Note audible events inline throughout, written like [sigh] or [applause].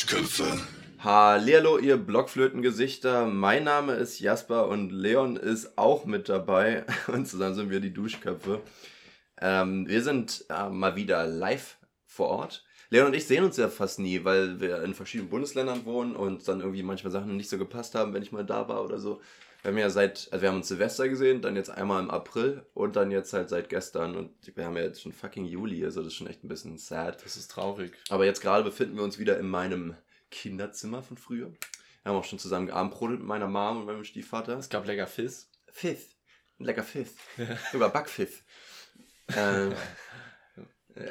Duschköpfe. Hallihallo, ihr Blockflötengesichter. Mein Name ist Jasper und Leon ist auch mit dabei. [laughs] Und zusammen sind wir die Duschköpfe. Ähm, wir sind äh, mal wieder live vor Ort. Leon und ich sehen uns ja fast nie, weil wir in verschiedenen Bundesländern wohnen und dann irgendwie manchmal Sachen nicht so gepasst haben, wenn ich mal da war oder so. Wir haben ja seit, also wir haben uns Silvester gesehen, dann jetzt einmal im April und dann jetzt halt seit gestern und wir haben ja jetzt schon fucking Juli, also das ist schon echt ein bisschen sad. Das ist traurig. Aber jetzt gerade befinden wir uns wieder in meinem Kinderzimmer von früher. Wir haben auch schon zusammen geabendbrodelt mit meiner Mom und meinem Stiefvater. Es gab lecker Fiss. Pfiff. Lecker Pfiff. Sogar Backpfiff. [laughs] ähm,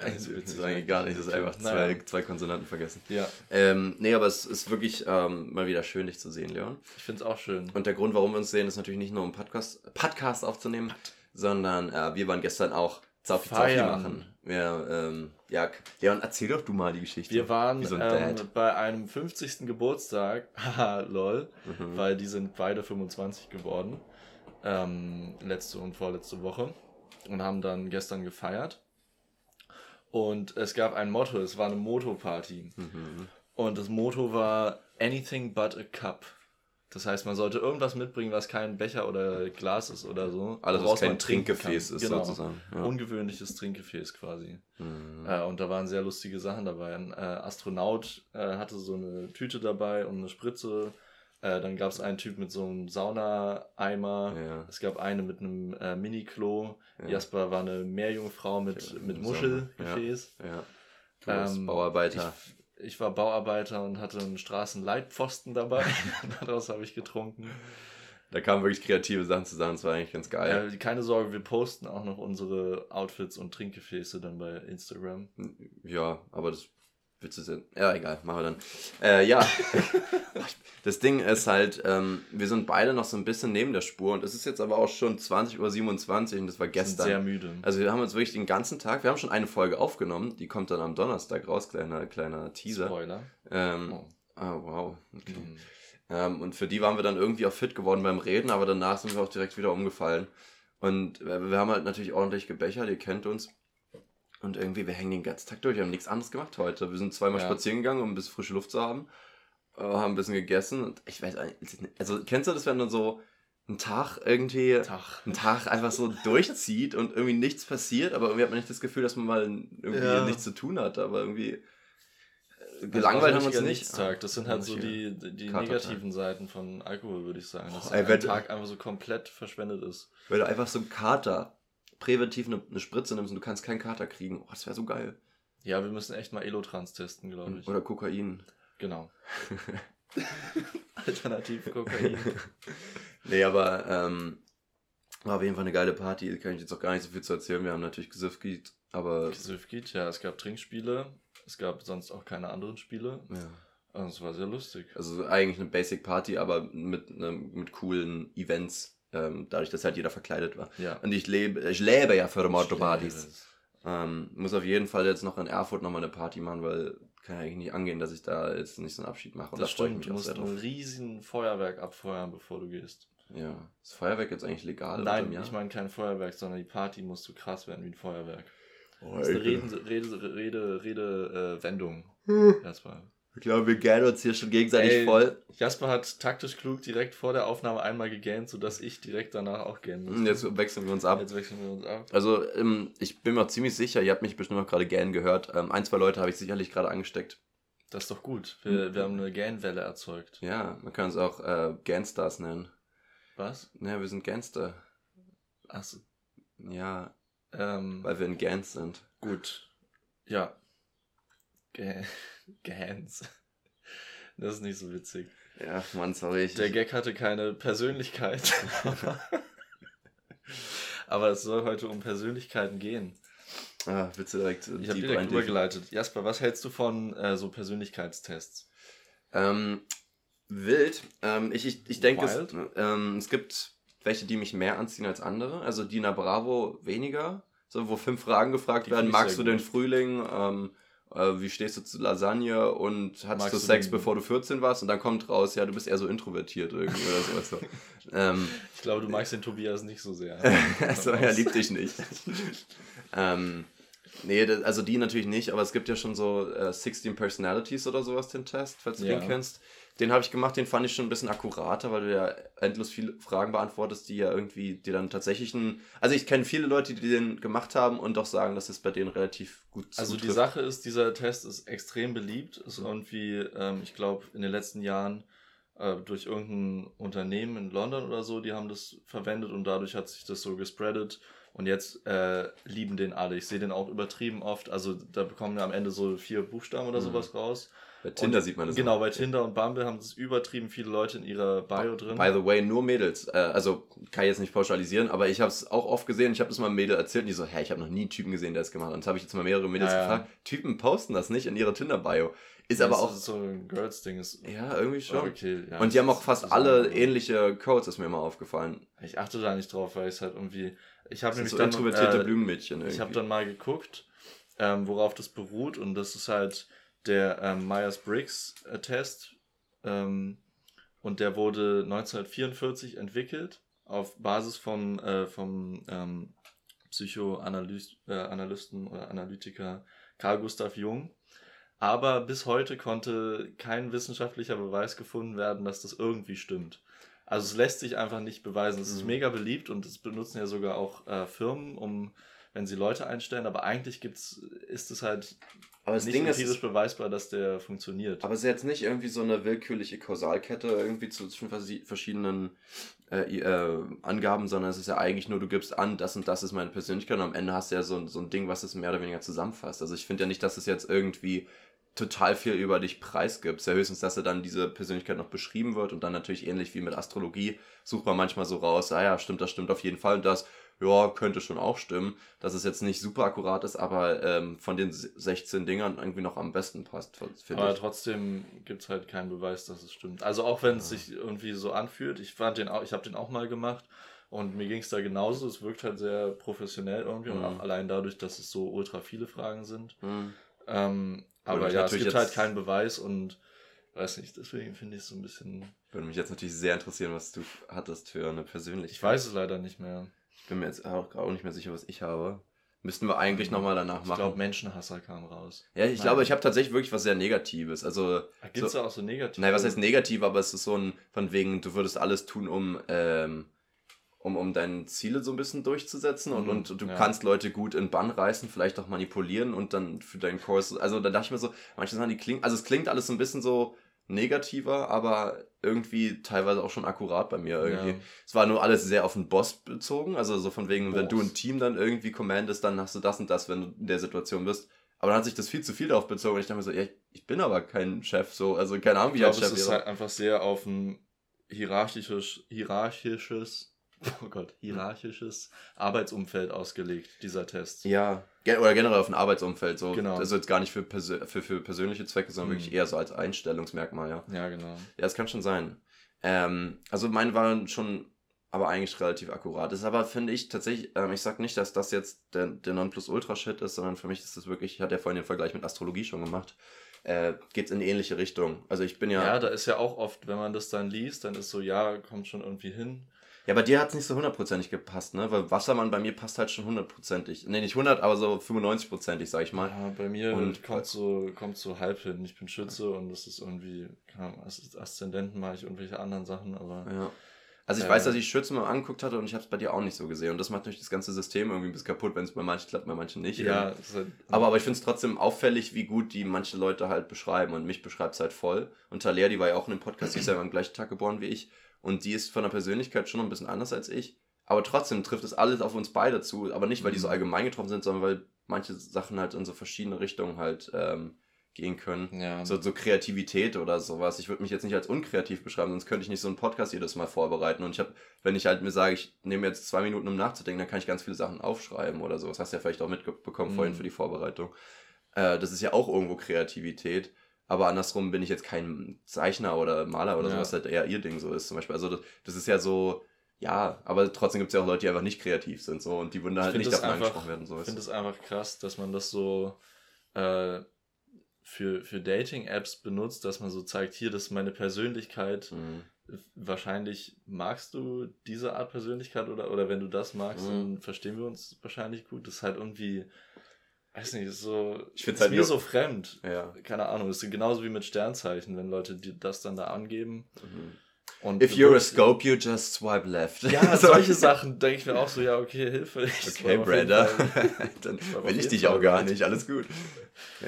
also, das ist eigentlich gar nicht, das ist einfach zwei, Naja. zwei Konsonanten vergessen. Ja, Ähm, nee, aber es ist wirklich ähm, mal wieder schön, dich zu sehen, Leon. ich finde es auch schön. Und der Grund, warum wir uns sehen, ist natürlich nicht nur um Podcast, Podcast aufzunehmen, sondern äh, wir waren gestern auch Zaufi Zaufi machen. Wir, ähm, ja, Leon, erzähl doch du mal die Geschichte. Wir waren so ein ähm, bei einem 50. Geburtstag, [laughs] haha, lol, Mhm. weil die sind beide 25 geworden, ähm, letzte und vorletzte Woche und haben dann gestern gefeiert. Und es gab ein Motto, es war eine Moto-Party. Mhm. Und das Motto war Anything but a cup. Das heißt, man sollte irgendwas mitbringen, was kein Becher oder Glas ist oder so. Alles, was woraus kein Trinkgefäß kann. ist, Genau. sozusagen. Ja. Ungewöhnliches Trinkgefäß quasi. Mhm. Äh, und da waren sehr lustige Sachen dabei. Ein äh, Astronaut äh, hatte so eine Tüte dabei und eine Spritze. Äh, dann gab es einen Typ mit so einem Saunaeimer. Ja. Es gab eine mit einem äh, Mini-Klo. Ja. Jasper war eine Meerjungfrau mit, Ja, mit Muschelgefäß. Ja. Du warst Ähm, Bauarbeiter. Ich, ich war Bauarbeiter und hatte einen Straßenleitpfosten dabei. [laughs] [laughs] Daraus habe ich getrunken. Da kamen wirklich kreative Sachen zusammen, das war eigentlich ganz geil. Keine Sorge, wir posten auch noch unsere Outfits und Trinkgefäße dann bei Instagram. Ja, aber das Witze sind. Ja, egal, machen wir dann. Äh, ja. [laughs] das Ding ist halt, ähm, wir sind beide noch so ein bisschen neben der Spur und es ist jetzt aber auch schon 20.27 Uhr und das war sind sehr gestern. müde. Also wir haben uns wirklich den ganzen Tag, wir haben schon eine Folge aufgenommen, die kommt dann am Donnerstag raus, kleiner, kleiner Teaser. Spoiler. Ähm, Oh. Ah, wow. Okay. Mhm. Ähm, und für die waren wir dann irgendwie auch fit geworden beim Reden, aber danach sind wir auch direkt wieder umgefallen. Und wir wir haben halt natürlich ordentlich gebechert, ihr kennt uns. Und irgendwie, wir hängen den ganzen Tag durch, wir haben nichts anderes gemacht heute. Wir sind zweimal Ja. spazieren gegangen, um ein bisschen frische Luft zu haben. Äh, haben ein bisschen gegessen und ich weiß nicht, also kennst du das, wenn dann so ein Tag irgendwie, Tag. ein Tag einfach so durchzieht und irgendwie nichts passiert, aber irgendwie hat man nicht das Gefühl, dass man mal irgendwie Ja. nichts zu tun hat, aber irgendwie äh, Das gelangweilt haben wir uns nicht. Nichtstag. Das sind halt so die, die negativen Seiten von Alkohol, würde ich sagen. Dass Oh, ey, ein Tag einfach so komplett verschwendet ist. Weil du einfach so einen Kater präventiv eine, eine Spritze nimmst und du kannst keinen Kater kriegen. Oh, das wäre so geil. Ja, wir müssen echt mal Elotrans testen, glaube ich. Oder Kokain. Genau. [laughs] Alternativ Kokain. [laughs] Nee, aber ähm, war auf jeden Fall eine geile Party. Kann ich jetzt auch gar nicht so viel zu erzählen. Wir haben natürlich gesifft, aber Gesif geht, ja. Es gab Trinkspiele. Es gab sonst auch keine anderen Spiele. ja. Und es war sehr lustig. Also eigentlich eine Basic Party, aber mit, einem mit coolen Events. Ähm, dadurch, dass halt jeder verkleidet war. Ja. Und ich lebe, ich lebe ja für. Partys. Ähm, muss auf jeden Fall jetzt noch in Erfurt nochmal eine Party machen, weil kann ja eigentlich nicht angehen, dass ich da jetzt nicht so einen Abschied mache. Und Das da freue ich stimmt, mich du musst ein riesen Feuerwerk abfeuern, bevor du gehst. Ja. Ist Feuerwerk jetzt eigentlich legal? Nein, ich meine kein Feuerwerk, sondern die Party muss so krass werden wie ein Feuerwerk. Oh, Das ist eine Alter. Rede, Rede, Rede, Rede, äh, Wendung. Jasper. Ich glaube, wir gähnen uns hier schon gegenseitig Ey. voll. Jasper hat taktisch klug direkt vor der Aufnahme einmal gegähnt, sodass ich direkt danach auch gähnen Und musste. Jetzt wechseln wir uns ab. Jetzt wechseln wir uns ab. Also, ähm, ich bin mir auch ziemlich sicher, ihr habt mich bestimmt auch gerade gern gehört. Ähm, ein, zwei Leute habe ich sicherlich gerade angesteckt. Das ist doch gut. Wir, wir haben eine Gähnwelle erzeugt. Ja, man kann uns auch äh, Ganstars nennen. Was? Ja, wir sind Gangster. Achso. Ja, Ähm, weil wir in Gans sind. gut. Ja. Gä [laughs] Gähns. Das ist nicht so witzig. Ja, Mann, sorry. Ich, Der Gag hatte keine Persönlichkeit. [laughs] Aber es soll heute um Persönlichkeiten gehen. ah, willst du direkt Ich habe direkt übergeleitet. Jasper, was hältst du von äh, so Persönlichkeitstests? Ähm, wild. Ähm, ich ich, ich denke, es, ähm, es gibt welche, die mich mehr anziehen als andere. Also Dina Bravo weniger. So, wo fünf Fragen gefragt Die werden. Magst du sehr den gut. Frühling? Ähm, äh, wie stehst du zu Lasagne? Und hattest du Sex, den- bevor du 14 warst? Und dann kommt raus, ja, du bist eher so introvertiert irgendwie oder sowas. So. [laughs] ähm, Ich glaube, du magst den Tobias nicht so sehr. [laughs] also, er liebt dich nicht. [laughs] ähm, Nee, das, also die natürlich nicht, aber es gibt ja schon so äh, 16 Personalities oder sowas, den Test, falls du Ja. den kennst. Den habe ich gemacht, den fand ich schon ein bisschen akkurater, weil du ja endlos viele Fragen beantwortest, die ja irgendwie dir dann tatsächlich ein. Also ich kenne viele Leute, die den gemacht haben und doch sagen, dass es bei denen relativ gut Also die zutrifft. Sache ist, dieser Test ist extrem beliebt. Ist irgendwie, ähm, ich glaube, in den letzten Jahren äh, durch irgendein Unternehmen in London oder so, die haben das verwendet und dadurch hat sich das so gespreadet. Und jetzt äh, lieben den alle. Ich sehe den auch übertrieben oft. Also da bekommen wir am Ende so vier Buchstaben oder Mhm. sowas raus. Bei Tinder Und- sieht man das. Genau, auch. bei Tinder und Bumble haben es übertrieben viele Leute in ihrer Bio drin. By the way, nur Mädels. Äh, also kann ich jetzt nicht pauschalisieren, aber ich habe es auch oft gesehen. Ich habe das mal Mädel erzählt und die so, hä, ich habe noch nie einen Typen gesehen, der das gemacht hat. Und das habe ich jetzt mal mehrere Mädels Ja, ja. gefragt. Typen posten das nicht in ihrer Tinder-Bio. Ist Ja, aber auch. ist so ein Girls-Ding. Ja, irgendwie schon. Okay, ja, und die haben auch fast alle auch- ähnliche Codes, ist mir immer aufgefallen. Ich achte da nicht drauf, weil ich es halt irgendwie. Ich habe nämlich so dann. introvertierte äh, Blumenmädchen irgendwie. Ich habe dann mal geguckt, ähm, worauf das beruht und das ist halt der ähm, Myers-Briggs-Test ähm, und der wurde 1944 entwickelt auf Basis vom, äh, vom ähm, Psychoanalysten äh, oder Analytiker Carl Gustav Jung. Aber bis heute konnte kein wissenschaftlicher Beweis gefunden werden, dass das irgendwie stimmt. Also es lässt sich einfach nicht beweisen. Es ist Mhm. mega beliebt und es benutzen ja sogar auch äh, Firmen, um wenn sie Leute einstellen, aber eigentlich gibt's, ist es halt aber das nicht Ding ist, empirisch beweisbar, dass der funktioniert. aber es ist jetzt nicht irgendwie so eine willkürliche Kausalkette irgendwie zu verschiedenen äh, äh, Angaben, sondern es ist ja eigentlich nur, du gibst an, das und das ist meine Persönlichkeit und am Ende hast du ja so, so ein Ding, was es mehr oder weniger zusammenfasst. Also ich finde ja nicht, dass es jetzt irgendwie total viel über dich preisgibt. Es ist ja höchstens, dass er dann diese Persönlichkeit noch beschrieben wird und dann natürlich ähnlich wie mit Astrologie sucht man manchmal so raus, ah ja, stimmt, das stimmt auf jeden Fall und das, ja, könnte schon auch stimmen, dass es jetzt nicht super akkurat ist, aber ähm, von den 16 Dingern irgendwie noch am besten passt, finde aber ich. trotzdem gibt's halt keinen Beweis, dass es stimmt. Also auch wenn es Ja. sich irgendwie so anfühlt, ich fand den auch, ich habe den auch mal gemacht und mir ging's da genauso. Es wirkt halt sehr professionell irgendwie und Mhm. auch allein dadurch, dass es so ultra viele Fragen sind. Hm. Ähm, aber ja, es gibt halt keinen Beweis und weiß nicht, deswegen finde ich es so ein bisschen. Würde mich jetzt natürlich sehr interessieren, was du hattest für eine Persönlichkeit. Ich weiß es leider nicht mehr. Ich bin mir jetzt auch, auch nicht mehr sicher, was ich habe. Müssten wir eigentlich nochmal danach Ich machen. glaube, Menschenhasser kam raus. ja, ich Nein. glaube, ich habe tatsächlich wirklich was sehr Negatives. Also, Gibt es da auch so negativ? nein, was heißt negativ, aber es ist so ein, von wegen, du würdest alles tun, um, ähm, um, um deine Ziele so ein bisschen durchzusetzen und, Mhm, und du ja. kannst Leute gut in Bann reißen, vielleicht auch manipulieren und dann für deinen Kurs, also da dachte ich mir so, manche Sachen, die klingen, also es klingt alles so ein bisschen so negativer, aber irgendwie teilweise auch schon akkurat bei mir irgendwie. Ja. Es war nur alles sehr auf den Boss bezogen, also so von wegen, wenn Boss. du ein Team dann irgendwie commandest, dann hast du das und das, wenn du in der Situation bist. Aber dann hat sich das viel zu viel darauf bezogen und ich dachte mir so, ja, ich bin aber kein Chef, so, also keine Ahnung, wie Ich ich als glaube, es Chef ist wäre. halt einfach sehr auf ein hierarchisches, hierarchisches, oh Gott, hierarchisches Arbeitsumfeld ausgelegt, dieser Test. Ja, oder generell auf ein Arbeitsumfeld, so. Genau. Also jetzt gar nicht für, persö für, für persönliche Zwecke, sondern Mhm. wirklich eher so als Einstellungsmerkmal, ja. Ja, genau. Ja, das kann schon sein. Ähm, also meine waren schon aber eigentlich relativ akkurat. Das ist aber, finde ich, tatsächlich, ähm, ich sag nicht, dass das jetzt der, der Nonplusultra-Shit ist, sondern für mich ist das wirklich, ich hatte ja vorhin den Vergleich mit Astrologie schon gemacht, äh, geht's in eine ähnliche Richtung. Also ich bin Ja. ja, da ist ja auch oft, wenn man das dann liest, dann ist so, ja, kommt schon irgendwie hin. Bei dir hat's nicht so hundertprozentig gepasst, ne? Weil Wassermann bei mir passt halt schon hundertprozentig. Nee, nicht 100, aber so 95prozentig, sag ich mal. Ja, bei mir Und- kommt so, kommt so halb hin. Ich bin Schütze und das ist irgendwie, keine Ahnung, As- Aszendenten mache ich irgendwelche anderen Sachen, aber Ja. Also ich Äh, weiß, dass ich Schütze mal angeguckt hatte und ich habe es bei dir auch nicht so gesehen. Und das macht natürlich das ganze System irgendwie ein bisschen kaputt, wenn es bei manchen klappt, bei manchen nicht. ja, halt, Aber, aber ich finde es trotzdem auffällig, wie gut die manche Leute halt beschreiben. Und mich beschreibt es halt voll. Und Talia, die war ja auch in dem Podcast, die ist ja am gleichen Tag geboren wie ich. Und die ist von der Persönlichkeit schon ein bisschen anders als ich. Aber trotzdem trifft es alles auf uns beide zu. Aber nicht, weil die so Mhm. allgemein getroffen sind, sondern weil manche Sachen halt in so verschiedene Richtungen halt ähm, gehen können. ja, So, so Kreativität oder sowas. Ich würde mich jetzt nicht als unkreativ beschreiben, sonst könnte ich nicht so einen Podcast jedes Mal vorbereiten. Und ich habe, wenn ich halt mir sage, ich nehme jetzt zwei Minuten, um nachzudenken, dann kann ich ganz viele Sachen aufschreiben oder so. Das hast du ja vielleicht auch mitbekommen Mhm. vorhin für die Vorbereitung. Äh, das ist ja auch irgendwo Kreativität. Aber andersrum bin ich jetzt kein Zeichner oder Maler oder Ja. so, was halt eher ihr Ding so ist zum Beispiel. Also das, das ist ja so, ja, aber trotzdem gibt es ja auch Leute, die einfach nicht kreativ sind so und die würden da halt nicht davon einfach- angesprochen werden. So Ich finde es. es einfach krass, dass man das so äh, für, für Dating-Apps benutzt, dass man so zeigt, hier, das ist meine Persönlichkeit. Mhm. Wahrscheinlich magst du diese Art Persönlichkeit oder, oder wenn du das magst, Mhm. dann verstehen wir uns wahrscheinlich gut. Das ist halt irgendwie, weiß nicht, ist so, Ich find's ist halt mir so fremd. Ja. Keine Ahnung, ist genauso wie mit Sternzeichen, wenn Leute die das dann da angeben. Und If you're a scope, you just swipe left. Ja, [laughs] So. solche Sachen denke ich mir auch so, ja, okay, Hilfe. Okay. Fall- [laughs] Dann will ich dich auch gar nicht. Alles gut.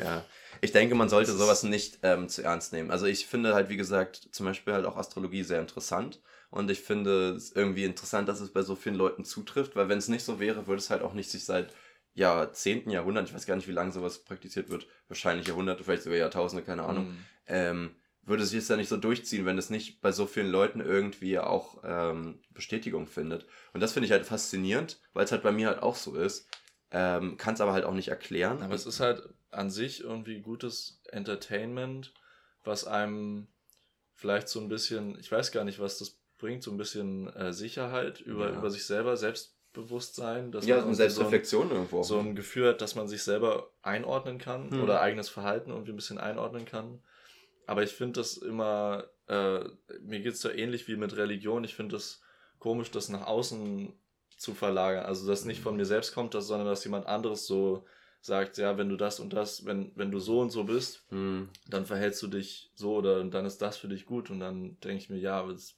Ja. Ich denke, man sollte sowas nicht ähm, zu ernst nehmen. Also ich finde halt, wie gesagt, zum Beispiel halt auch Astrologie sehr interessant. Und ich finde es irgendwie interessant, dass es bei so vielen Leuten zutrifft, weil wenn es nicht so wäre, würde es halt auch nicht sich seit Jahrzehnten, Jahrhunderten, ich weiß gar nicht, wie lange sowas praktiziert wird, wahrscheinlich Jahrhunderte, vielleicht sogar Jahrtausende, keine Ahnung, Mhm. ähm, würde sich jetzt ja nicht so durchziehen, wenn es nicht bei so vielen Leuten irgendwie auch ähm, Bestätigung findet. Und das finde ich halt faszinierend, weil es halt bei mir halt auch so ist. Ähm, Kann es aber halt auch nicht erklären. Aber es ist halt an sich irgendwie gutes Entertainment, was einem vielleicht so ein bisschen, ich weiß gar nicht, was das bringt, so ein bisschen äh, Sicherheit über, Ja. über sich selber, Selbstbewusstsein, dass ja, man irgendwie Selbstreflexion irgendwo. so, so ein Gefühl hat, dass man sich selber einordnen kann Hm. oder eigenes Verhalten irgendwie ein bisschen einordnen kann. Aber ich finde das immer, äh, mir geht es da ähnlich wie mit Religion. Ich finde das komisch, das nach außen zu verlagern. Also, dass nicht von mir selbst kommt, das, sondern dass jemand anderes so sagt, ja, wenn du das und das, wenn, wenn du so und so bist, Hm. dann verhältst du dich so oder dann ist das für dich gut. Und dann denke ich mir, ja, aber das,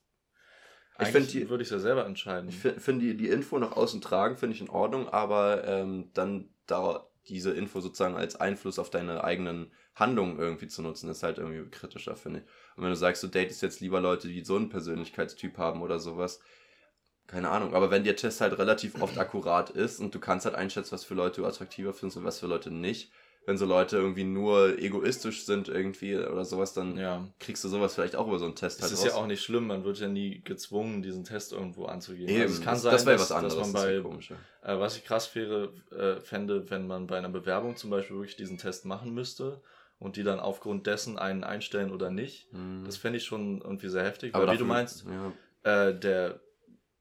eigentlich find würde ich es ja selber entscheiden. Ich fi- finde die, die Info nach außen tragen, finde ich in Ordnung, aber ähm, dann da diese Info sozusagen als Einfluss auf deine eigenen Handlungen irgendwie zu nutzen, ist halt irgendwie kritischer, finde ich. Und wenn du sagst, du datest jetzt lieber Leute, die so einen Persönlichkeitstyp haben oder sowas, keine Ahnung, aber wenn der Test halt relativ oft akkurat ist und du kannst halt einschätzen, was für Leute du attraktiver findest und was für Leute nicht, wenn so Leute irgendwie nur egoistisch sind irgendwie oder sowas, dann ja. kriegst du sowas vielleicht auch über so einen Test Es halt ist raus. ja auch nicht schlimm, man wird ja nie gezwungen, diesen Test irgendwo anzugeben. Eben, also es kann das, sein, das wäre dass, was anderes, dass man das bei, komisch. ja. äh, was ich krass wäre, äh, fände, wenn man bei einer Bewerbung zum Beispiel wirklich diesen Test machen müsste und die dann aufgrund dessen einen einstellen oder nicht. Mhm. Das fände ich schon irgendwie sehr heftig, Aber weil wie du dafür- meinst, ja. äh, der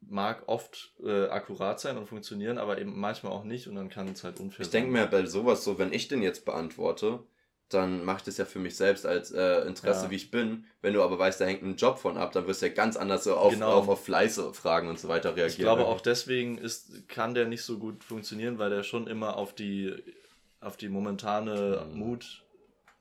mag oft äh, akkurat sein und funktionieren, aber eben manchmal auch nicht und dann kann es halt unfair Ich denke mir bei sowas so, wenn ich den jetzt beantworte, dann mache ich das ja für mich selbst als äh, Interesse, Ja. wie ich bin. Wenn du aber weißt, da hängt ein Job von ab, dann wirst du ja ganz anders so auf, Genau. auf, auf Fleißfragen und so weiter reagieren. Ich glaube auch deswegen ist, kann der nicht so gut funktionieren, weil der schon immer auf die, auf die momentane Mhm. Mut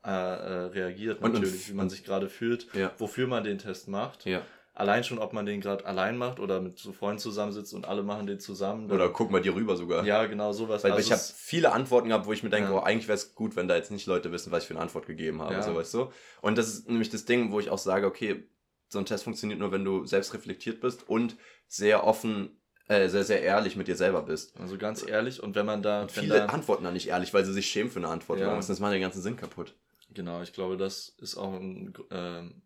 äh, äh, reagiert, Und- und- natürlich, wie man sich gerade fühlt, Ja. wofür man den Test macht. Ja. Allein schon, ob man den gerade allein macht oder mit so Freunden zusammensitzt und alle machen den zusammen. Oder guck mal dir rüber sogar. ja, genau sowas. Weil Also ich habe viele Antworten gehabt, wo ich mir denke, Ja. oh, eigentlich wäre es gut, wenn da jetzt nicht Leute wissen, was ich für eine Antwort gegeben habe. Ja. So, weißt du? Und das ist nämlich das Ding, wo ich auch sage, okay, so ein Test funktioniert nur, wenn du selbst reflektiert bist und sehr offen, äh, sehr, sehr ehrlich mit dir selber bist. also ganz ehrlich, und wenn man da, Und viele da, antworten da nicht ehrlich, weil sie sich schämen für eine Antwort. Ja. Das macht den ganzen Sinn kaputt. Genau, ich glaube, das ist auch ein, ähm,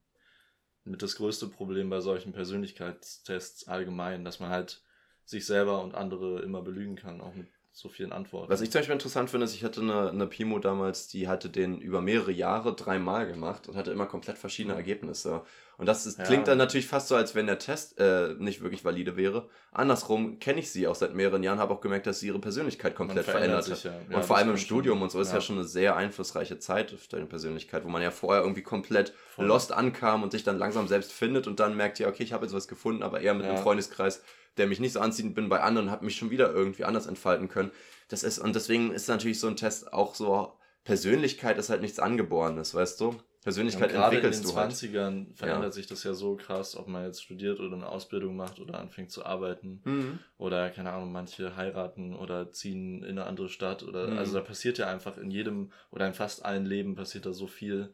mit das größte Problem bei solchen Persönlichkeitstests allgemein, dass man halt sich selber und andere immer belügen kann, auch mit so vielen Antworten. Was ich zum Beispiel interessant finde, ist, ich hatte eine, eine Pimo damals, die hatte den über mehrere Jahre dreimal gemacht und hatte immer komplett verschiedene Ergebnisse. Und das ist, Ja. klingt dann natürlich fast so, als wenn der Test äh, nicht wirklich valide wäre. Andersrum kenne ich sie auch seit mehreren Jahren, habe auch gemerkt, dass sie ihre Persönlichkeit komplett verändert hat. ja. Ja, und vor allem im Studium schon- und so ist ja. schon eine sehr einflussreiche Zeit auf deine Persönlichkeit, wo man ja vorher irgendwie komplett Voll. lost ankam und sich dann langsam selbst findet und dann merkt ja, okay, ich habe jetzt was gefunden, aber eher mit einem Freundeskreis, der mich nicht so anzieht, bin bei anderen, habe mich schon wieder irgendwie anders entfalten können. Das ist, und deswegen ist natürlich so ein Test auch so, Persönlichkeit ist halt nichts Angeborenes, weißt du? Persönlichkeit Ja, gerade in den entwickelst du halt. 20ern verändert Ja. sich das ja so krass, ob man jetzt studiert oder eine Ausbildung macht oder anfängt zu arbeiten. Mhm. Oder, keine Ahnung, manche heiraten oder ziehen in eine andere Stadt. Oder Mhm. also da passiert ja einfach in jedem oder in fast allen Leben passiert da so viel,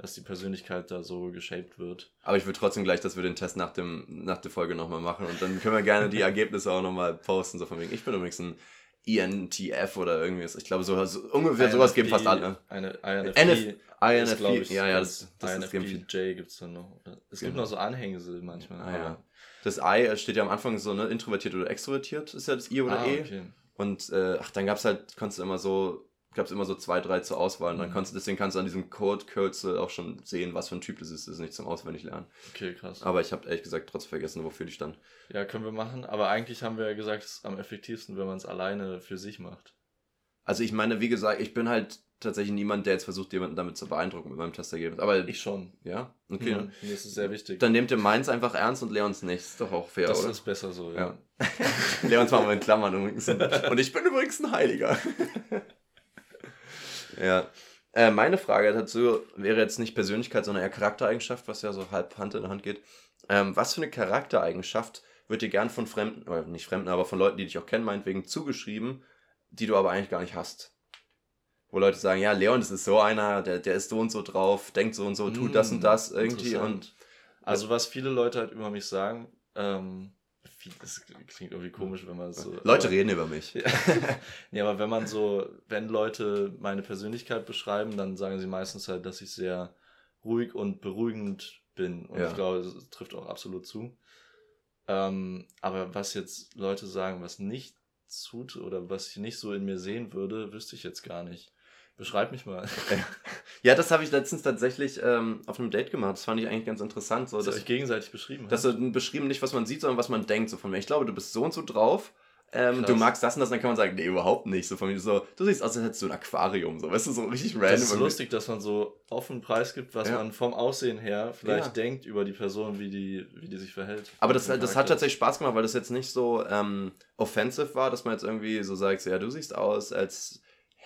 dass die Persönlichkeit da so geshaped wird. Aber ich will trotzdem gleich, dass wir den Test nach, dem, nach der Folge nochmal machen und dann können wir gerne die [laughs] Ergebnisse auch nochmal posten. So von wegen, ich bin übrigens ein ENTF oder irgendwie. Ich glaube, so, so ungefähr sowas geben fast alle. Eine INFP. NF glaub INFP, ja, ja, das, das. INFPJ gibt es dann noch. Es gibt Genau. noch so Anhängsel manchmal. Ah, ja. Das I steht ja am Anfang so, ne, introvertiert oder extrovertiert, ist ja das I oder ah, E. okay. Und äh, ach, dann gab's halt, konntest du immer so, gab's immer so zwei, drei zur Auswahl. Und dann Mhm. konntest du, deswegen kannst du an diesem Code-Kürzel auch schon sehen, was für ein Typ das ist. Das ist nicht zum Auswendiglernen. Okay, krass. Aber ich habe ehrlich gesagt trotzdem vergessen, wofür die stand. Ja, können wir machen. Aber eigentlich haben wir ja gesagt, es ist am effektivsten, wenn man es alleine für sich macht. Also ich meine, wie gesagt, ich bin halt tatsächlich niemand, der jetzt versucht, jemanden damit zu beeindrucken mit meinem Testergebnis. Aber Ich schon. ja, okay. Mhm. Mir ist es sehr wichtig. Dann nehmt ihr meins einfach ernst und Leons nicht. Ist doch auch fair, das oder? ist besser so, Ja. ja. [laughs] Leons machen wir in Klammern übrigens. Und ich bin übrigens ein Heiliger. [laughs] Ja. Äh, meine Frage dazu wäre jetzt nicht Persönlichkeit, sondern eher Charaktereigenschaft, was ja so halb Hand in Hand geht. Ähm, was für eine Charaktereigenschaft wird dir gern von Fremden, oder nicht Fremden, aber von Leuten, die dich auch kennen, meinetwegen zugeschrieben, die du aber eigentlich gar nicht hast? Wo Leute sagen, ja, Leon, das ist so einer, der, der ist so und so drauf, denkt so und so, tut das und Mm, das irgendwie und. Also was viele Leute halt über mich sagen, ähm, das klingt irgendwie komisch, wenn man so. Leute aber, reden über mich. Ja. [laughs] nee, aber wenn man so, wenn Leute meine Persönlichkeit beschreiben, dann sagen sie meistens halt, dass ich sehr ruhig und beruhigend bin. Und Ja. ich glaube, das trifft auch absolut zu. Ähm, aber was jetzt Leute sagen, was nicht zut oder was ich nicht so in mir sehen würde, wüsste ich jetzt gar nicht. Beschreib mich mal. Ja, das habe ich letztens tatsächlich ähm, auf einem Date gemacht. Das fand ich eigentlich ganz interessant. So, dass ihr dass, euch gegenseitig beschrieben dass du beschrieben nicht, was man sieht, sondern was man denkt. So von mir. Ich glaube, du bist so und so drauf. Ähm, du magst das und das, dann kann man sagen, nee, überhaupt nicht. So von mir so, du siehst aus, als hättest du ein Aquarium. So, weißt du, so richtig random. Das ist lustig, dass man so offen preisgibt, was Ja. man vom Aussehen her vielleicht Ja. denkt über die Person, wie die, wie die sich verhält. Aber das, das hat tatsächlich Spaß gemacht, weil das jetzt nicht so ähm, offensive war, dass man jetzt irgendwie so sagt, ja, du siehst aus, als,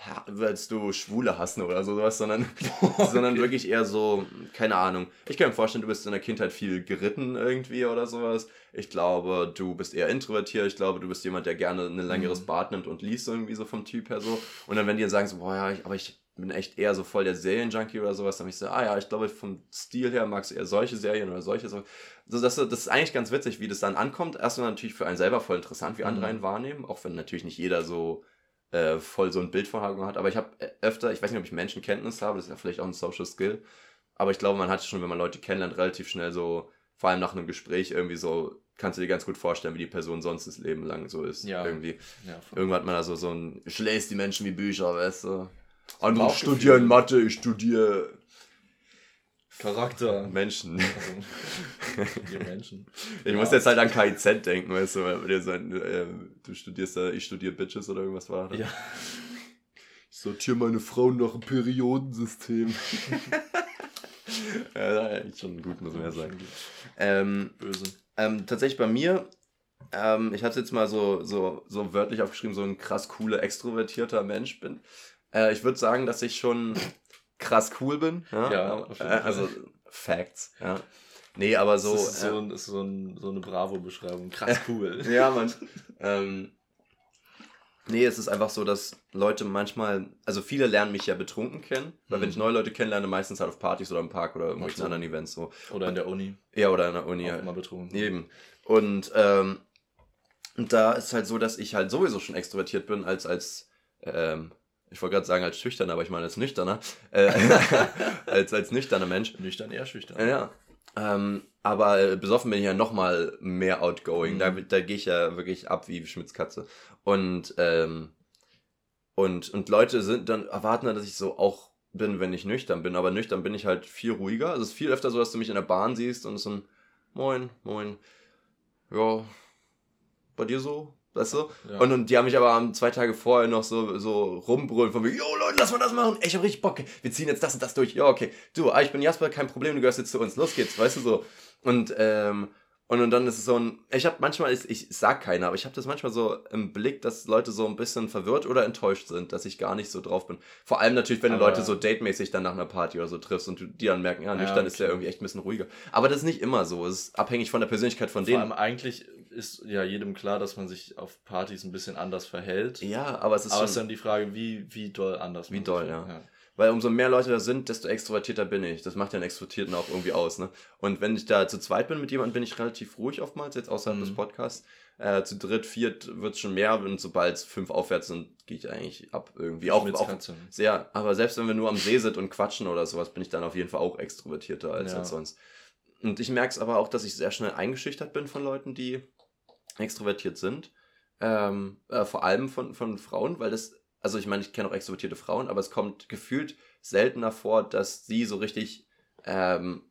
ja, als du Schwule hassen oder sowas, sondern, [laughs] [laughs] sondern wirklich eher so, keine Ahnung. Ich kann mir vorstellen, du bist in der Kindheit viel geritten irgendwie oder sowas. Ich glaube, du bist eher introvertiert. Ich glaube, du bist jemand, der gerne ein längeres Mhm. Bad nimmt und liest irgendwie so vom Typ her so. Und dann, wenn die dann sagen so, boah, ja, ich, aber ich bin echt eher so voll der Serienjunkie oder sowas, dann bin ich so, ah ja, ich glaube, vom Stil her magst du eher solche Serien oder solche. So, so das, das ist eigentlich ganz witzig, wie das dann ankommt. Erstmal natürlich für einen selber voll interessant, wie andere Mhm. einen wahrnehmen, auch wenn natürlich nicht jeder so äh, voll so ein Bild von Hagen hat. Aber ich habe öfter, ich weiß nicht, ob ich Menschenkenntnis habe, das ist ja vielleicht auch ein Social Skill, aber ich glaube, man hat schon, wenn man Leute kennenlernt, relativ schnell so, vor allem nach einem Gespräch irgendwie so, kannst du dir ganz gut vorstellen, wie die Person sonst das Leben lang so ist. Ja. Irgendwie. Ja. Irgendwann hat man da so, so ein, ich lese die Menschen wie Bücher, weißt du. Andere Bauchgefühl. studieren Mathe, ich studiere Charakter. Menschen. Also, [laughs] wir Menschen. Ich Ja. muss jetzt halt an KIZ denken, weißt du, weil so, äh, du studierst da, ich studiere Bitches oder irgendwas war. das. Ja. Ich sortiere meine Frauen nach dem Periodensystem. [laughs] ja, schon gut, muss man ja sagen. Ähm, Böse. ähm, tatsächlich bei mir, ähm, ich hatte jetzt mal so, so, so wörtlich aufgeschrieben, so ein krass cooler, extrovertierter Mensch bin. Äh, ich würde sagen, dass ich schon krass cool bin. Ja, Ja, äh, jeden Fall. also Facts, ja. Nee, aber so. das ist so, äh, ein, ist so, ein, so eine Bravo-Beschreibung. Krass [laughs] cool. ja, Mann. ähm, nee, es ist einfach so, dass Leute manchmal, also viele lernen mich ja betrunken kennen, weil wenn Mhm. ich neue Leute kennenlerne, meistens halt auf Partys oder im Park oder irgendwelchen so. anderen Events so. Oder in der Uni. Ja, oder in der Uni Auch halt. immer betrunken. Eben. Und, ähm, und da ist halt so, dass ich halt sowieso schon extrovertiert bin, als, als, ähm, ich wollte gerade sagen als schüchterner, aber ich meine als nüchterner, äh, [laughs] als, als nüchterner Mensch. Nüchtern eher schüchtern. Ja. Ähm, aber äh, besoffen bin ich ja noch mal mehr outgoing. Mhm. Da, da gehe ich ja wirklich ab wie Schmitz Katze. Und, ähm, und, und Leute sind dann, erwarten dann, dass ich so auch bin, wenn ich nüchtern bin. Aber nüchtern bin ich halt viel ruhiger. Also es ist viel öfter so, dass du mich in der Bahn siehst und so ein Moin, moin. Ja, bei dir so? Weißt du? Ja. Und, und die haben mich aber am zwei Tage vorher noch so, so rumbrüllen von mir, yo Leute, lass mal das machen. Ich hab richtig Bock. Wir ziehen jetzt das und das durch. Ja, okay. Du, ah, ich bin Jasper, kein Problem, du gehörst jetzt zu uns. Los geht's, weißt du so. Und, ähm, und, und dann ist es so ein, ich habe manchmal, ich, ich sag keiner, aber ich habe das manchmal so im Blick, dass Leute so ein bisschen verwirrt oder enttäuscht sind, dass ich gar nicht so drauf bin. Vor allem natürlich, wenn du Aber- Leute so datemäßig dann nach einer Party oder so triffst und du, die dann merken, ja, Ja, nüchtern ist der okay. irgendwie echt ein bisschen ruhiger. Aber das ist nicht immer so. Es ist abhängig von der Persönlichkeit von Vor denen. allem eigentlich ist ja jedem klar, dass man sich auf Partys ein bisschen anders verhält. Ja, aber es ist Aber schon, es ist dann die Frage, wie, wie doll anders Wie doll, verhält. ja. Weil umso mehr Leute da sind, desto extrovertierter bin ich. Das macht ja einen Extrovertierten auch irgendwie aus, ne? Und wenn ich da zu zweit bin mit jemandem, bin ich relativ ruhig oftmals, jetzt außerhalb Mhm. des Podcasts. Äh, zu dritt, viert wird es schon mehr und sobald es fünf aufwärts sind, gehe ich eigentlich ab irgendwie. Auch, auch sehr, aber selbst wenn wir nur am See sind und quatschen oder sowas, bin ich dann auf jeden Fall auch extrovertierter als, Ja. als sonst. Und ich merke es aber auch, dass ich sehr schnell eingeschüchtert bin von Leuten, die extrovertiert sind. Ähm, äh, vor allem von, von Frauen, weil das, also ich meine, ich kenne auch extrovertierte Frauen, aber es kommt gefühlt seltener vor, dass sie so richtig ähm,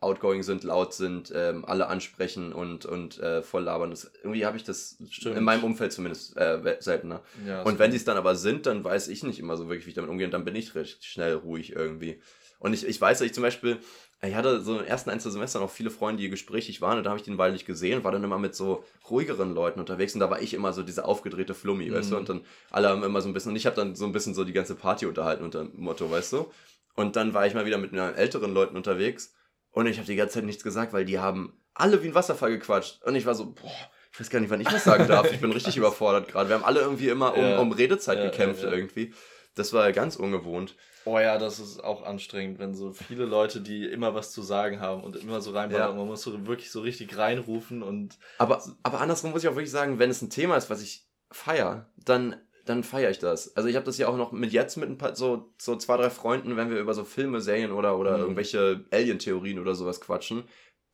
outgoing sind, laut sind, ähm, alle ansprechen und, und äh, voll labern. Das, irgendwie habe ich das Stimmt. in meinem Umfeld zumindest äh, seltener. Ja, Und wenn sie es dann aber sind, dann weiß ich nicht immer so wirklich, wie ich damit umgehe. Und dann bin ich recht schnell ruhig irgendwie. Und ich, ich weiß, dass ich zum Beispiel, ich hatte so im ersten ein, zwei Semestern auch viele Freunde, die gesprächig waren und da habe ich den Ball nicht gesehen, war dann immer mit so ruhigeren Leuten unterwegs und da war ich immer so dieser aufgedrehte Flummi, mhm. weißt du, und dann alle haben immer so ein bisschen, und ich habe dann so ein bisschen so die ganze Party unterhalten unter dem Motto, weißt du. Und dann war ich mal wieder mit älteren Leuten unterwegs und ich habe die ganze Zeit nichts gesagt, weil die haben alle wie ein Wasserfall gequatscht. Und ich war so, boah, ich weiß gar nicht, wann ich was sagen darf. Ich bin richtig [laughs] überfordert gerade. Wir haben alle irgendwie immer um, ja. um Redezeit ja, gekämpft ja, irgendwie. Das war ganz ungewohnt. Oh ja, das ist auch anstrengend, wenn so viele Leute, die immer was zu sagen haben und immer so reinballern. Ja. Man muss so wirklich so richtig reinrufen und. Aber, aber andersrum muss ich auch wirklich sagen, wenn es ein Thema ist, was ich feier, dann dann feiere ich das. Also ich habe das ja auch noch mit jetzt mit ein paar so, so zwei, drei Freunden, wenn wir über so Filme, Serien oder, oder mhm. irgendwelche Alien-Theorien oder sowas quatschen,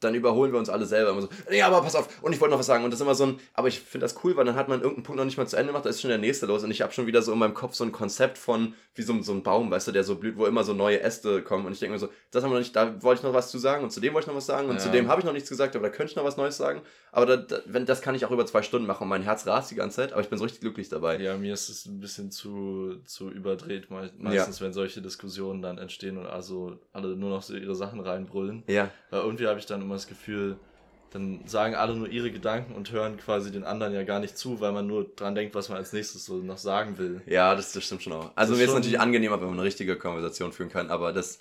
dann überholen wir uns alle selber immer so, ja, aber pass auf, und ich wollte noch was sagen. Und das ist immer so ein, aber ich finde das cool, weil dann hat man irgendeinen Punkt noch nicht mal zu Ende gemacht, da ist schon der nächste los. Und ich habe schon wieder so in meinem Kopf so ein Konzept von, wie so, so ein Baum, weißt du, der so blüht, wo immer so neue Äste kommen. Und ich denke mir so, das haben wir noch nicht, da wollte ich noch was zu sagen und zu dem wollte ich noch was sagen und ja. zu dem habe ich noch nichts gesagt, aber da könnte ich noch was Neues sagen. Aber da, da, wenn, das kann ich auch über zwei Stunden machen und mein Herz rast die ganze Zeit, aber ich bin so richtig glücklich dabei. Ja, mir ist es ein bisschen zu, zu überdreht, meistens, ja. wenn solche Diskussionen dann entstehen und also alle nur noch so ihre Sachen reinbrüllen. Ja. Weil irgendwie habe ich dann immer das Gefühl, dann sagen alle nur ihre Gedanken und hören quasi den anderen ja gar nicht zu, weil man nur dran denkt, was man als nächstes so noch sagen will. Ja, das, das stimmt schon auch. Also mir ist es natürlich angenehmer, wenn man eine richtige Konversation führen kann, aber das,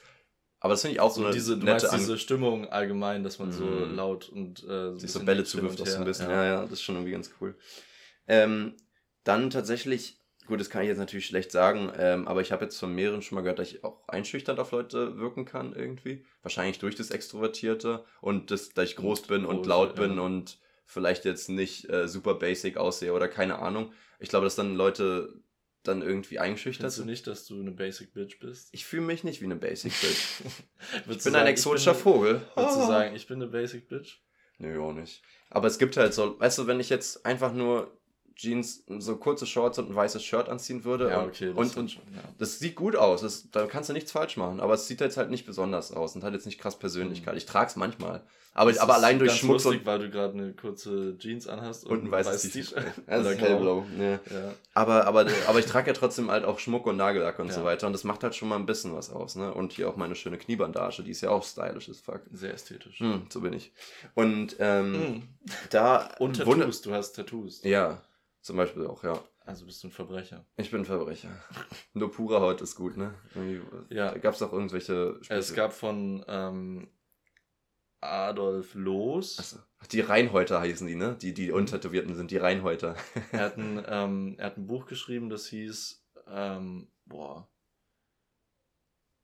aber das finde ich auch so, so eine diese, nette meinst, diese Stimmung allgemein, dass man mm. so mhm. laut und äh, so sich so Bälle zuwirft auch so ein bisschen. Ja. ja, ja, das ist schon irgendwie ganz cool. Ähm, dann tatsächlich Gut, das kann ich jetzt natürlich schlecht sagen, ähm, aber ich habe jetzt von mehreren schon mal gehört, dass ich auch einschüchternd auf Leute wirken kann irgendwie. Wahrscheinlich durch das Extrovertierte und das, dass ich groß und bin groß, und laut ja. bin und vielleicht jetzt nicht äh, super basic aussehe oder keine Ahnung. Ich glaube, dass dann Leute dann irgendwie eingeschüchtert sind. du nicht, dass du eine Basic Bitch bist? Ich fühle mich nicht wie eine Basic [laughs] Bitch. ich bin ein exotischer bin Vogel. Würdest du sagen, ich bin eine Basic Bitch? Nö, auch nicht. Aber es gibt halt so, weißt du, wenn ich jetzt einfach nur Jeans, so kurze Shorts und ein weißes Shirt anziehen würde. Ja, okay. Das und, und schon, ja. das sieht gut aus. Das, da kannst du nichts falsch machen. Aber es sieht jetzt halt nicht besonders aus und hat jetzt nicht krass Persönlichkeit. Mhm. Ich trage es manchmal. Aber, das aber allein durch Schmuck. Lustig, und, weil du gerade eine kurze Jeans anhast und, und ein weißes T-Shirt. Also hellblau. Ja. ja. Aber, aber, [laughs] aber ich trage ja trotzdem halt auch Schmuck und Nagellack und ja. so weiter. Und das macht halt schon mal ein bisschen was aus. Ne? Und hier auch meine schöne Kniebandage, die ist ja auch stylisch as fuck. Sehr ästhetisch. Hm, so bin ich. Und ähm, hm. da. Und Tattoos, du hast Tattoos. Ja. Zum Beispiel auch, ja. Also bist du ein Verbrecher. Ich bin ein Verbrecher. [laughs] Nur pure Haut ist gut, ne? Irgendwie, ja. Gab es auch irgendwelche Sprüche? Es gab von ähm, Adolf Loos. Achso. Die Reinhäuter heißen die, ne? Die, die Untätowierten sind die Reinhäuter. er, hat ein, [laughs] ähm, er hat ein Buch geschrieben, das hieß, ähm, boah.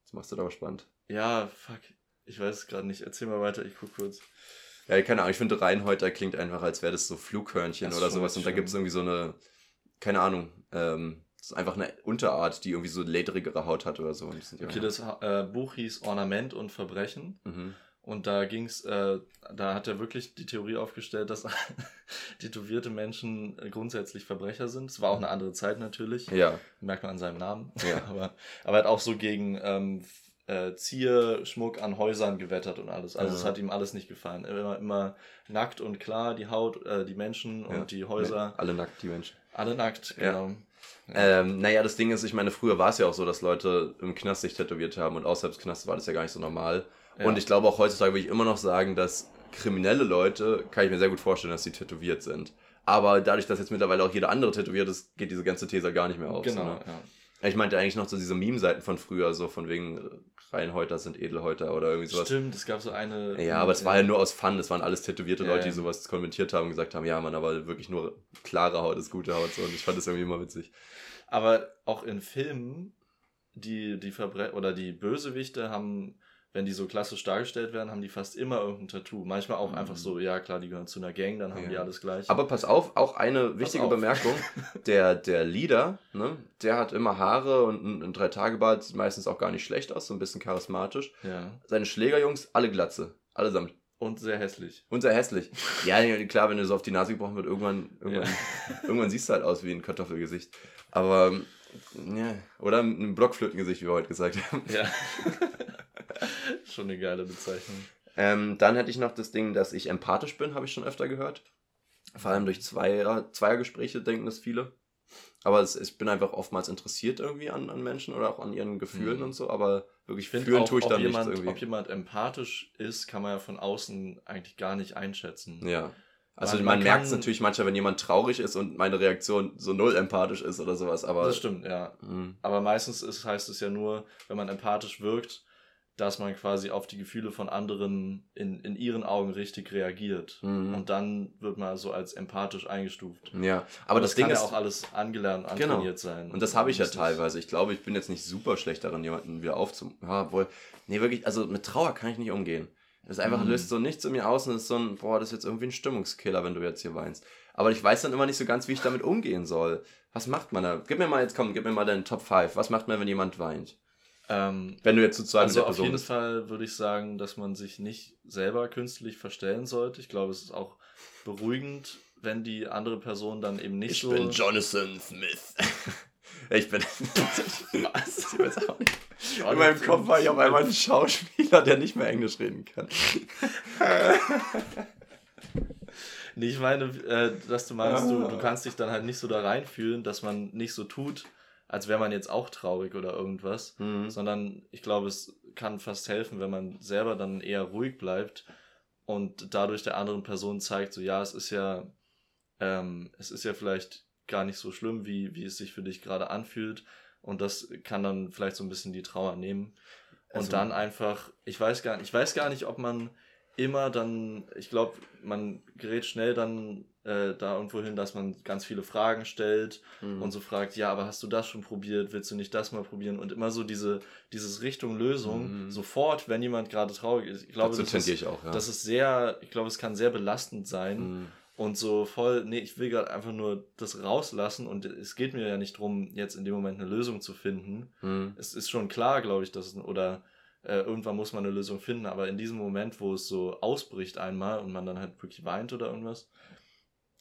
Das machst du doch spannend. Ja, fuck. Ich weiß es gerade nicht. Erzähl mal weiter, ich guck kurz. Ja, keine Ahnung, ich finde Reinhäuter klingt einfach, als wäre das so Flughörnchen das oder sowas. Und da gibt es irgendwie so eine, keine Ahnung, ähm, das ist einfach eine Unterart, die irgendwie so ledrigere Haut hat oder so. okay, das äh, Buch hieß Ornament und Verbrechen. Mhm. Und da ging's, äh, da hat er wirklich die Theorie aufgestellt, dass [laughs] tätowierte Menschen grundsätzlich Verbrecher sind. Es war auch eine andere Zeit natürlich. Ja. Merkt man an seinem Namen. Ja. [laughs] aber, aber er hat auch so gegen ähm, äh, Zierschmuck an Häusern gewettert und alles. Also es hat ihm alles nicht gefallen. Immer, immer nackt und klar, die Haut, äh, die Menschen und ja. die Häuser. alle nackt, die Menschen. Alle nackt, genau. Ja. Ähm, naja, das Ding ist, ich meine, früher war es ja auch so, dass Leute im Knast sich tätowiert haben und außerhalb des Knastes war das ja gar nicht so normal. Ja. Und ich glaube auch heutzutage würde ich immer noch sagen, dass kriminelle Leute, kann ich mir sehr gut vorstellen, dass sie tätowiert sind. Aber dadurch, dass jetzt mittlerweile auch jeder andere tätowiert ist, geht diese ganze These gar nicht mehr auf. Genau, so, ne? ja. Ich meinte eigentlich noch so diese Meme-Seiten von früher, so von wegen Reinhäuter sind Edelhäuter oder irgendwie sowas. Stimmt, es gab so eine. Ja, aber es war ja nur aus Fun. Das waren alles tätowierte Leute, die sowas kommentiert haben und gesagt haben, ja, man, aber wirklich nur klare Haut ist gute Haut. So. Und ich fand das irgendwie immer witzig. Aber auch in Filmen, die, die Verbre oder die Bösewichte haben wenn die so klassisch dargestellt werden, haben die fast immer irgendein Tattoo. Manchmal auch mhm. einfach so, ja klar, die gehören zu einer Gang, dann haben ja. die alles gleich. Aber pass auf, auch eine wichtige Bemerkung. [laughs] Der, der Leader, ne, der hat immer Haare und ein, ein Drei-Tage-Bart, sieht meistens auch gar nicht schlecht aus, so ein bisschen charismatisch. Ja. Seine Schlägerjungs, alle Glatze. Allesamt. Und sehr hässlich. Und sehr hässlich. ja, klar, wenn du so auf die Nase gebrochen wird, irgendwann, irgendwann, ja. irgendwann siehst du halt aus wie ein Kartoffelgesicht. Aber, ja, oder ein Blockflötengesicht, wie wir heute gesagt haben. Ja. [laughs] schon eine geile Bezeichnung. Ähm, dann hätte ich noch das Ding, dass ich empathisch bin, habe ich schon öfter gehört. Vor allem durch Zweier, Zweiergespräche denken das viele. Aber es, ich bin einfach oftmals interessiert irgendwie an, an Menschen oder auch an ihren Gefühlen Mhm. und so, aber wirklich Ich finde fühlen auch, tue ich ob da nichts jemand, irgendwie. ob jemand empathisch ist, kann man ja von außen eigentlich gar nicht einschätzen. Ja. Also Man- man, man merkt es natürlich manchmal, wenn jemand traurig ist und meine Reaktion so null empathisch ist oder sowas, aber. das stimmt, ja. Mhm. Aber meistens ist, heißt es ja nur, wenn man empathisch wirkt, dass man quasi auf die Gefühle von anderen in, in ihren Augen richtig reagiert. Mhm. Und dann wird man so als empathisch eingestuft. Ja, aber das, Ding kann ist ja auch alles angelernt, Genau. antrainiert sein. Und das habe ich ja teilweise. Ich glaube, ich bin jetzt nicht super schlecht darin, jemanden wieder aufzu... Ja, wohl. Nee, wirklich, also mit Trauer kann ich nicht umgehen. Das ist einfach, Mhm. löst so nichts in mir aus und ist so ein, boah, das ist jetzt irgendwie ein Stimmungskiller, wenn du jetzt hier weinst. Aber ich weiß dann immer nicht so ganz, wie ich damit umgehen soll. Was macht man da? Gib mir mal jetzt, komm, gib mir mal deinen Top 5. Was macht man, wenn jemand weint? Ähm, Wenn du jetzt zu zweit also auf jeden bist. Fall würde ich sagen, dass man sich nicht selber künstlich verstellen sollte. Ich glaube, es ist auch beruhigend, wenn die andere Person dann eben nicht Ich so... bin Jonathan Smith. [laughs] ich bin... [laughs] Was? Ich weiß auch nicht. In meinem Kopf war ich auf einmal ein Schauspieler, der nicht mehr Englisch reden kann. [laughs] Nee, ich meine, äh, dass du meinst, du, Ah. du kannst dich dann halt nicht so da reinfühlen, dass man nicht so tut, als wäre man jetzt auch traurig oder irgendwas, Mhm. sondern ich glaube, es kann fast helfen, wenn man selber dann eher ruhig bleibt und dadurch der anderen Person zeigt, so ja, es ist ja, ähm, es ist ja vielleicht gar nicht so schlimm, wie, wie es sich für dich gerade anfühlt und das kann dann vielleicht so ein bisschen die Trauer nehmen und Also- dann einfach, ich weiß gar nicht, ich weiß gar nicht, ob man immer dann, ich glaube, man gerät schnell dann äh, da irgendwo hin, dass man ganz viele Fragen stellt Mhm. und so fragt, ja, aber hast du das schon probiert? Willst du nicht das mal probieren? Und immer so diese, dieses Richtung Lösung, Mhm. sofort, wenn jemand gerade traurig ist. Ich glaube, Dazu das ist, ich auch, ja. das ist sehr, ich glaube, es kann sehr belastend sein Mhm. Und so voll, nee, ich will gerade einfach nur das rauslassen und es geht mir ja nicht drum, jetzt in dem Moment eine Lösung zu finden. Mhm. Es ist schon klar, glaube ich, dass es, oder äh, irgendwann muss man eine Lösung finden, aber in diesem Moment, wo es so ausbricht einmal und man dann halt wirklich weint oder irgendwas,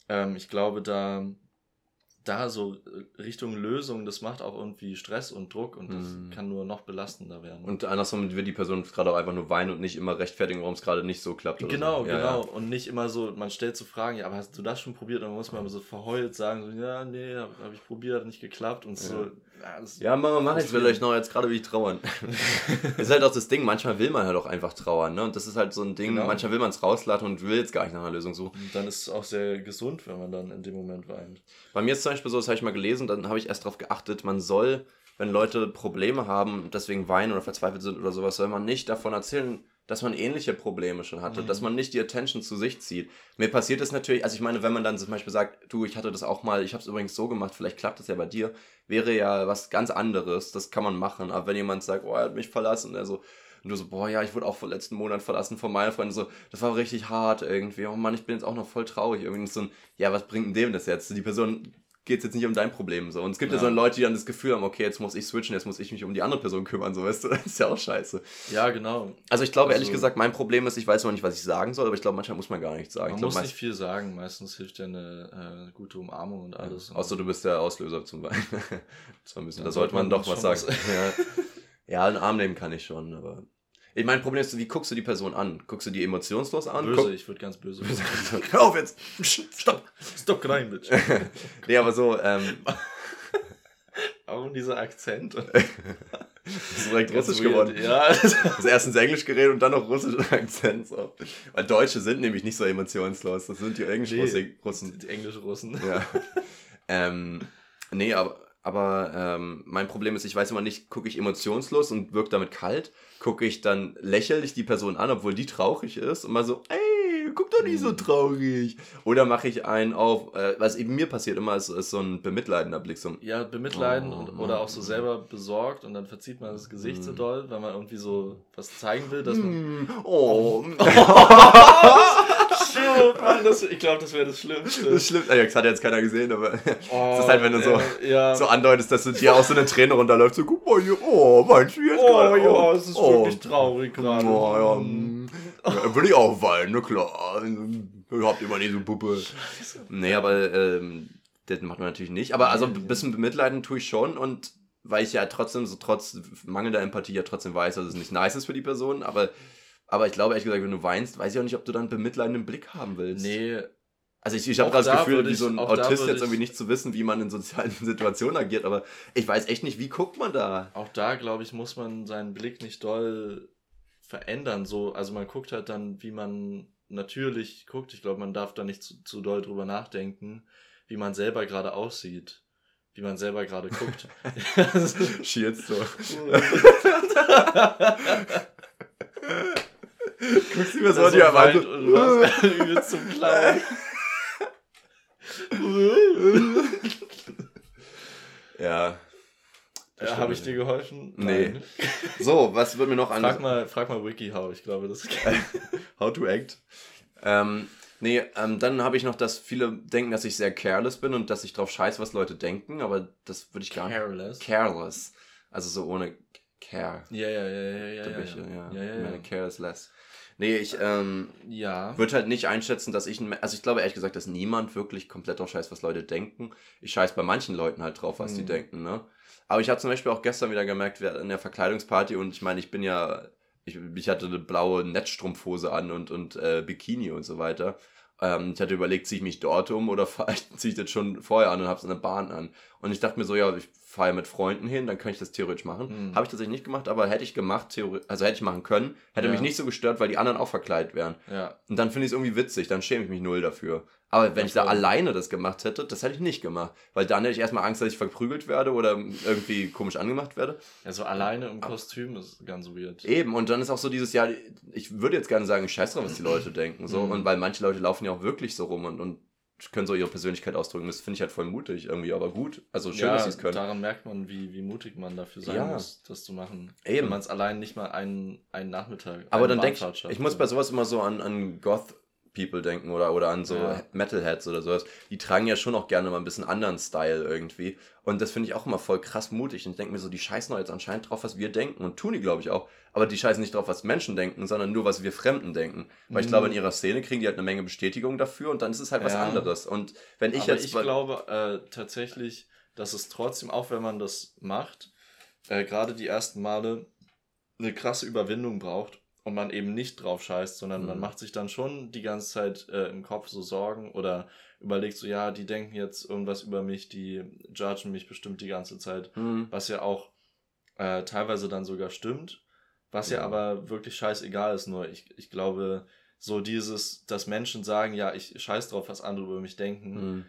ähm, ich glaube, da, da so äh, Richtung Lösung, das macht auch irgendwie Stress und Druck und das Mhm. kann nur noch belastender werden. Und andersrum wird die Person gerade auch einfach nur weinen und nicht immer rechtfertigen, warum es gerade nicht so klappt. Oder Genau, so. Ja, genau. Ja. Und nicht immer so, man stellt so Fragen, ja, aber hast du das schon probiert? Und dann muss man immer so verheult sagen, so, ja, nee, habe hab ich probiert, hat nicht geklappt und so. Ja, das, Ja, Mama, mach ich will euch noch jetzt gerade, wie ich trauern. das [laughs] ist halt auch das Ding, manchmal will man halt auch einfach trauern, ne? Und das ist halt so ein Ding, Genau. manchmal will man es rauslassen und will jetzt gar nicht nach einer Lösung suchen. Und dann ist es auch sehr gesund, wenn man dann in dem Moment weint. Bei mir ist zum Beispiel so, das habe ich mal gelesen, dann habe ich erst darauf geachtet, man soll, wenn Leute Probleme haben, deswegen weinen oder verzweifelt sind oder sowas, soll man nicht davon erzählen, dass man ähnliche Probleme schon hatte, Mhm. dass man nicht die Attention zu sich zieht. Mir passiert es natürlich, also ich meine, wenn man dann zum Beispiel sagt, du, ich hatte das auch mal, ich habe es übrigens so gemacht, vielleicht klappt das ja bei dir, wäre ja was ganz anderes, das kann man machen. Aber wenn jemand sagt, oh, er hat mich verlassen, er so, und du so, boah, ja, ich wurde auch vor letzten Monat verlassen von meiner Freundin, so, das war richtig hart irgendwie, oh Mann, ich bin jetzt auch noch voll traurig. Irgendwie so ein, ja, was bringt denn dem das jetzt? Die Person geht es jetzt nicht um dein Problem so. Und es gibt ja. Ja. so Leute, die dann das Gefühl haben, okay, jetzt muss ich switchen, jetzt muss ich mich um die andere Person kümmern, so weißt du, [laughs] das ist ja auch scheiße. Ja, genau. Also ich glaube Also- ehrlich gesagt, mein Problem ist, ich weiß noch nicht, was ich sagen soll, aber ich glaube, manchmal muss man gar nichts sagen. Man ich glaub, muss nicht viel sagen. Meistens hilft ja eine äh, gute Umarmung und alles. Außer du bist der Auslöser zum Beispiel. [laughs] Da sollte man doch was sagen. Ja. ja, einen Arm nehmen kann ich schon, aber. Ich mein Problem ist, wie guckst du die Person an? Guckst du die emotionslos an? böse, Guck- ich würde ganz böse. [laughs] Hör auf jetzt! Stopp! Stopp rein, Bitch. [laughs] Nee, aber so, ähm, [laughs] Warum dieser Akzent? ist direkt russisch weird. geworden. Ja. Also erstens Englisch geredet und dann noch russischen Akzent. So. Weil Deutsche sind nämlich nicht so emotionslos. Das sind die Englisch-Russen. Die Englisch-Russen. Ja. ähm, nee, aber, aber ähm, mein Problem ist, ich weiß immer nicht, gucke ich emotionslos und wirke damit kalt, gucke ich dann lächerlich die Person an, obwohl die traurig ist und mal so, ey, guck doch nicht so Mhm. traurig. Oder mache ich einen auf, äh, was eben mir passiert immer, ist, ist so ein bemitleidender Blick. So, Ja, bemitleiden Oh, und, oder auch so selber besorgt und dann verzieht man das Gesicht so Mm. doll, weil man irgendwie so was zeigen will, dass man. hm, [laughs] oh, [laughs] [laughs] Shit, Mann, das, ich glaube, das wäre das Schlimmste. das ist schlimm. Ja, Das hat jetzt keiner gesehen, aber [laughs] Oh, ist halt, wenn du so- äh, ja. so andeutest, dass du dir auch so eine Träne runterläuft. So, guck mal hier, oh, meinst du jetzt Oh gerade? ja, es ist oh. wirklich traurig gerade. Oh, ja, mm. ja, will ich auch weinen, na klar. Ihr habt immer diese Puppe. Nee, aber ähm, das macht man natürlich nicht. Aber also ein bisschen bemitleiden tue ich schon und weil ich ja trotzdem so trotz mangelnder Empathie ja trotzdem weiß, dass es nicht nice ist für die Person, aber, aber ich glaube ehrlich gesagt, wenn du weinst, weiß ich auch nicht, ob du dann einen bemitleidenden Blick haben willst. Nee, Also ich, ich habe das da Gefühl, wie so ein Autist jetzt irgendwie ich- nicht zu wissen, wie man in sozialen [laughs] Situationen agiert, aber ich weiß echt nicht, wie guckt man da? Auch da, glaube ich, muss man seinen Blick nicht doll verändern. So, also man guckt halt dann, wie man natürlich guckt. Ich glaube, man darf da nicht zu, zu doll drüber nachdenken, wie man selber gerade aussieht. Wie man selber gerade guckt. [laughs] Schielst so. [laughs] Guckst du mir so an die Erwartung. und übelst [laughs] zum Klauen. Ja. Ja, Habe ich dir geholfen? Nee. Nein. So, was wird mir noch an? Frag mal, frag mal WikiHow, ich glaube, das ist [laughs] How to act. Ähm, nee, ähm, dann habe ich noch, dass viele denken, dass ich sehr careless bin und dass ich drauf scheiße, was Leute denken, aber das würde ich gar nicht. careless. Careless. Also so ohne Care. Ja, ja, ja, ja, ja. Ja, ja. ja. ja, meine, careless less. Nee, ich ähm, ja. würde halt nicht einschätzen, dass ich, ein, also ich glaube ehrlich gesagt, dass niemand wirklich komplett drauf scheißt, was Leute denken. Ich scheiß bei manchen Leuten halt drauf, was die Hm. denken, ne? Aber ich habe zum Beispiel auch gestern wieder gemerkt, wir in der Verkleidungsparty und ich meine, ich bin ja, ich, ich hatte eine blaue Netzstrumpfhose an und, und äh, Bikini und so weiter. Ähm, ich hatte überlegt, ziehe ich mich dort um oder [laughs] ziehe ich das schon vorher an und habe es in der Bahn an. Und ich dachte mir so, ja, ich fahre ja mit Freunden hin, dann kann ich das theoretisch machen. Hm. Habe ich tatsächlich nicht gemacht, aber hätte ich gemacht, theori- also hätte ich machen können, hätte Ja. mich nicht so gestört, weil die anderen auch verkleidet wären. Ja. Und dann finde ich es irgendwie witzig, dann schäme ich mich null dafür. Aber wenn Ja, ich da alleine das gemacht hätte, das hätte ich nicht gemacht. Weil dann hätte ich erstmal Angst, dass ich verprügelt werde oder irgendwie komisch angemacht werde. Also alleine im Kostüm ist ganz weird. Eben, und dann ist auch so dieses Jahr, ich würde jetzt gerne sagen, scheiß drauf, was die Leute denken. So. Mhm. Und weil manche Leute laufen ja auch wirklich so rum und, und können so ihre Persönlichkeit ausdrücken. Das finde ich halt voll mutig irgendwie, aber gut. Also schön, ja, dass sie es können. daran merkt man, wie, wie mutig man dafür sein Ja. muss, das zu machen. Eben. Wenn man es allein nicht mal einen, einen Nachmittag. Aber eine dann denke ich, ich muss bei sowas immer so an, an Goth People denken oder, oder an so Ja. Metalheads oder sowas. Die tragen ja schon auch gerne mal ein bisschen anderen Style irgendwie. Und das finde ich auch immer voll krass mutig. Und ich denke mir so, die scheißen doch jetzt anscheinend drauf, was wir denken. Und tun die, glaube ich, auch. Aber die scheißen nicht drauf, was Menschen denken, sondern nur, was wir Fremden denken. Weil ich Mhm. glaube, in ihrer Szene kriegen die halt eine Menge Bestätigung dafür und dann ist es halt was Ja. anderes. Und wenn ich Aber jetzt. ich glaube äh, tatsächlich, dass es trotzdem, auch wenn man das macht, äh, gerade die ersten Male eine krasse Überwindung braucht und man eben nicht drauf scheißt, sondern man Mhm. macht sich dann schon die ganze Zeit äh, im Kopf so Sorgen oder überlegt so, ja, die denken jetzt irgendwas über mich, die judgen mich bestimmt die ganze Zeit, Hm, was ja auch äh, teilweise dann sogar stimmt, was ja, Ja. aber wirklich scheißegal ist, nur ich, ich glaube, so dieses, dass Menschen sagen, ja, ich scheiß drauf, was andere über mich denken, hm.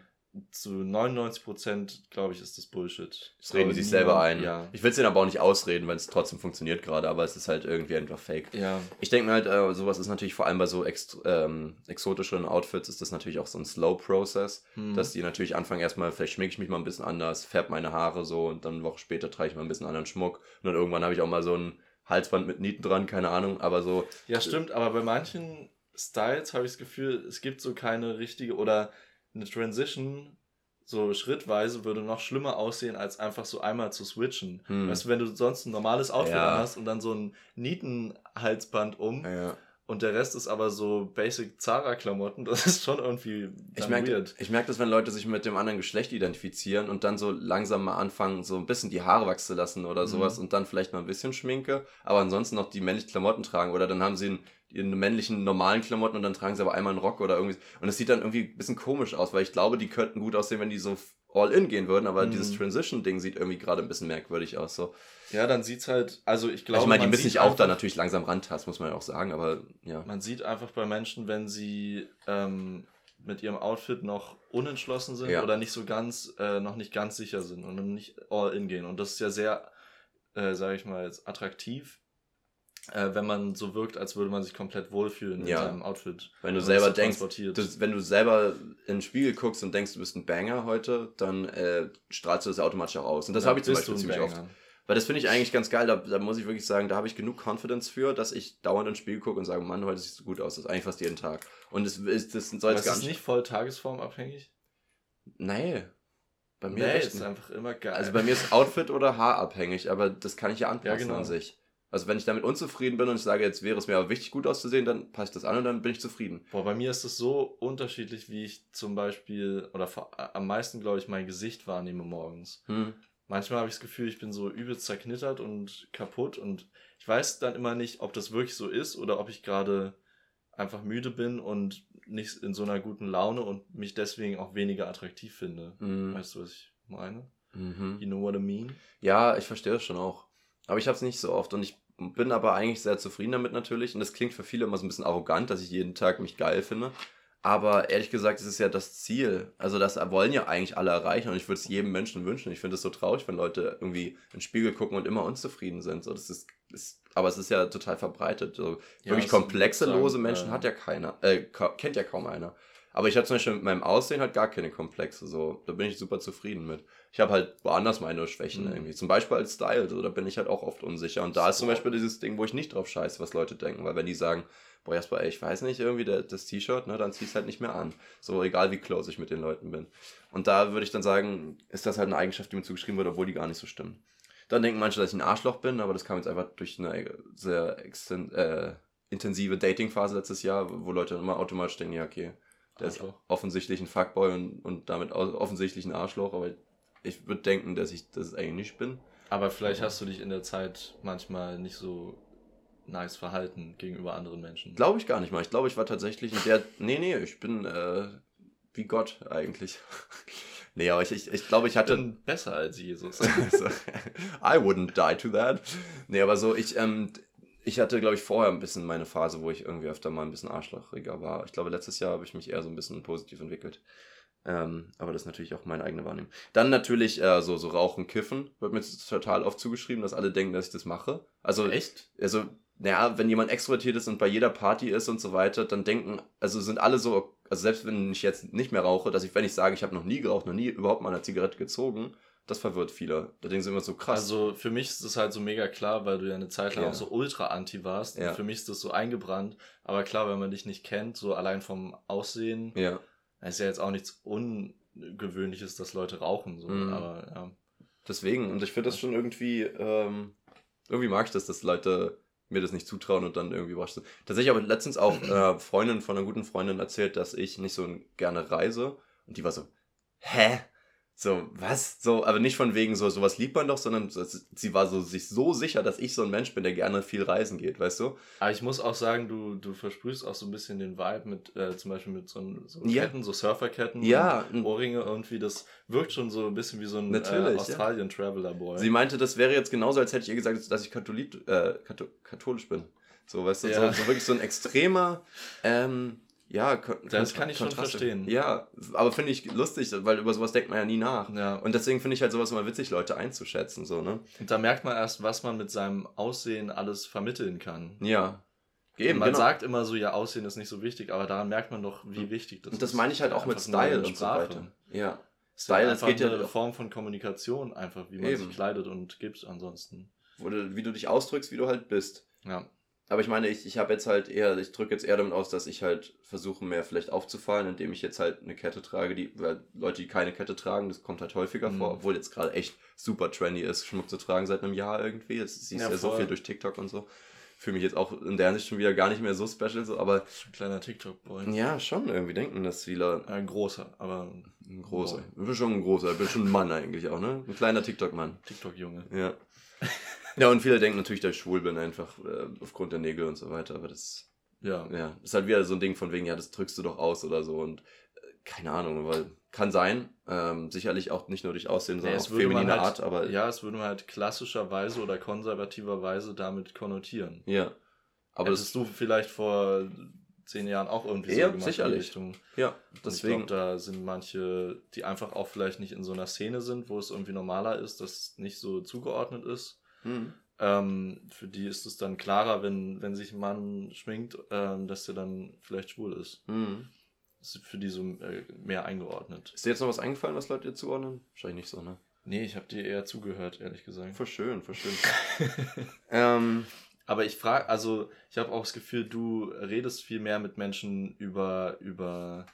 Zu 99 Prozent, glaube ich, ist das Bullshit. Das reden die sich selber ein. Ja. Ich will es denen aber auch nicht ausreden, weil es trotzdem funktioniert gerade, aber es ist halt irgendwie einfach fake. Ja. Ich denke mir halt, äh, sowas ist natürlich vor allem bei so ext ähm, exotischeren Outfits ist das natürlich auch so ein Slow-Process, Hm. dass die natürlich anfangen erstmal, vielleicht schminke ich mich mal ein bisschen anders, färbe meine Haare so und dann eine Woche später trage ich mal ein bisschen anderen Schmuck und dann irgendwann habe ich auch mal so ein Halsband mit Nieten dran, keine Ahnung, aber so, ja, stimmt, aber bei manchen Styles habe ich das Gefühl, es gibt so keine richtige oder eine Transition so schrittweise würde noch schlimmer aussehen, als einfach so einmal zu switchen. Hm. Weißt du, wenn du sonst ein normales Outfit Ja. hast und dann so ein Nietenhalsband um ja. und der Rest ist aber so basic Zara-Klamotten, [laughs] das ist schon irgendwie Ich merke ich merk das, wenn Leute sich mit dem anderen Geschlecht identifizieren und dann so langsam mal anfangen, so ein bisschen die Haare wachsen zu lassen oder Mhm. sowas und dann vielleicht mal ein bisschen Schminke, aber ansonsten noch die männlichen Klamotten tragen oder dann haben sie einen, ihren männlichen normalen Klamotten und dann tragen sie aber einmal einen Rock oder irgendwie. Und das sieht dann irgendwie ein bisschen komisch aus, weil ich glaube, die könnten gut aussehen, wenn die so all in gehen würden, aber Mhm. dieses Transition-Ding sieht irgendwie gerade ein bisschen merkwürdig aus. So. Ja, dann sieht's halt, also ich glaube, ich meine, die müssen sich auch da natürlich langsam rantasten, muss man ja auch sagen, aber ja. Man sieht einfach bei Menschen, wenn sie ähm, mit ihrem Outfit noch unentschlossen sind Ja. oder nicht so ganz, äh, noch nicht ganz sicher sind und nicht all in gehen. Und das ist ja sehr, äh, sage ich mal, jetzt attraktiv, äh, wenn man so wirkt, als würde man sich komplett wohlfühlen Ja. in seinem Outfit. Wenn du Und selber so denkst, transportiert. Das, wenn du selber in den Spiegel guckst und denkst, du bist ein Banger heute, dann äh, strahlst du das automatisch auch aus. Und das Dann habe ich zum Beispiel du ziemlich oft. Banger. Weil das finde ich eigentlich ganz geil. Da, da muss ich wirklich sagen, da habe ich genug Confidence für, dass ich dauernd ins Spiegel gucke und sage, Mann, heute siehst du gut aus. Das ist eigentlich fast jeden Tag. Und es ist, das soll jetzt ist gar nicht. nicht voll tagesformabhängig? Nee. Bei mir Nee, ist einfach immer geil. Also bei mir ist Outfit oder Haar abhängig, aber das kann ich ja anpassen Ja, genau. an sich. Also wenn ich damit unzufrieden bin und ich sage, jetzt wäre es mir aber wichtig, gut auszusehen, dann passe ich das an und dann bin ich zufrieden. Boah, bei mir ist es so unterschiedlich, wie ich zum Beispiel, oder vor, am meisten, glaube ich, mein Gesicht wahrnehme morgens. Hm. Manchmal habe ich das Gefühl, ich bin so übelst zerknittert und kaputt und ich weiß dann immer nicht, ob das wirklich so ist oder ob ich gerade einfach müde bin und nicht in so einer guten Laune und mich deswegen auch weniger attraktiv finde. Mhm. Weißt du, was ich meine? Mhm. You know what I mean? Ja, ich verstehe das schon auch. Aber ich habe es nicht so oft und ich bin aber eigentlich sehr zufrieden damit natürlich. Und das klingt für viele immer so ein bisschen arrogant, dass ich jeden Tag mich geil finde. Aber ehrlich gesagt, es ist ja das Ziel. Also das wollen ja eigentlich alle erreichen und ich würde es jedem Menschen wünschen. Ich finde es so traurig, wenn Leute irgendwie in den Spiegel gucken und immer unzufrieden sind. So, das ist, ist aber es ist ja total verbreitet. So, Ja, wirklich komplexe, lose Menschen äh, hat ja keiner. Äh, kennt ja kaum einer. Aber ich habe zum Beispiel mit meinem Aussehen halt gar keine Komplexe. So, da bin ich super zufrieden mit. Ich habe halt woanders meine Schwächen Mhm. irgendwie. Zum Beispiel als Style, so, da bin ich halt auch oft unsicher. Und da ist zum. Beispiel dieses Ding, wo ich nicht drauf scheiße, was Leute denken. Weil wenn die sagen, boah, Jasper, ey, ich weiß nicht, irgendwie der, das T-Shirt, ne, dann zieh es halt nicht mehr an. So, egal wie close ich mit den Leuten bin. Und da würde ich dann sagen, ist das halt eine Eigenschaft, die mir zugeschrieben wird, obwohl die gar nicht so stimmt. Dann denken manche, dass ich ein Arschloch bin, aber das kam jetzt einfach durch eine sehr exten äh, intensive Dating-Phase letztes Jahr, wo Leute immer automatisch denken, ja, okay, der ist Arschloch. offensichtlich ein Fuckboy und, und damit offensichtlich ein Arschloch, aber ich würde denken, dass ich das eigentlich nicht bin. Aber vielleicht hast du dich in der Zeit manchmal nicht so nice verhalten gegenüber anderen Menschen. Glaube ich gar nicht mal. Ich glaube, ich war tatsächlich in der. Nee, nee, ich bin äh, wie Gott eigentlich. [laughs] nee, aber ich, ich, ich glaube, ich ich hatte. bin besser als Jesus. [laughs] so, I wouldn't die to that. Nee, aber so, ich, ähm, ich hatte, glaube ich, vorher ein bisschen meine Phase, wo ich irgendwie öfter mal ein bisschen arschlochiger war. Ich glaube, letztes Jahr habe ich mich eher so ein bisschen positiv entwickelt. Ähm, aber das ist natürlich auch meine eigene Wahrnehmung. Dann natürlich äh, so, so Rauchen, Kiffen. Wird mir total oft zugeschrieben, dass alle denken, dass ich das mache. Also, Echt? also, naja, wenn jemand extrovertiert ist und bei jeder Party ist und so weiter, dann denken, also sind alle so, also selbst wenn ich jetzt nicht mehr rauche, dass ich, wenn ich sage, ich habe noch nie geraucht, noch nie überhaupt mal eine Zigarette gezogen, das verwirrt viele. Da denken sie immer so krass. Also für mich ist das halt so mega klar, weil du ja eine Zeit lang Ja. auch so ultra anti warst. Ja. Und für mich ist das so eingebrannt. Aber klar, wenn man dich nicht kennt, so allein vom Aussehen, ja. ist ja jetzt auch nichts Ungewöhnliches, dass Leute rauchen. So. Mhm. Aber ja. Deswegen, und ich finde das schon irgendwie, ähm, irgendwie mag ich das, dass Leute mir das nicht zutrauen und dann irgendwie überrascht sind. Tatsächlich habe ich letztens auch äh, Freundin von einer guten Freundin erzählt, dass ich nicht so gerne reise. Und die war so, hä? So, was? So, aber nicht von wegen so, sowas liebt man doch, sondern so- sie war so sich so sicher, dass ich so ein Mensch bin, der gerne viel reisen geht, weißt du? Aber ich muss auch sagen, du, du versprühst auch so ein bisschen den Vibe mit, äh, zum Beispiel mit so, so Ja. Ketten, so Surferketten, Ja, und Ohrringe irgendwie. Das wirkt schon so ein bisschen wie so ein äh, ja. Australien-Traveler-Boy. Sie meinte, das wäre jetzt genauso, als hätte ich ihr gesagt, dass ich Katholit, äh, Katho katholisch bin. So, weißt du, Ja. so, so wirklich so ein extremer, ähm, ja, Das kann ich schon verstehen. Ja, aber finde ich lustig, weil über sowas denkt man ja nie nach. ja. Und deswegen finde ich halt sowas immer witzig, Leute einzuschätzen, so, ne? Und da merkt man erst, was man mit seinem Aussehen alles vermitteln kann. Ja. Eben, man genau. sagt immer so, ja, Aussehen ist nicht so wichtig, aber daran merkt man doch, wie wichtig das ist. und das meine ich halt auch mit Style und so weiter. Ja. Ist Style, es geht ja eine Form von Kommunikation, einfach, wie man Eben. sich kleidet und gibt ansonsten. Wo du, wie du dich ausdrückst, wie du halt bist. Ja. Aber ich meine, ich, ich habe jetzt halt eher, ich drücke jetzt eher damit aus, dass ich halt versuche, mehr vielleicht aufzufallen, indem ich jetzt halt eine Kette trage, die, weil Leute, die keine Kette tragen, das kommt halt häufiger Mhm. vor, obwohl jetzt gerade echt super trendy ist, Schmuck zu tragen seit einem Jahr irgendwie. Das siehst Ja, ja, so viel durch TikTok und so. Fühle mich jetzt auch in der Hinsicht schon wieder gar nicht mehr so special, so, aber Ein kleiner TikTok-Boy. ja, schon irgendwie denken, dass viele. Ein großer, aber Ein großer. Boy. Ich bin schon ein großer, ich bin schon ein Mann eigentlich auch, ne? Ein kleiner TikTok-Mann. TikTok-Junge. Ja. [laughs] ja, und viele denken natürlich, dass ich schwul bin, einfach äh, aufgrund der Nägel und so weiter, aber das Ja. ja, ist halt wieder so ein Ding von wegen, ja, das drückst du doch aus oder so und äh, keine Ahnung, weil kann sein, ähm, sicherlich auch nicht nur durch Aussehen, sondern es auch feminine halt, Art, aber ja. ja, es würde man halt klassischerweise oder konservativerweise damit konnotieren. Aber Hättest das, du vielleicht vor zehn Jahren auch irgendwie Ja, so gemacht in die sicherlich. Richtung. ja, Deswegen. deswegen, Ich glaube, da sind manche, die einfach auch vielleicht nicht in so einer Szene sind, wo es irgendwie normaler ist, dass es nicht so zugeordnet ist. Hm, Ähm, für die ist es dann klarer, wenn, wenn sich ein Mann schminkt, ähm, dass der dann vielleicht schwul ist. hm. Das ist für die so äh, mehr eingeordnet. Ist dir jetzt noch was eingefallen, was Leute dir zuordnen? Wahrscheinlich nicht so, ne? Nee, ich habe dir eher zugehört, ehrlich gesagt. Voll schön, voll schön. [laughs] ähm, Aber ich frage, also ich habe auch das Gefühl, du redest viel mehr mit Menschen über, über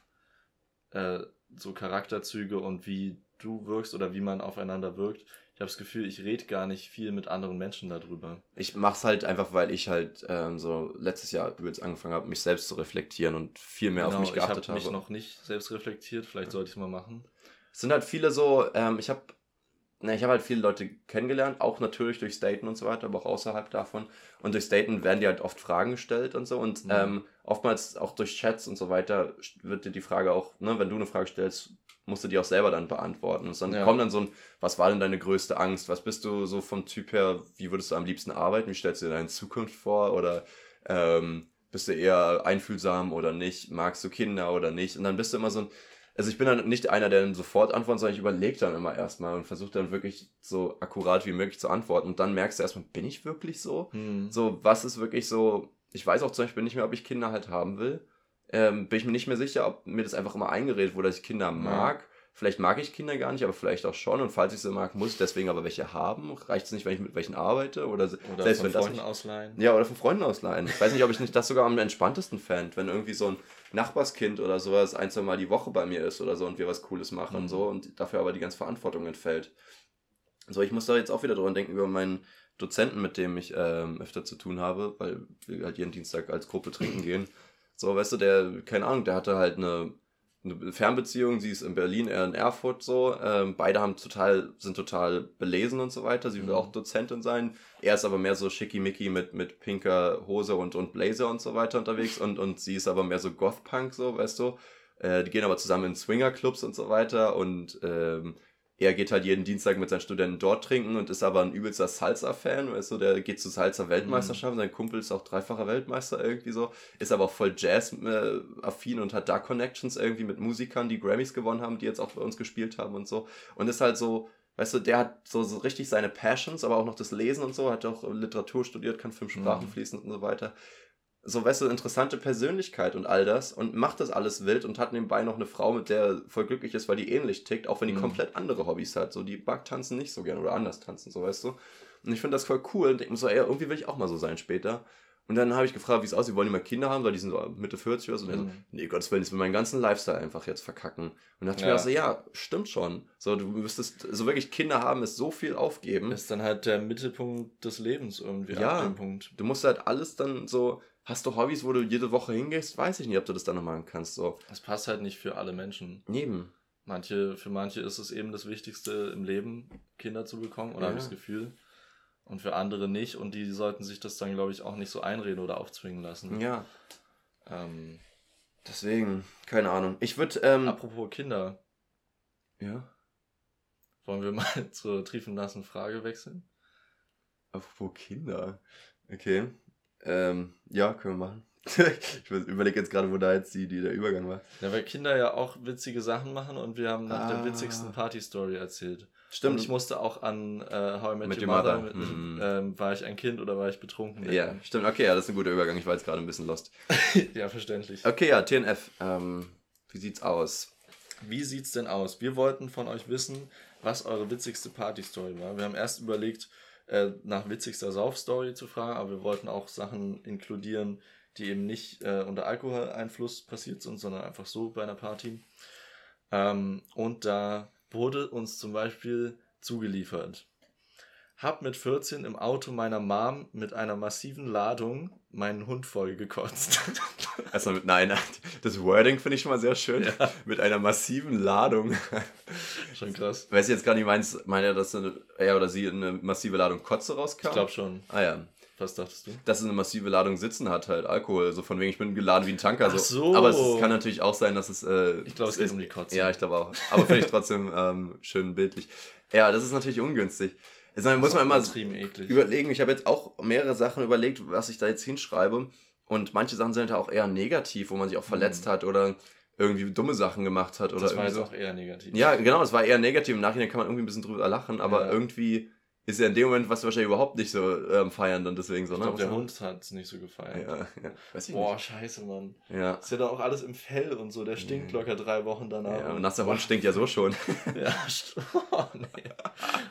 äh, so Charakterzüge und wie du wirkst oder wie man aufeinander wirkt. Ich habe das Gefühl, ich rede gar nicht viel mit anderen Menschen darüber. ich mach's halt einfach, weil ich halt ähm, so letztes Jahr übelst angefangen habe, mich selbst zu reflektieren und viel mehr auf mich Genau, ich geachtet habe mich habe. noch nicht selbst reflektiert, vielleicht sollte ich es mal machen. Es sind halt viele so, ähm, ich habe na, ich habe halt viele Leute kennengelernt, auch natürlich durch Staten und so weiter, aber auch außerhalb davon. Und durch Staten werden dir halt oft Fragen gestellt und so. Und Mhm. ähm, oftmals auch durch Chats und so weiter wird dir die Frage auch, ne, wenn du eine Frage stellst, musst du die auch selber dann beantworten. Und dann ja. kommt dann so ein, was war denn deine größte Angst? Was bist du so vom Typ her, wie würdest du am liebsten arbeiten? Wie stellst du dir deine Zukunft vor? Oder ähm, bist du eher einfühlsam oder nicht? Magst du Kinder oder nicht? Und dann bist du immer so ein, also ich bin dann nicht einer, der dann sofort antwortet, sondern ich überlege dann immer erstmal und versuche dann wirklich so akkurat wie möglich zu antworten. Und dann merkst du erstmal, bin ich wirklich so? Hm. So, was ist wirklich so, ich weiß auch zum Beispiel nicht mehr, ob ich Kinder halt haben will. Ähm, bin ich mir nicht mehr sicher, ob mir das einfach immer eingeredet wurde, dass ich Kinder mag. Ja. Vielleicht mag ich Kinder gar nicht, aber vielleicht auch schon. Und falls ich sie mag, muss ich deswegen aber welche haben. Reicht es nicht, wenn ich mit welchen arbeite? Oder, oder selbst von Freunden ausleihen. Ja, oder von Freunden ausleihen. Ich weiß nicht, ob ich nicht das sogar am entspanntesten fände, wenn irgendwie so ein Nachbarskind oder sowas ein, zwei Mal die Woche bei mir ist oder so und wir was Cooles machen mhm. und so und dafür aber die ganze Verantwortung entfällt. So, ich muss da jetzt auch wieder drüber denken über meinen Dozenten, mit dem ich ähm, öfter zu tun habe, weil wir halt jeden Dienstag als Gruppe trinken gehen. So, weißt du, der, keine Ahnung, der hatte halt eine eine Fernbeziehung, sie ist in Berlin, er in Erfurt so. Ähm, beide haben total, sind total belesen und so weiter. Sie will mhm. auch Dozentin sein. Er ist aber mehr so schickimicki mit, mit pinker Hose und, und Blazer und so weiter unterwegs und, und sie ist aber mehr so Goth-Punk, so, weißt du. Äh, die gehen aber zusammen in Swinger-Clubs und so weiter und ähm, er geht halt jeden Dienstag mit seinen Studenten dort trinken und ist aber ein übelster Salsa-Fan, weißt du, der geht zu Salsa-Weltmeisterschaften, mhm. sein Kumpel ist auch dreifacher Weltmeister irgendwie so, ist aber auch voll Jazz-affin und hat da Connections irgendwie mit Musikern, die Grammys gewonnen haben, die jetzt auch bei uns gespielt haben und so. Und ist halt so, weißt du, der hat so, so richtig seine Passions, aber auch noch das Lesen und so, hat auch Literatur studiert, kann fünf Sprachen mhm. fließen und so weiter so, weißt du, interessante Persönlichkeit und all das und macht das alles wild und hat nebenbei noch eine Frau, mit der er voll glücklich ist, weil die ähnlich tickt, auch wenn die mhm. komplett andere Hobbys hat. So, die mag tanzen nicht so gern oder anders tanzen, so, weißt du. Und ich finde das voll cool und denke mir so, ey, irgendwie will ich auch mal so sein später. Und dann habe ich gefragt, wie es aussieht, wollen die mal Kinder haben, weil die sind so Mitte 40 oder so. Und er so, mhm. nee, Gottes Willen, ich will meinen ganzen Lifestyle einfach jetzt verkacken. Und dachte ja. ich mir so, ja, stimmt schon. So, du müsstest, so wirklich Kinder haben, ist so viel aufgeben. Ist dann halt der Mittelpunkt des Lebens irgendwie. Ja, du musst halt alles dann so, Hast du Hobbys, wo du jede Woche hingehst? Weiß ich nicht, ob du das dann noch machen kannst. So. Das passt halt nicht für alle Menschen. Neben. Manche, für manche ist es eben das Wichtigste im Leben, Kinder zu bekommen, oder ja. habe ich das Gefühl. Und für andere nicht. Und die sollten sich das dann, glaube ich, auch nicht so einreden oder aufzwingen lassen. Ja. Ähm, Deswegen, keine Ahnung. Ich würde. Ähm, apropos Kinder. Ja. Wollen wir mal [laughs] zur triefen nassen Frage wechseln? Apropos Kinder. Okay. Ähm, ja, können wir machen. [laughs] ich überlege jetzt gerade, wo da jetzt die, die der Übergang war. Ja, weil Kinder ja auch witzige Sachen machen und wir haben nach ah. der witzigsten Party-Story erzählt. Stimmt. Und ich musste auch an äh, How I Met, Met Your Mother, Mother. Mit, mm. ähm, war ich ein Kind oder war ich betrunken? Ja, stimmt. Okay, ja, das ist ein guter Übergang. Ich war jetzt gerade ein bisschen lost. [laughs] ja, verständlich. Okay, ja, TNF. Ähm, wie sieht's aus? Wie sieht's denn aus? Wir wollten von euch wissen, was eure witzigste Party-Story war. Wir haben erst überlegt, äh, nach witzigster Sauf-Story zu fragen, aber wir wollten auch Sachen inkludieren, die eben nicht äh, unter Alkoholeinfluss passiert sind, sondern einfach so bei einer Party. Ähm, und da wurde uns zum Beispiel zugeliefert. Hab mit 14 im Auto meiner Mom mit einer massiven Ladung meinen Hund vollgekotzt. [laughs] Also mit, nein, das Wording finde ich schon mal sehr schön. Ja. Mit einer massiven Ladung. [laughs] Schon krass. Weiß ich jetzt gar nicht, meinst, meine er, dass eine, er oder sie eine massive Ladung Kotze rauskam? Ich glaube schon. Ah ja. Was dachtest du? Dass es eine massive Ladung Sitzen hat, halt Alkohol. So also von wegen, ich bin geladen wie ein Tanker. Ach so. Aber es kann natürlich auch sein, dass es. Äh, ich glaube, es geht um die Kotze. Ja, ich glaube auch. Aber finde ich trotzdem ähm, schön bildlich. Ja, das ist natürlich ungünstig. Jetzt muss man immer überlegen. Ich habe jetzt auch mehrere Sachen überlegt, was ich da jetzt hinschreibe. Und manche Sachen sind halt auch eher negativ, wo man sich auch verletzt mhm. hat oder irgendwie dumme Sachen gemacht hat. Oder das war jetzt auch eher negativ. Ja, genau, es war eher negativ. Im Nachhinein kann man irgendwie ein bisschen drüber lachen, aber ja. irgendwie ist ja in dem Moment was wahrscheinlich überhaupt nicht so ähm, feiern dann deswegen so. Ich glaube, der Hund hat es nicht so gefeiert. Ja, ja. Weiß ich Boah, nicht. scheiße, Mann. Ja. Ist ja da auch alles im Fell und so. Der stinkt locker drei Wochen danach. Ja, und nasser Hund stinkt ja so schon. [laughs] ja, [laughs] oh, nee.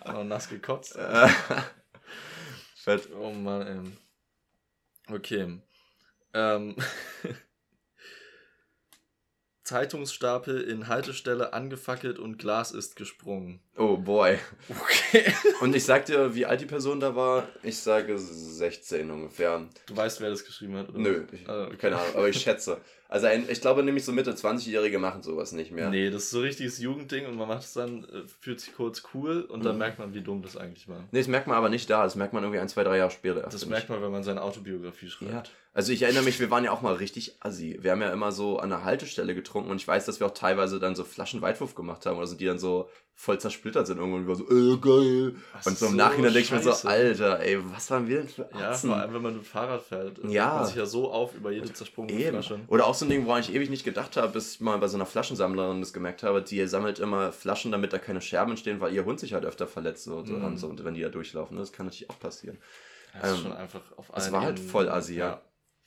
Auch noch nass gekotzt. [laughs] Fett. Oh Mann, ey. Okay. Ähm. Zeitungsstapel in Haltestelle angefackelt und Glas ist gesprungen. Oh boy. Okay. [laughs] Und ich sag dir, wie alt die Person da war? Ich sage 16 ungefähr. Du weißt, wer das geschrieben hat, oder? Nö, ich, ah, okay. keine Ahnung, aber ich schätze. Also ein, ich glaube nämlich so Mitte 20-Jährige machen sowas nicht mehr. Nee, das ist so richtiges Jugendding und man macht es dann, äh, fühlt sich kurz cool und dann Mhm. merkt man, wie dumm das eigentlich war. Nee, das merkt man aber nicht da. Das merkt man irgendwie ein, zwei, drei Jahre später. erst, Das merkt man, wenn man seine Autobiografie schreibt. Ja, also ich erinnere mich, wir waren ja auch mal richtig assi. Wir haben ja immer so an der Haltestelle getrunken und ich weiß, dass wir auch teilweise dann so Flaschen Weitwurf gemacht haben oder so, die dann so voll zersplittert sind irgendwo und wir so, äh, geil. Das und so im Nachhinein denke ich mir so. Alter, ey, was waren wir denn für Ja, Atzen? vor allem, wenn man mit dem Fahrrad fährt. Ja. regt Man sich ja so auf über jede zersprungene. Flasche. Oder auch so ein Ding, woran ich ewig nicht gedacht habe, bis ich mal bei so einer Flaschensammlerin das gemerkt habe, die sammelt immer Flaschen, damit da keine Scherben entstehen, weil ihr Hund sich halt öfter verletzt so, so, Mhm. und so, und wenn die da durchlaufen. ne? Das kann natürlich auch passieren. Das Ähm, schon einfach auf es allen war halt voll assi, ja.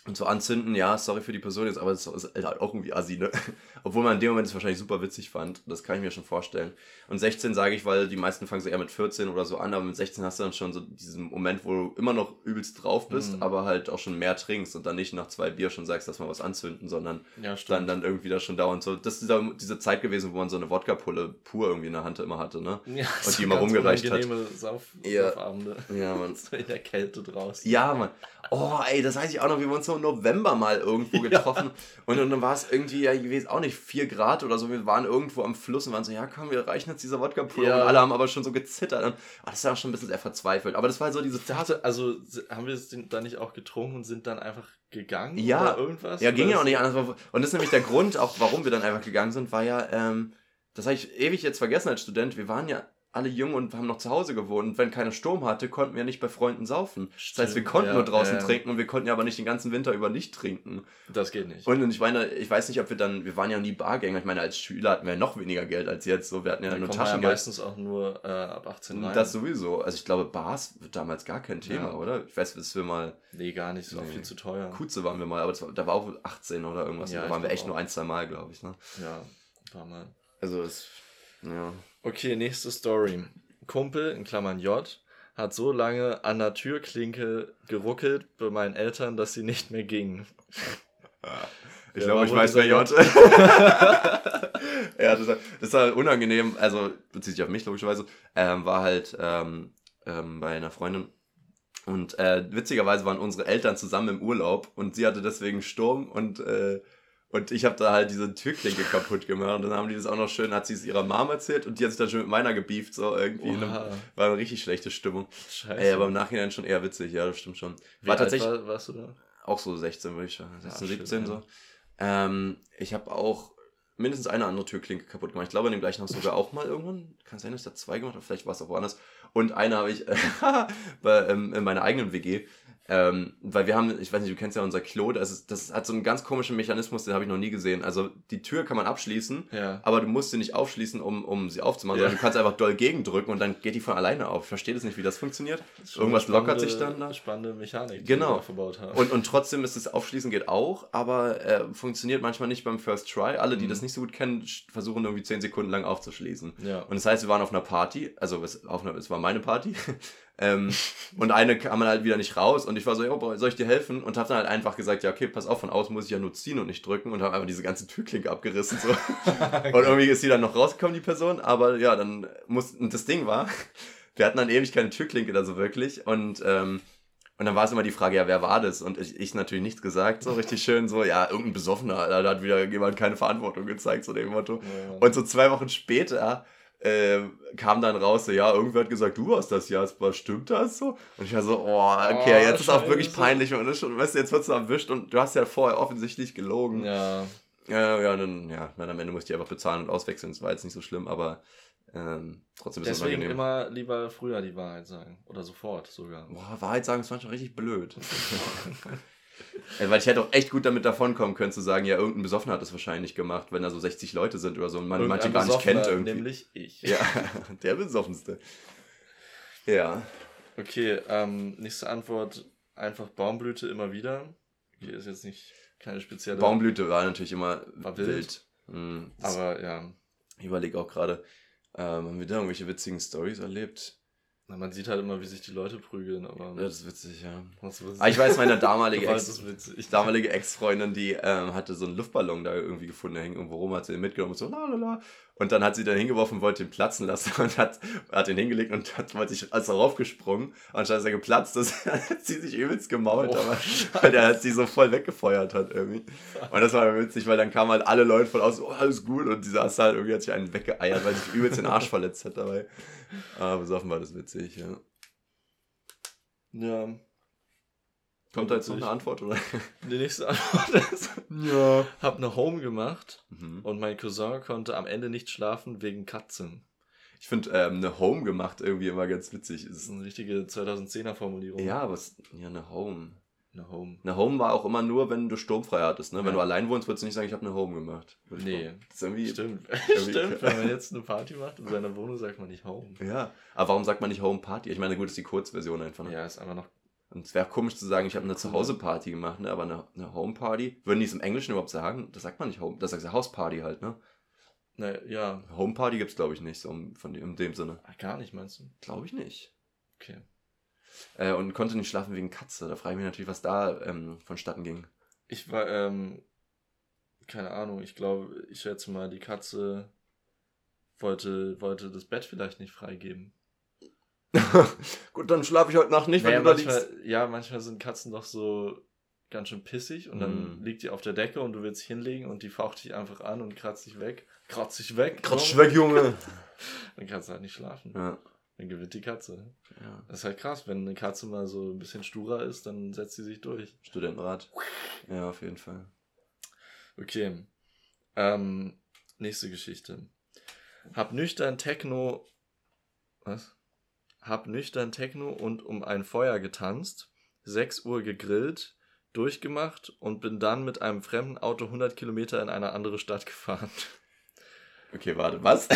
Und so anzünden, ja, sorry für die Person jetzt, aber es ist halt auch irgendwie assi, ne? [laughs] Obwohl man in dem Moment es wahrscheinlich super witzig fand. Das kann ich mir schon vorstellen. Und 16 sage ich, weil die meisten fangen so eher mit 14 oder so an, aber mit 16 hast du dann schon so diesen Moment, wo du immer noch übelst drauf bist, Mhm. aber halt auch schon mehr trinkst und dann nicht nach zwei Bier schon sagst, lass mal was anzünden, sondern Ja, dann, dann irgendwie da schon dauernd so. Das ist diese Zeit gewesen, wo man so eine Wodka-Pulle pur irgendwie in der Hand immer hatte, ne? ja, und so die immer rumgereicht hat. Sauf Ja. Saufabende. Ja, man. [laughs] In der Kälte draußen. Ja, Mann. Oh, ey, das weiß ich auch noch, wie wir uns so im November mal irgendwo [laughs] getroffen. Und, und dann war es irgendwie, ja, ich weiß auch nicht, 4 Grad oder so. Wir waren irgendwo am Fluss und waren so, ja, komm, wir reichen jetzt dieser Wodka-Pulle. Ja. Und alle haben aber schon so gezittert. Und, oh, das war auch schon ein bisschen sehr verzweifelt. Aber das war so diese Hatte, also haben wir es dann nicht auch getrunken und sind dann einfach gegangen? Ja. Oder irgendwas? Ja, ging ja auch ist- nicht anders. Und das ist nämlich der Grund, auch warum wir dann einfach gegangen sind, war ja, ähm, das habe ich ewig jetzt vergessen als Student. Wir waren ja alle jung und haben noch zu Hause gewohnt. Und wenn keiner Sturm hatte, konnten wir nicht bei Freunden saufen. Das heißt, wir Stimmt, konnten ja, nur draußen ja. trinken und wir konnten ja aber nicht den ganzen Winter über nicht trinken. Das geht nicht. Und ich meine, ich weiß nicht, ob wir dann, wir waren ja nie Bargänger. Ich meine, als Schüler hatten wir ja noch weniger Geld als jetzt. So, wir hatten ja dann nur man ja Taschengeld. meistens auch nur äh, ab 18 rein. das sowieso. Also ich glaube, Bars wird damals gar kein Thema, Ja. oder? Ich weiß, dass wir mal, nee, gar nicht. Ist auch Nee. viel zu teuer. Kutze waren wir mal, aber das war, da war auch 18 oder irgendwas. Da waren wir echt auch. nur ein, zwei Mal, glaube ich. Ne? Ja, ein paar Mal. Also es, ja. Okay, nächste Story. Kumpel, in Klammern J, hat so lange an der Türklinke geruckelt bei meinen Eltern, dass sie nicht mehr ging. Ich glaube, ich weiß, wer J. [laughs] ja, das, war- das war unangenehm, also bezieht sich auf mich logischerweise, ähm, war halt ähm, ähm, bei einer Freundin und äh, witzigerweise waren unsere Eltern zusammen im Urlaub und sie hatte deswegen Sturm und äh, und ich habe da halt diese Türklinke kaputt gemacht und dann haben die das auch noch schön, hat sie es ihrer Mom erzählt und die hat sich dann schon mit meiner gebieft, so irgendwie. Oha, war eine richtig schlechte Stimmung. scheiße. Ey, aber im Nachhinein schon eher witzig, ja, das stimmt schon. Wie War tatsächlich war, warst du da? auch so 16, würde ich sagen. 16, shit, 17 ja. so. Ähm, ich habe auch mindestens eine andere Türklinke kaputt gemacht. Ich glaube, in dem gleichen Haus sogar auch mal irgendwann. Kann sein, dass ich da zwei gemacht habe. Vielleicht war es auch woanders. Und eine habe ich [laughs] bei, ähm, in meiner eigenen WG. Ähm, weil wir haben, ich weiß nicht, du kennst ja unser Klo, das, ist, das hat so einen ganz komischen Mechanismus, den habe ich noch nie gesehen. Also die Tür kann man abschließen, Ja. aber du musst sie nicht aufschließen, um, um sie aufzumachen, Ja. sondern du kannst einfach doll gegendrücken und dann geht die von alleine auf. Ich verstehe das nicht, wie das funktioniert. Das Irgendwas eine lockert sich spannende- dann da. Spannende Mechanik, die Genau. verbaut haben. Und, und trotzdem ist das Aufschließen geht auch, aber äh, funktioniert manchmal nicht beim First Try. Alle, die Mhm. das nicht so gut kennen, versuchen irgendwie 10 Sekunden lang aufzuschließen. ja. Und das heißt, wir waren auf einer Party, also es, auf einer, es war meine Party. Ähm, [laughs] und eine kam dann halt wieder nicht raus und ich war so, ja, soll ich dir helfen? Und habe dann halt einfach gesagt, ja, okay, pass auf, von außen muss ich ja nur ziehen und nicht drücken und habe einfach diese ganze Türklinke abgerissen. So. [laughs] Und irgendwie ist die dann noch rausgekommen, die Person, aber ja, dann muss, und das Ding war, wir hatten dann ewig keine Türklinke da so wirklich und, ähm, und dann war es immer die Frage, ja, wer war das? Und ich, ich natürlich nichts gesagt, so richtig [laughs] schön, so, ja, irgendein Besoffener, da hat wieder jemand keine Verantwortung gezeigt, so dem Motto. Ja. Und so zwei Wochen später äh, kam dann raus, so, ja, irgendwer hat gesagt, du warst das, Jasper, stimmt das so? Und ich war so, oh, okay, Oh, jetzt ist auch wirklich peinlich und, schon, weißt du, jetzt wirst du erwischt und du hast ja vorher offensichtlich gelogen. ja. Ja, ja, dann, ja, dann am Ende musste ich einfach bezahlen und auswechseln. Das war jetzt nicht so schlimm, aber ähm, trotzdem ist es Deswegen immer lieber früher die Wahrheit sagen. Oder sofort sogar. Boah, Wahrheit sagen ist manchmal richtig blöd. [laughs] weil ich hätte auch echt gut damit davonkommen können, zu sagen, ja, irgendein Besoffener hat das wahrscheinlich gemacht, wenn da so 60 Leute sind oder so und man manche gar nicht kennt irgendwie. Nämlich ich. Ja, [laughs] der besoffenste. Ja. Okay, ähm, nächste Antwort. Einfach Baumblüte immer wieder. Hier ist jetzt nicht keine spezielle. Baumblüte war natürlich immer War wild. wild. Mhm. Aber ja, ich überlege auch gerade, ähm, haben wir da irgendwelche witzigen Stories erlebt? Na, man sieht halt immer, wie sich die Leute prügeln. Aber Ja, das ist witzig, ja. was, was Aber ich weiß, meine damalige [laughs] Ex, ist witzig. damalige Ex-Freundin, die ähm, hatte so einen Luftballon da irgendwie gefunden, der hing irgendwo rum, hat sie den mitgenommen und so, la la la. Und dann hat sie dann hingeworfen, wollte ihn platzen lassen [laughs] und hat, hat ihn hingelegt und hat, wollte sich als darauf gesprungen. Anstatt dass er geplatzt ist, [laughs] hat sie sich übelst gemault, oh, aber, weil der hat sie so voll weggefeuert hat irgendwie. Und das war witzig, weil dann kamen halt alle Leute von außen, oh, alles gut. Und die saß halt irgendwie, hat sich einen weggeeiert, weil sich übelst den Arsch verletzt hat dabei. Aber besoffen war das witzig, ja. Ja. Kommt da jetzt noch eine Antwort, oder? [laughs] Die nächste Antwort ist, ja. hab eine Home gemacht mhm. und mein Cousin konnte am Ende nicht schlafen wegen Katzen. Ich finde ähm, eine Home gemacht irgendwie immer ganz witzig. Das ist eine richtige 2010er Formulierung. Ja, was, ja, eine Home. Eine Home. Eine Home war auch immer nur, wenn du sturmfrei hattest. Ne? Ja. Wenn du allein wohnst, würdest du nicht sagen, ich habe eine Home gemacht. Nee. Das ist irgendwie, Stimmt. [laughs] Irgendwie Stimmt. Wenn man jetzt eine Party macht in seiner Wohnung, sagt man nicht Home. Ja. Aber warum sagt man nicht Home Party? Ich meine, gut, ist die Kurzversion einfach. Ne? Ja, ist einfach noch und es wäre komisch zu sagen, ich habe eine Zuhause-Party gemacht, ne? aber eine, eine Home-Party. Würden die es im Englischen überhaupt sagen? Das sagt man nicht Home, das sagt ja House-Party halt, ne? Na, ja. Home-Party gibt es, glaube ich, nicht, so von dem, in dem Sinne. Ach, gar nicht, meinst du? Glaube ich nicht. Okay. Äh, und konnte nicht schlafen wegen Katze. Da frage ich mich natürlich, was da ähm, vonstatten ging. Ich war, ähm, keine Ahnung, ich glaube, ich schätze mal, die Katze wollte, wollte das Bett vielleicht nicht freigeben. [laughs] Gut, dann schlafe ich heute Nacht nicht, wenn naja, du da liegst. Ja, manchmal sind Katzen doch so ganz schön pissig und dann mm. liegt die auf der Decke und du willst hinlegen und die faucht dich einfach an und kratzt dich weg. Kratzt dich weg. Kratzt dich weg, Junge. [laughs] dann kannst du halt nicht schlafen. Ja. Dann gewinnt die Katze. Ja. Das ist halt krass, wenn eine Katze mal so ein bisschen sturer ist, dann setzt sie sich durch. Studentenrat. Ja, auf jeden Fall. Okay. Ähm, nächste Geschichte. Hab nüchtern Techno. Was? Hab nüchtern Techno und um ein Feuer getanzt, 6 Uhr gegrillt, durchgemacht und bin dann mit einem fremden Auto 100 Kilometer in eine andere Stadt gefahren. Okay, warte, was?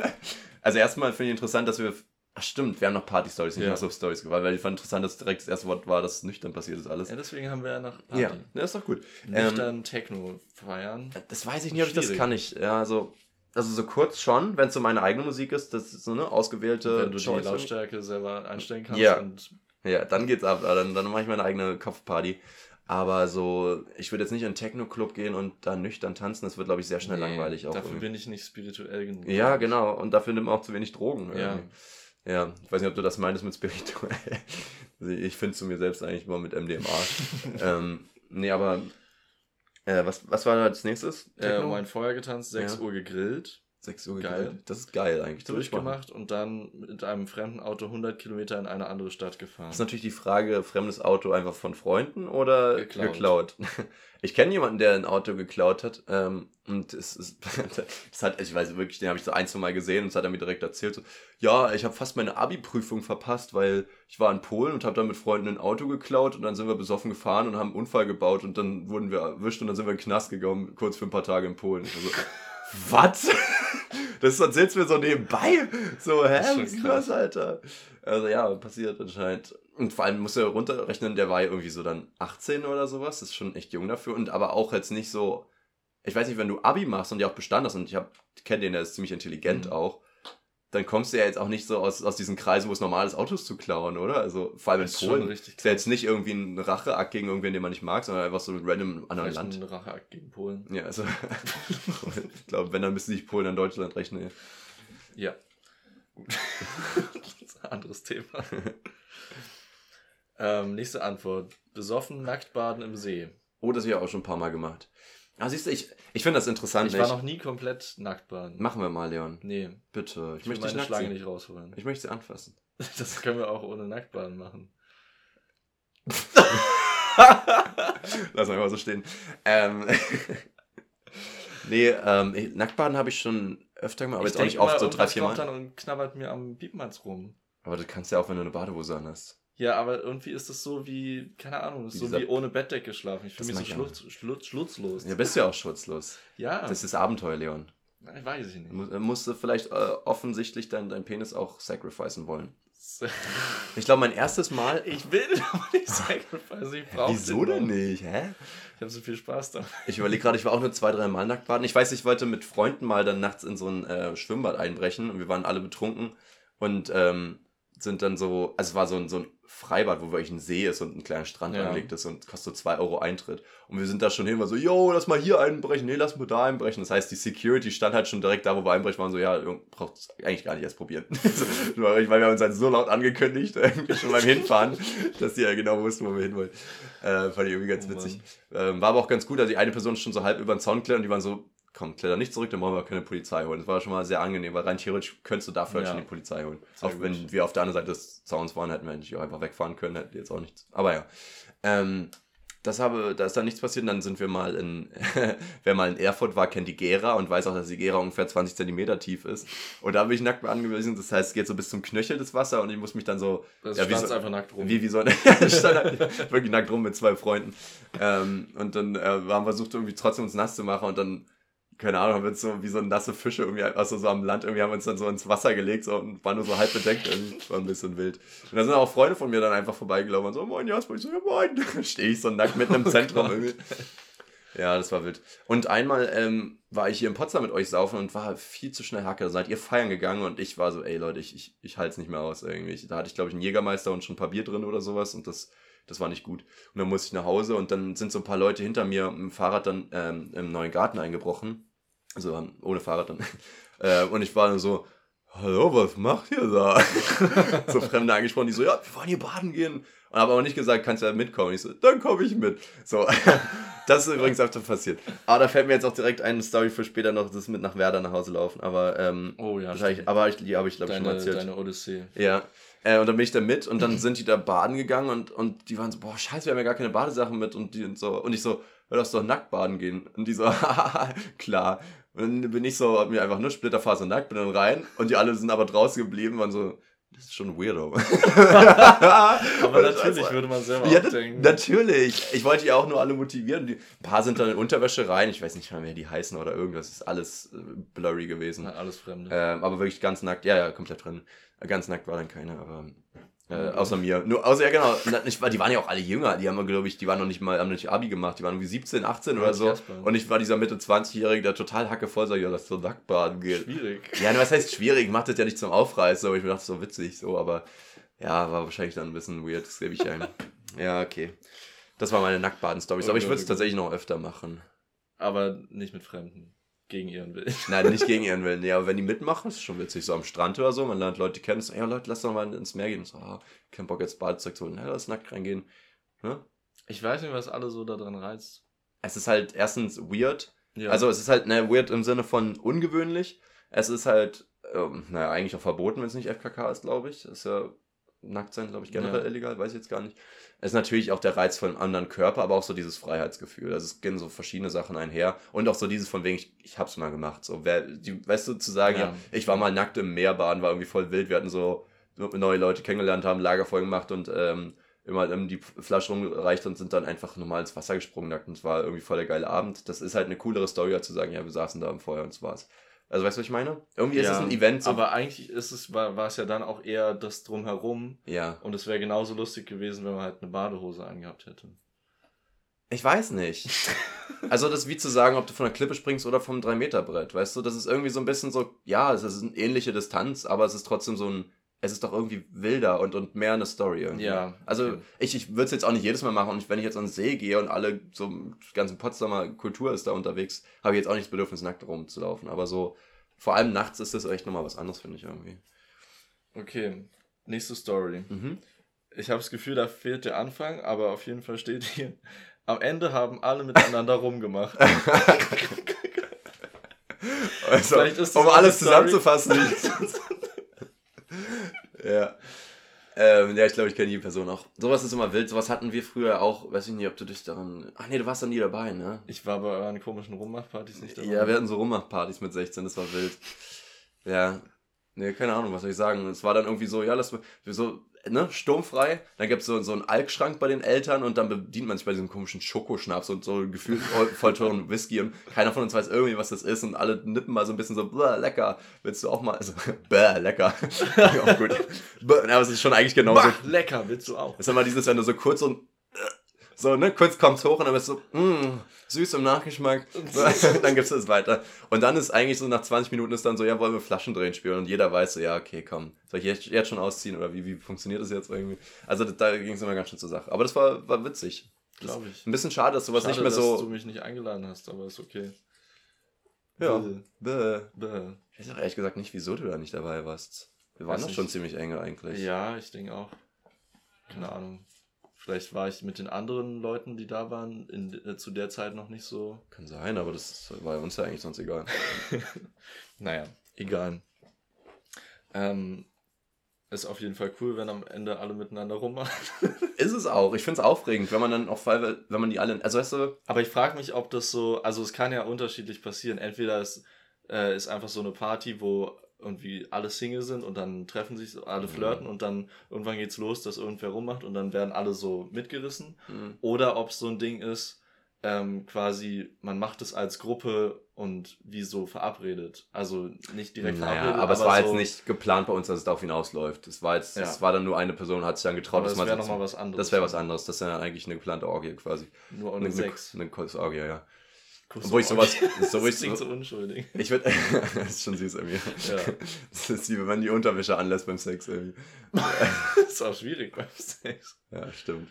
[laughs] also erstmal finde ich interessant, dass wir Ach stimmt, wir haben noch Party-Stories, nicht ja. so Stories gewalt, weil ich fand interessant, dass direkt das erste Wort war, dass nüchtern passiert ist alles. Ja, deswegen haben wir ja noch Party. Ja, das ist doch gut. Nüchtern ähm, Techno feiern. Das weiß ich nicht, ob ich das kann. Ich, ja, also also so kurz schon, wenn es so meine eigene Musik ist, das ist so eine ausgewählte. Wenn du Choice die Lautstärke selber einstellen kannst. Ja, ja dann geht's ab. Dann, dann mache ich meine eigene Kopfparty. Aber so, ich würde jetzt nicht in einen Techno-Club gehen und da nüchtern tanzen, das wird, glaube ich, sehr schnell nee, langweilig auch. Dafür irgendwie. bin ich nicht spirituell genug. Ja, genau. Und dafür nimmt man auch zu wenig Drogen. Ja. Ja, ich weiß nicht, ob du das meinst mit spirituell. [laughs] ich finde zu mir selbst eigentlich immer mit MDMA. [laughs] ähm, nee, aber äh, was, was war da als nächstes? Äh, um ein Feuer getanzt, 6 ja. Uhr gegrillt. 6 Uhr geil. Gegrillt. Das ist geil eigentlich. Durchgemacht und dann mit einem fremden Auto 100 Kilometer in eine andere Stadt gefahren. Das ist natürlich die Frage, fremdes Auto einfach von Freunden oder geklaut? geklaut? [laughs] Ich kenne jemanden, der ein Auto geklaut hat. Ähm, und es ist, [laughs] das hat, ich weiß wirklich, den habe ich so ein, zwei Mal gesehen und das hat er mir direkt erzählt. So, ja, ich habe fast meine Abi-Prüfung verpasst, weil ich war in Polen und habe dann mit Freunden ein Auto geklaut und dann sind wir besoffen gefahren und haben einen Unfall gebaut und dann wurden wir erwischt und dann sind wir in den Knast gegangen, kurz für ein paar Tage in Polen. Also, was? Das erzählst du mir so nebenbei. So, hä? Was ist das, Alter? Also ja, passiert anscheinend. Und vor allem musst du ja runterrechnen, der war ja irgendwie so dann 18 oder sowas. Das ist schon echt jung dafür. Und aber auch jetzt nicht so. Ich weiß nicht, wenn du Abi machst und ja auch Bestand hast, und ich kenne den, der ist ziemlich intelligent mhm. auch, dann kommst du ja jetzt auch nicht so aus, aus diesen Kreisen, wo es normal ist, Autos zu klauen, oder? Also vor allem in Polen richtig ist ja jetzt nicht irgendwie ein Racheakt gegen irgendwen, den man nicht mag, sondern einfach so ein random anderen Land. ein Racheakt gegen Polen. Ja, also [laughs] ich glaube, wenn, dann müsste sich Polen an Deutschland rechnen. Ja. Gut. ein [laughs] anderes Thema. [laughs] ähm, nächste Antwort. Besoffen, nackt baden im See. Oh, das habe ich auch schon ein paar Mal gemacht. Ah, siehst du, ich, ich finde das interessant. Ich war noch nie komplett nackt baden. Machen wir mal, Leon. Nee. Bitte. Ich, ich möchte meine Schlange nicht rausholen. Ich möchte sie anfassen. [laughs] Das können wir auch ohne Nacktbaden machen. [laughs] Lass mal so stehen. Ähm, [laughs] nee, ähm, Nacktbaden habe ich schon öfter gemacht, aber ich jetzt auch nicht oft, so drei, vier Mal. dann und knabbert mir am Piepenmanns rum. Aber das kannst du ja auch, wenn du eine Badehose an hast. Ja, aber irgendwie ist das so wie, keine Ahnung, so wie ohne Bettdecke schlafen. Ich fühle mich so schlutz, schlutz, schutzlos. Ja, bist ja auch schutzlos. Ja. Das ist Abenteuer, Leon. Ich weiß ich nicht. Mu musst du vielleicht äh, offensichtlich deinen dein Penis auch sacrificen wollen. [laughs] Ich glaube, mein erstes Mal. Ich will [laughs] aber nicht sacrificen. Ich brauche Wieso denn nicht? Hä? Ich habe so viel Spaß da. Ich überlege gerade, ich war auch nur zwei, drei Mal nackt baden. Ich weiß, ich wollte mit Freunden mal dann nachts in so ein äh, Schwimmbad einbrechen und wir waren alle betrunken. Und ähm, sind dann so, also es war so ein, so ein Freibad, wo wirklich ein See ist und ein kleiner Strand Ja. angelegt ist und kostet so 2 Euro Eintritt. Und wir sind da schon hin, war so, yo, lass mal hier einbrechen, nee, lass mal da einbrechen. Das heißt, die Security stand halt schon direkt da, wo wir einbrechen waren, so, ja, braucht es eigentlich gar nicht erst probieren. [laughs] weil wir haben uns halt so laut angekündigt, irgendwie [laughs] schon beim Hinfahren, [laughs] dass die ja genau wussten, wo wir hin wollen. Äh, fand ich irgendwie ganz Oh witzig. Ähm, war aber auch ganz gut, also die eine Person ist schon so halb über den Zaun klettern und die waren so, komm, kletter nicht zurück, dann brauchen wir keine Polizei holen. Das war schon mal sehr angenehm, weil rein theoretisch könntest du dafür halt Ja. schon die Polizei holen. Sehr auch gut. wenn wir auf der anderen Seite des Zauns waren, hätten wir eigentlich auch einfach wegfahren können, hätten jetzt auch nichts. Aber ja. Ähm, das habe, da ist dann nichts passiert. Und dann sind wir mal in, [laughs] wer mal in Erfurt war, kennt die Gera und weiß auch, dass die Gera ungefähr 20 Zentimeter tief ist. Und da bin ich nackt angewiesen. Das heißt, es geht so bis zum Knöchel das Wasser und ich muss mich dann so, Das Ja, wie so- einfach nackt rum. wie, wie so ein, [laughs] stand wirklich nackt rum mit zwei Freunden. Ähm, und dann äh, haben wir versucht, irgendwie trotzdem uns nass zu machen und dann, keine Ahnung, haben wir uns so wie so nasse Fische irgendwie, also so am Land, irgendwie haben wir uns dann so ins Wasser gelegt so, und waren nur so halb bedeckt. Irgendwie. War ein bisschen wild. Und da sind auch Freunde von mir dann einfach vorbeigelaufen und so, moin Jasper, ich so, ja moin. [laughs] Stehe ich so nackt mitten im Zentrum Gott. irgendwie. Ja, das war wild. Und einmal ähm, war ich hier in Potsdam mit euch saufen und war viel zu schnell Hacke. Da seid ihr feiern gegangen und ich war so, ey Leute, ich, ich, ich halte es nicht mehr aus irgendwie. Da hatte ich, glaube ich, einen Jägermeister und schon ein paar Bier drin oder sowas und das, das war nicht gut. Und dann musste ich nach Hause und dann sind so ein paar Leute hinter mir mit dem Fahrrad dann ähm, im neuen Garten eingebrochen. Also ohne Fahrrad dann. [laughs] äh, und ich war dann so, hallo, was macht ihr da? [laughs] so Fremde angesprochen, die so, ja, wir wollen hier baden gehen. Und habe aber nicht gesagt, kannst du ja mitkommen. Ich so, dann komme ich mit. So, [laughs] das ist übrigens öfter passiert. Aber da fällt mir jetzt auch direkt eine Story für später noch, das mit nach Werder nach Hause laufen. Aber, ähm, oh ja, wahrscheinlich, aber ich, die habe ich, glaube ich, schon mal erzählt. deine Odyssee. Ja. Äh, und dann bin ich da mit und dann sind die da baden gegangen und, und die waren so, boah, scheiße, wir haben ja gar keine Badesachen mit und die und so. Und ich so, lass doch nackt baden gehen. Und die so, haha, klar. Und dann bin ich so, hab mir einfach nur Splitterfaser nackt, bin dann rein und die alle sind aber draußen geblieben, waren so, das ist schon weirdo. [laughs] Aber natürlich würde man selber ja, denken. natürlich. Ich wollte die auch nur alle motivieren. Die, ein paar sind dann in Unterwäsche rein. Ich weiß nicht mal, wer die heißen oder irgendwas. Das ist alles äh, blurry gewesen. Na, alles Fremde. Ähm, aber wirklich ganz nackt. Ja, ja, komplett drin. Ganz nackt war dann keiner, aber äh, außer mir. Nur, außer, ja genau, ich, die waren ja auch alle jünger. Die haben, glaube ich, die waren noch nicht mal, haben nicht Abi gemacht. Die waren irgendwie 17, 18 oder so. Und ich war dieser Mitte 20-Jährige, der total hackevoll sagt, ja, lass so nackt baden gehen. Schwierig. Ja, was heißt schwierig? Ich mach das ja nicht zum Aufreißen, aber ich mir dachte, so witzig, so, aber ja, war wahrscheinlich dann ein bisschen weird, das gebe ich ein. ja, okay. Das war meine Nacktbaden-Stories, aber ich würde es tatsächlich noch öfter machen. Aber nicht mit Fremden. Gegen ihren Willen. [laughs] Nein, nicht gegen ihren Willen. Ja, aber wenn die mitmachen, ist schon witzig. So am Strand oder so, man lernt Leute kennen, so, ja Leute, lass doch mal ins Meer gehen. Und so, ah, kein Bock jetzt Badezeug zu holen. Ja, lass nackt reingehen. Ne? Ich weiß nicht, was alle so daran reizt. Es ist halt erstens weird. Ja. Also es ist halt, ne, weird im Sinne von ungewöhnlich. Es ist halt, ähm, naja, eigentlich auch verboten, wenn es nicht FKK ist, glaube ich. Ist ja nackt sein, glaube ich, generell Ja. illegal, weiß ich jetzt gar nicht. Es ist natürlich auch der Reiz von einem anderen Körper, aber auch so dieses Freiheitsgefühl. Also es gehen so verschiedene Sachen einher. Und auch so dieses von wegen, ich, ich hab's mal gemacht. So, wer, die, weißt du, zu sagen, ja. Ja. ich war mal nackt im Meer baden, war irgendwie voll wild. Wir hatten so neue Leute kennengelernt, haben Lagerfeuer gemacht und ähm, immer ähm, die Flasche rumgereicht und sind dann einfach normal ins Wasser gesprungen nackt. Und es war irgendwie voll der geile Abend. Das ist halt eine coolere Story, als zu sagen, ja, wir saßen da im Feuer und es war's. Also weißt du, was ich meine? Irgendwie ist es ein Event. So, Aber eigentlich ist es, war, war es ja dann auch eher das Drumherum. ja. Und es wäre genauso lustig gewesen, wenn man halt eine Badehose angehabt hätte. Ich weiß nicht. [laughs] Also das ist wie zu sagen, ob du von der Klippe springst oder vom 3-Meter-Brett, weißt du? Das ist irgendwie so ein bisschen so, ja, es ist eine ähnliche Distanz, aber es ist trotzdem so ein, es ist doch irgendwie wilder und, und mehr eine Story irgendwie. Ja, Also okay. ich, ich würde es jetzt auch nicht jedes Mal machen und wenn ich jetzt an den See gehe und alle, so die ganze Potsdamer Kultur ist da unterwegs, habe ich jetzt auch nicht das Bedürfnis, nackt rumzulaufen. Aber so, vor allem nachts ist das echt nochmal was anderes, finde ich irgendwie. Okay, nächste Story. Mhm. Ich habe das Gefühl, da fehlt der Anfang, aber auf jeden Fall steht hier. Am Ende haben alle miteinander rumgemacht. [laughs] Also, Vielleicht ist das um alles Story. zusammenzufassen. [laughs] ja. Ähm, ja, ich glaube, ich kenne die Person auch. Sowas ist immer wild. Sowas hatten wir früher auch. Weiß ich nicht, ob du dich daran. Ach nee, du warst dann nie dabei, ne? Ich war bei euren komischen Rummachpartys nicht dabei. Ja, wir hatten so Rummachpartys mit 16, das war wild. Ja. Nee, keine Ahnung, was soll ich sagen. Es war dann irgendwie so, ja, lass mal, so, ne, sturmfrei. Dann gibt's so, so einen Alkschrank bei den Eltern und dann bedient man sich bei diesem komischen Schokoschnaps und so gefühlt voll, voll teuren Whisky und keiner von uns weiß irgendwie, was das ist und alle nippen mal so ein bisschen so, bäh, lecker. Willst du auch mal, also, [laughs] bäh, lecker. [laughs] auch gut. Bäh, aber es ist schon eigentlich genauso. Bah, lecker, willst du auch? Das ist immer dieses, wenn du so kurz und So, ne, kurz kommt's hoch und dann bist du so, mh, süß im Nachgeschmack. [laughs] dann gibst du es weiter. Und dann ist eigentlich so nach 20 Minuten ist dann so, ja, wollen wir Flaschen drehen spielen? Und jeder weiß so, ja, okay, komm. Soll ich jetzt, jetzt schon ausziehen oder wie, wie funktioniert das jetzt irgendwie? Also da ging es immer ganz schön zur Sache. Aber das war, war witzig. Glaube ich. Ein bisschen schade, dass sowas Schade, nicht mehr so. dass du mich nicht eingeladen hast, aber ist okay. ja. Bäh. Bäh. Ich weiß auch ehrlich gesagt nicht, wieso du da nicht dabei warst. Wir waren doch schon ziemlich enge eigentlich. Ja, ich denke auch. Keine Ahnung. Vielleicht war ich mit den anderen Leuten, die da waren, in, äh, zu der Zeit noch nicht so. Kann sein, aber das war uns ja eigentlich sonst egal. [laughs] Naja, egal. Ähm, ist auf jeden Fall cool, wenn am Ende alle miteinander rummachen. [laughs] Ist es auch. Ich finde es aufregend, wenn man dann auch, weil, wenn man die alle. Also weißt du, Aber ich frage mich, ob das so, also es kann ja unterschiedlich passieren. Entweder es äh, ist einfach so eine Party, wo irgendwie alle Single sind und dann treffen sich alle Mhm. flirten und dann irgendwann geht's los, dass irgendwer rummacht und dann werden alle so mitgerissen. Mhm. Oder ob es so ein Ding ist, ähm, quasi, man macht es als Gruppe und wie so verabredet. Also nicht direkt naja, verabredet. aber, es war so, jetzt nicht geplant bei uns, dass es darauf hinausläuft. Es war jetzt, Ja. es war dann nur eine Person, hat sich dann getraut, Aber dass das man wäre nochmal was anderes. Das wäre was anderes. Das ist eigentlich eine geplante Orgie quasi. Nur Eine, ohne eine, Sex. eine Kursorgie, ja. Wo ich sowas- so [laughs] das klingt so- so unschuldig. Ich würde. [laughs] das ist schon süß irgendwie. Ja. [laughs] Das ist wie wenn man die Unterwäsche anlässt beim Sex irgendwie. Das ist auch schwierig beim Sex. Ja, stimmt.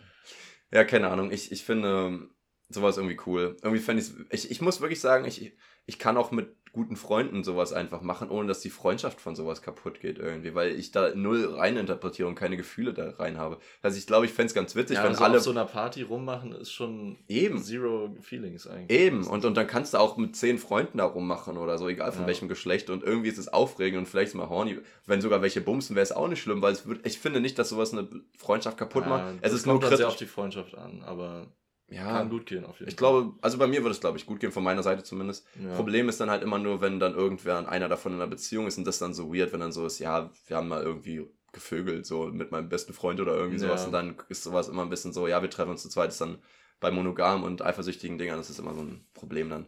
Ja, keine Ahnung. Ich, ich finde sowas irgendwie cool. Irgendwie fände ich Ich muss wirklich sagen, ich, ich kann auch mit guten Freunden sowas einfach machen, ohne dass die Freundschaft von sowas kaputt geht irgendwie, weil ich da null reininterpretiere und keine Gefühle da rein habe. Also ich glaube, ich fände es ganz witzig, Ja, wenn also alle. auf so einer Party rummachen ist schon Eben. zero feelings eigentlich. Eben, und, und dann kannst du auch mit zehn Freunden da rummachen oder so, egal von Ja. welchem Geschlecht. Und irgendwie ist es aufregend und vielleicht ist mal horny. Wenn sogar welche bumsen, wäre es auch nicht schlimm, weil es wird, ich finde nicht, dass sowas eine Freundschaft kaputt macht. Ja, Es das ist nur dann sehr auf kritisch. die Freundschaft an, aber Ja, kann gut gehen auf jeden ich Fall. glaube, also bei mir würde es, glaube ich, gut gehen, von meiner Seite zumindest. Ja. Problem ist dann halt immer nur, wenn dann irgendwer, einer davon in einer Beziehung ist und das dann so weird, wenn dann so ist, ja, wir haben mal irgendwie gevögelt, so mit meinem besten Freund oder irgendwie sowas. Ja. Und dann ist sowas immer ein bisschen so, ja, wir treffen uns zu zweit, ist dann bei monogam und eifersüchtigen Dingern, das ist immer so ein Problem dann.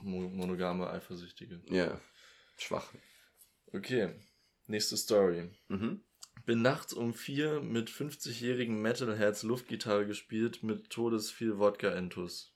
Mo- Monogame, Eifersüchtige. Ja, schwach. Okay, nächste Story. Mhm. Bin nachts um vier mit 50-jährigen Metalheads Luftgitarre gespielt mit todes viel Wodka-Intus.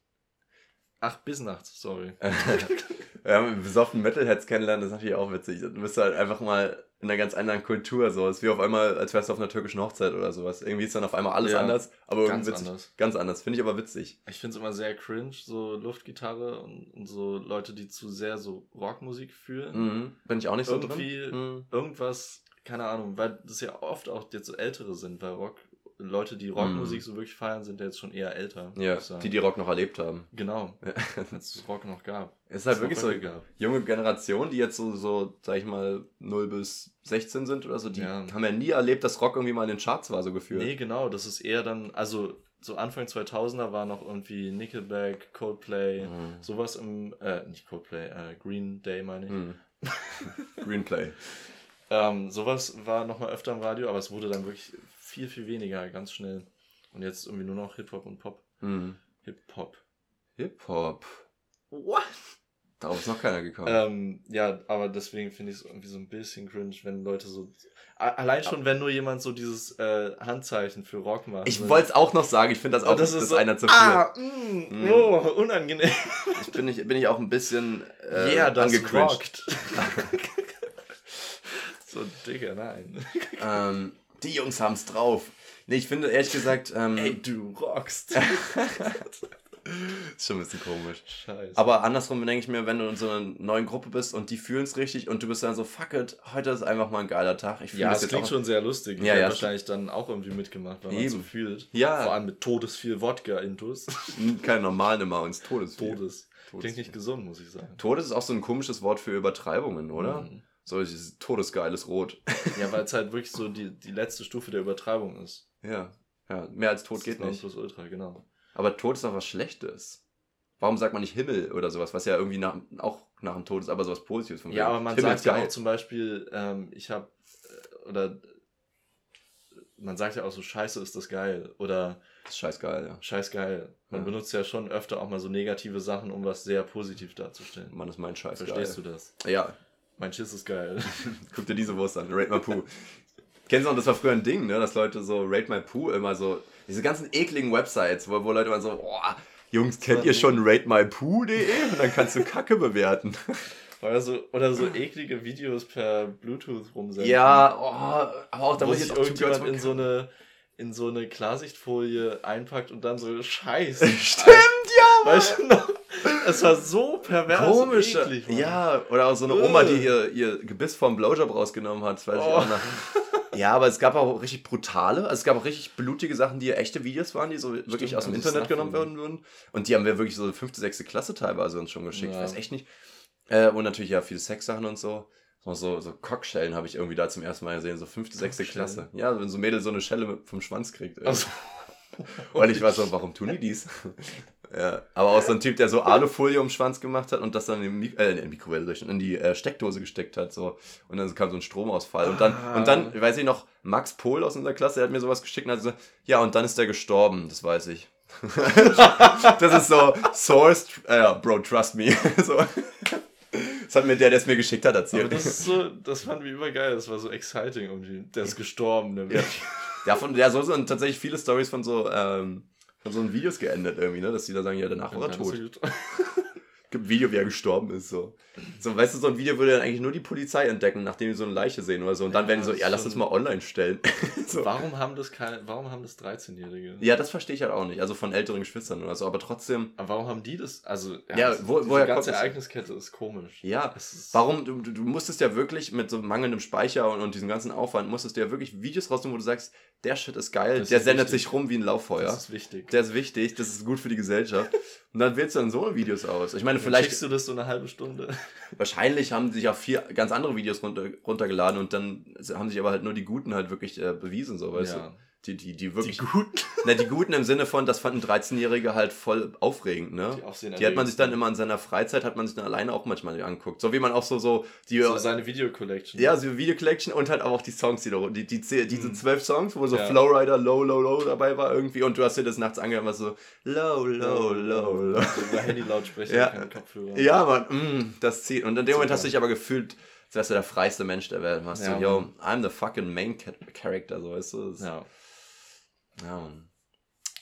Ach, bis nachts, sorry. [laughs] ja, mit besoffenen Metalheads kennenlernen, das ist natürlich auch witzig. Du bist halt einfach mal in einer ganz anderen Kultur, so. Es ist wie auf einmal, als wärst du auf einer türkischen Hochzeit oder sowas. Irgendwie ist dann auf einmal alles Ja, anders, aber ganz irgendwie witzig. anders. Ganz anders. Finde ich aber witzig. Ich finde es immer sehr cringe, so Luftgitarre und, und so Leute, die zu sehr so Rockmusik fühlen. Mhm. Bin ich auch nicht so Irgendwie drin. Mhm. Irgendwas, keine Ahnung, weil das ja oft auch jetzt so ältere sind, weil Rock, Leute, die Rockmusik so wirklich feiern, sind ja jetzt schon eher älter. Ja, die, die Rock noch erlebt haben. Genau, Ja. [laughs] als es Rock noch gab. Es ist halt wirklich so gab. junge Generation, die jetzt so, so, sag ich mal, 0 bis 16 sind oder so, die Ja. haben ja nie erlebt, dass Rock irgendwie mal in den Charts war, so gefühlt. Nee, genau, das ist eher dann, also so Anfang 2000er war noch irgendwie Nickelback, Coldplay, Mhm. sowas im, äh, nicht Coldplay, äh, Green Day meine ich. Mhm. [laughs] Greenplay. Ähm, sowas war noch mal öfter im Radio, aber es wurde dann wirklich viel, viel weniger, ganz schnell. Und jetzt irgendwie nur noch Hip-Hop und Pop. Mhm. Hip-Hop. Hip-Hop. What? Darauf ist noch keiner gekommen. Ähm, ja, aber deswegen finde ich es irgendwie so ein bisschen cringe, wenn Leute so. Allein schon, wenn nur jemand so dieses äh, Handzeichen für Rock macht. ich So- wollte es auch noch sagen, ich finde das auch, das ist so, einer zu viel. Ah, mm, Mhm. oh, unangenehm. Ich bin, ich, bin ich auch ein bisschen äh, yeah, das angecringed. [laughs] Digga, nein. [laughs] Ähm, die Jungs haben es drauf. Nee, ich finde ehrlich gesagt, ähm, Ey, du rockst. [laughs] [laughs] ist schon ein bisschen komisch. Scheiße. Aber andersrum denke ich mir, wenn du in so einer neuen Gruppe bist und die fühlen es richtig und du bist dann so, fuck it, heute ist einfach mal ein geiler Tag. Ich fühle ja, das es jetzt klingt auch. schon sehr lustig. Ich Ja, ja, wahrscheinlich dann auch irgendwie mitgemacht, weil man Eben. so fühlt. Ja. Vor allem mit todesviel Wodka-Intus. Kein normalen immer ins Todes. Todes. Todes- Klingt nicht gesund, muss ich sagen. Todes ist auch so ein komisches Wort für Übertreibungen, oder? Mhm. So dieses todesgeiles Rot. [laughs] Ja, weil es halt wirklich so die, die letzte Stufe der Übertreibung ist. ja. Ja, mehr als Tod Das geht ist nicht. Plus Ultra, genau. Aber Tod ist doch was Schlechtes. Warum sagt man nicht Himmel oder sowas, was ja irgendwie nach, auch nach dem Tod ist, aber sowas Positives von Ja, wegen, aber man Himmel sagt ja auch zum Beispiel, ähm, ich habe, oder man sagt ja auch so, scheiße ist das geil oder Das ist scheißgeil, ja. scheiß geil. Man Ja. benutzt ja schon öfter auch mal so negative Sachen, um was sehr positiv darzustellen. Mann, ist mein Scheiß Verstehst du das? Ja, Mein Schiss ist geil. [laughs] guck dir diese Wurst an, Rate My Poo. Kennst du noch, das war früher ein Ding, ne? Dass Leute so Rate My Poo immer so, diese ganzen ekligen Websites, wo, wo Leute immer so, oh, Jungs, kennt ihr schon ratemypoo.de? Und dann kannst du Kacke bewerten. [laughs] Oder so, oder so eklige Videos per Bluetooth rumsenden. Ja, oh, aber auch da muss ich jetzt irgendjemand in so eine in so eine Klarsichtfolie einpackt und dann so Scheiß. [laughs] Stimmt, ja, Mann. Weißt du noch? Es war so pervers Komisch. und eklig. Ja, oder auch so eine Oma, die ihr, ihr Gebiss vom Blowjob rausgenommen hat, das weiß ich Oh. auch noch. Ja, aber es gab auch richtig brutale, also es gab auch richtig blutige Sachen, die echte Videos waren, die so wirklich Stimmt, aus dem Internet genommen werden würden. Und die haben wir wirklich so fünfte, sechste Klasse teilweise uns schon geschickt. Ich Ja. weiß echt nicht. Äh, und natürlich ja viele Sexsachen und so. So, so, Cockschellen habe ich irgendwie da zum ersten Mal gesehen, so fünfte, sechste? Klasse. Ja, wenn so ein Mädel so eine Schelle vom Schwanz kriegt. Also, Weil ich [laughs] war so, warum tun die dies? Ja, aber auch so ein Typ, der so Alufolie um den Schwanz gemacht hat und das dann in die, äh, in die Mikrowelle durch, in die äh, Steckdose gesteckt hat. So. Und dann kam so ein Stromausfall. Und dann, Ah. und dann, weiß ich noch, Max Pohl aus unserer Klasse, der hat mir sowas geschickt und hat gesagt, ja, und dann ist der gestorben, das weiß ich. [laughs] das ist so, sourced, äh, Bro, trust me. [laughs] so. Das hat mir der, der es mir geschickt hat, aber erzählt. das ist so, das fanden wir übergeil, das war so exciting irgendwie. Der ist gestorben, ne? Ja. Ja, von, ja, so sind tatsächlich viele Stories von so, ähm, von so Videos geendet irgendwie, ne? Dass die da sagen, ja, danach war er tot. [laughs] Gibt ein Video, wie er gestorben ist, so. So, weißt du, so ein Video würde dann eigentlich nur die Polizei entdecken, nachdem die so eine Leiche sehen oder so. Und dann Ja, werden die so, ja, lass schon- mal online stellen. [laughs] so. Warum haben das keine, warum haben das 13-Jährige? Ja, das verstehe ich halt auch nicht. Also von älteren Geschwistern oder so, aber trotzdem, Aber warum haben die das? Also, Ja, das- wo- diese woher ganze kommt? Ereigniskette ist komisch. ja. Ist, Warum, du, du du musstest ja wirklich mit so mangelndem Speicher und, und diesem ganzen Aufwand, musstest du ja wirklich Videos rausnehmen, wo du sagst, der Shit ist geil, Das der ist sendet wichtig. sich rum wie ein Lauffeuer. Das ist wichtig. Der ist wichtig, das ist gut für die Gesellschaft. Und dann wählst du dann so Videos aus. Ich meine, Dann vielleicht, schickst du das so eine halbe Stunde. Wahrscheinlich haben sich auch vier ganz andere Videos runter, runtergeladen und dann haben sich aber halt nur die Guten halt wirklich äh, bewiesen, so, weißt Ja. du? Die, die, die wirklich. Die guten. [laughs] Na, die Guten im Sinne von, das fanden 13-Jährige halt voll aufregend, ne? Die Aufsehen Die hat man sich dann immer in seiner Freizeit, hat man sich dann alleine auch manchmal angeguckt. So wie man auch so, so, die, So seine Video-Collection. ja, so Video Collection und halt auch die Songs, die da, die, die, die diese Mhm. zwölf Songs, wo so Ja. Flowrider Low, Low, Low dabei war irgendwie und du hast dir das nachts angehört, was so Low, Low, Low, Low. So [laughs] Über Handy-Lautsprecher, Ja. keine Kopfhörer. Ja, Mann, mm, das zieht. Und in dem Moment hast du dich aber gefühlt, als wärst du der freiste Mensch der Welt. Hast Ja, du, yo. I'm the fucking main character, so weißt du? Das, ja. Ja. Mann.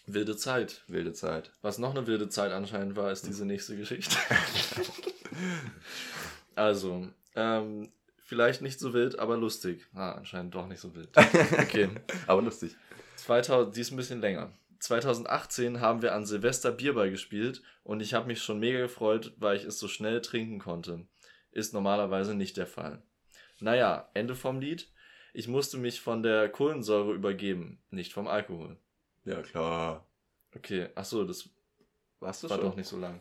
Wilde Zeit. Wilde Zeit. Was noch eine wilde Zeit anscheinend war, ist diese nächste Geschichte. [laughs] also, ähm, vielleicht nicht so wild, aber lustig. Ah, anscheinend doch nicht so wild. Okay. [laughs] Aber lustig. 2000, die ist ein bisschen länger. 2018 haben wir an Silvester Bierball gespielt und ich habe mich schon mega gefreut, weil ich es so schnell trinken konnte. Ist normalerweise nicht der Fall. Naja, Ende vom Lied. Ich musste mich von der Kohlensäure übergeben, nicht vom Alkohol. Ja, klar. Okay, achso, das Warst du war schon? doch nicht so lang.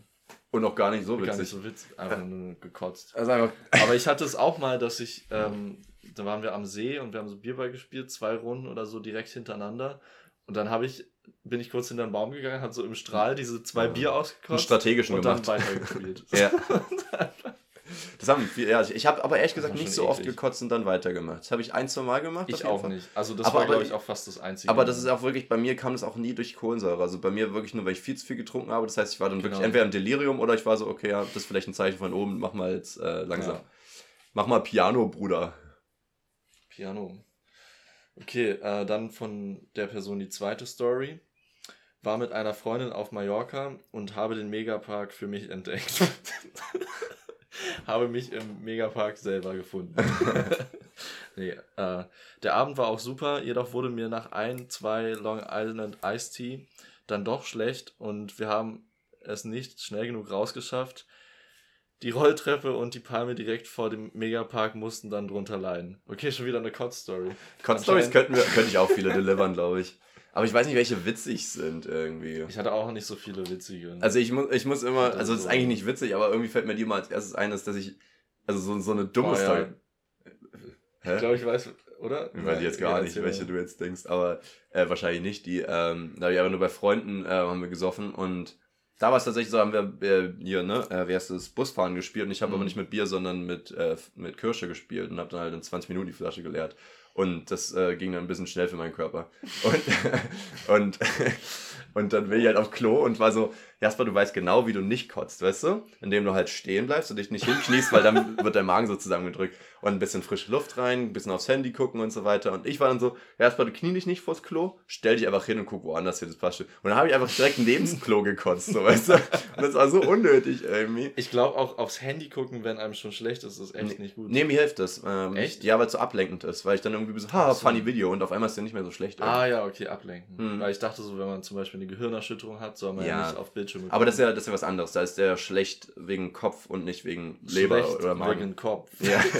Und auch gar nicht so Gar witzig. nicht so witzig, einfach nur gekotzt. [laughs] Also einfach, Aber ich hatte es auch mal, dass ich, ähm, da waren wir am See und wir haben so Bierball gespielt, zwei Runden oder so direkt hintereinander. Und dann habe ich, bin ich kurz hinter den Baum gegangen, habe so im Strahl diese zwei. Bier einen ausgekotzt strategischen und dann gemacht. weitergespielt. [laughs] Ja. [laughs] Das haben viel, ja, ich habe aber ehrlich gesagt nicht so oft eklig. gekotzt und dann weitergemacht. Das habe ich ein, zwei Mal gemacht. Ich auch Fall. nicht. Also das Aber- war, glaube ich, auch fast das Einzige. Aber das ist auch wirklich, bei mir kam das auch nie durch Kohlensäure. Also bei mir wirklich nur, weil ich viel zu viel getrunken habe. Das heißt, ich war dann wirklich Genau. entweder im Delirium oder ich war so, okay, ja, das ist vielleicht ein Zeichen von oben, mach mal jetzt äh, langsam. Ja. Mach mal Piano, Bruder. Piano. Okay, äh, dann von der Person die zweite Story. War mit einer Freundin auf Mallorca und habe den Megapark für mich entdeckt. [laughs] [laughs] habe mich im Megapark selber gefunden. [laughs] nee, äh, der Abend war auch super, jedoch wurde mir nach ein, zwei Long Island Iced Tea dann doch schlecht und wir haben es nicht schnell genug rausgeschafft. Die Rolltreppe und die Palme direkt vor dem Megapark mussten dann drunter leiden. Okay, schon wieder eine Kotz-Story. Kotz-Stories Anscheinend- könnten wir, könnte ich auch viele delivern, glaube ich. Aber ich weiß nicht, welche witzig sind irgendwie. Ich hatte auch nicht so viele witzige. Also ich muss, ich muss immer, also es ist eigentlich nicht witzig, aber irgendwie fällt mir die mal als erstes ein, dass ich, also so, so eine dumme Oh, ja. Story. ich glaube, ich weiß, oder? Ich weiß jetzt gar nicht, welche du jetzt denkst, aber äh, wahrscheinlich nicht. Die, ähm, da wir aber nur bei Freunden äh, haben wir gesoffen und da war es tatsächlich so, haben wir äh, hier, ne, äh, wie heißt das, Busfahren gespielt und ich habe Mhm. aber nicht mit Bier, sondern mit, äh, mit Kirsche gespielt und habe dann halt in 20 Minuten die Flasche geleert. Und das äh, ging dann ein bisschen schnell für meinen Körper. Und, [laughs] und, [laughs] und dann will ich halt aufs Klo und war so, Jasper, du weißt genau, wie du nicht kotzt, weißt du? Indem du halt stehen bleibst und dich nicht hinkniest, weil dann [laughs] wird dein Magen so zusammengedrückt. Und ein bisschen frische Luft rein, ein bisschen aufs Handy gucken und so weiter. Und ich war dann so, Jasper, du knie dich nicht vors Klo, stell dich einfach hin und guck woanders hin, das passt schon. Und dann habe ich einfach direkt neben dem Klo [laughs] gekotzt, so, weißt du? Und das war so unnötig irgendwie. Ich glaube auch aufs Handy gucken, wenn einem schon schlecht ist, ist echt nicht gut. Nee, mir hilft das. Ähm, Echt? Ja, weil es so ablenkend ist, weil ich dann irgendwie so, ha, so. funny Video und auf einmal ist der nicht mehr so schlecht. Ah ja, okay, ablenken. Hm. Weil ich dachte so, wenn man zum Beispiel eine Gehirnerschütterung hat, soll man ja, Ja. nicht auf Bildschirme Aber das ist ja, das ist ja was anderes. Da ist der schlecht wegen Kopf und nicht wegen Leber Schlecht oder Magen. wegen Kopf. Ja. [laughs]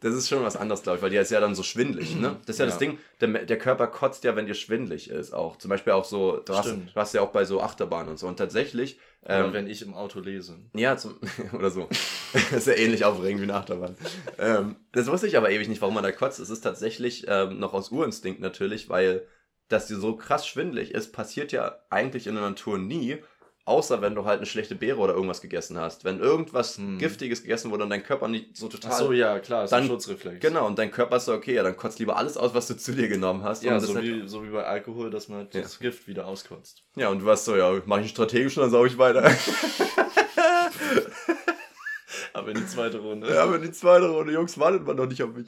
Das ist schon was anderes, glaube ich, weil die ist ja dann so schwindlig, ne? Das ist ja, das Ja. Ding, der, der Körper kotzt ja, wenn dir schwindlig ist auch. Zum Beispiel auch so, du hast, du hast ja auch bei so Achterbahnen und so. Und tatsächlich, Oder ähm, wenn ich im Auto lese. ja, zum, [laughs] oder so. [laughs] das ist ja ähnlich aufregend wie eine Achterbahn. ähm, das wusste ich aber ewig nicht, warum man da kotzt. Es ist tatsächlich ähm, noch aus Urinstinkt natürlich, weil dass dir so krass schwindlig ist, passiert ja eigentlich in der Natur nie, außer wenn du halt eine schlechte Beere oder irgendwas gegessen hast. Wenn irgendwas Hm. Giftiges gegessen wurde und dein Körper nicht so total... Ach so, ja, klar, ist ein Dann- Schutzreflex. Genau, und dein Körper ist so, okay, ja, dann kotzt lieber alles aus, was du zu dir genommen hast. Ja, so wie, so wie bei Alkohol, dass man Ja. das Gift wieder auskotzt. ja, und du warst so, ja, mach ich strategisch und dann saug ich weiter. [laughs] [laughs] Aber in die zweite Runde. ja, aber die zweite Runde, Jungs, wartet man noch nicht auf mich.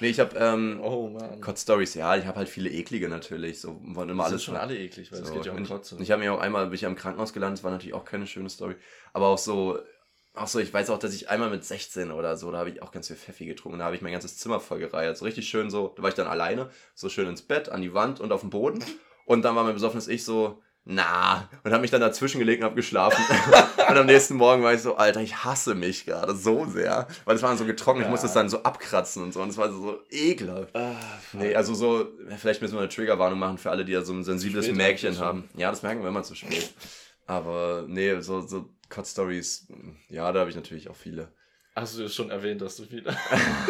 Nee, ich hab, ähm, Oh Mann. Kotz-Stories, ja, ich habe halt viele eklige natürlich, so waren immer Das alles sind schon alle eklig, weil es So, geht ja um ich Kotze. ich habe mir auch einmal, bin ich am Krankenhaus gelandet, das war natürlich auch keine schöne Story, aber auch so, auch so, ich weiß auch, dass ich einmal mit 16 oder so, da habe ich auch ganz viel Pfeffi getrunken, da habe ich mein ganzes Zimmer voll gereiert, so richtig schön so, da war ich dann alleine, so schön ins Bett, an die Wand und auf dem Boden und dann war mein besoffenes Ich so, na, und habe mich dann dazwischen gelegt und habe geschlafen. [laughs] und am nächsten Morgen war ich so, Alter, ich hasse mich gerade so sehr. Weil es war dann so getrocknet, ich Ja. musste es dann so abkratzen und so. Und es war so, ekelhaft. Ah, Nee, also so, vielleicht müssen wir eine Triggerwarnung machen für alle, die ja so ein sensibles Spät Mäkchen haben. Ja, das merken wir immer zu spät. Aber nee, so, so Cut-Stories, ja, da habe ich natürlich auch viele. Hast du ja schon erwähnt, dass du viele. [laughs]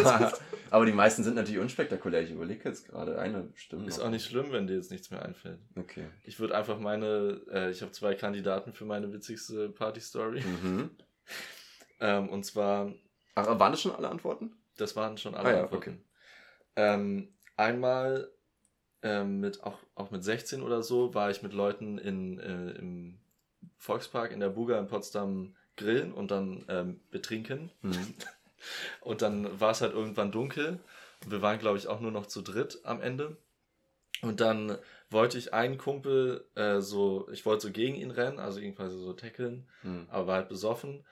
[laughs] Aber die meisten sind natürlich unspektakulär. Ich überlege jetzt gerade, eine stimmt. Ist noch. auch nicht schlimm, wenn dir jetzt nichts mehr einfällt. Okay. Ich würde einfach meine, äh, ich habe zwei Kandidaten für meine witzigste Party-Story. Mhm. [laughs] Ähm, und zwar, Ach, waren das schon alle Antworten? das waren schon alle Ah ja, Antworten. Ähm, einmal ähm, mit, auch, auch mit 16 oder so, war ich mit Leuten in, äh, im Volkspark in der Buga in Potsdam grillen und dann ähm, betrinken. Mhm. [laughs] Und dann war es halt irgendwann dunkel. Wir waren, glaube ich, auch nur noch zu dritt am Ende. Und dann wollte ich einen Kumpel äh, so, ich wollte so gegen ihn rennen, also ihn quasi so tackeln, Mhm. aber war halt besoffen.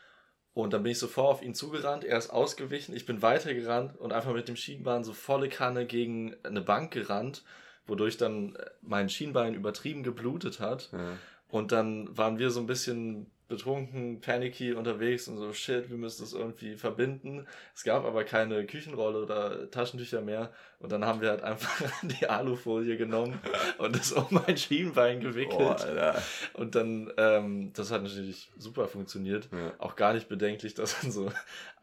Und dann bin ich sofort auf ihn zugerannt, er ist ausgewichen, ich bin weitergerannt und einfach mit dem Schienbein so volle Kanne gegen eine Bank gerannt, wodurch dann mein Schienbein übertrieben geblutet hat. Ja. Und dann waren wir so ein bisschen betrunken, panicky unterwegs und so, shit, wir müssen das irgendwie verbinden. Es gab aber keine Küchenrolle oder Taschentücher mehr. Und dann haben wir halt einfach [laughs] die Alufolie genommen und das um mein Schienbein gewickelt. Oh, und dann, ähm, das hat natürlich super funktioniert. Ja. Auch gar nicht bedenklich, dass man so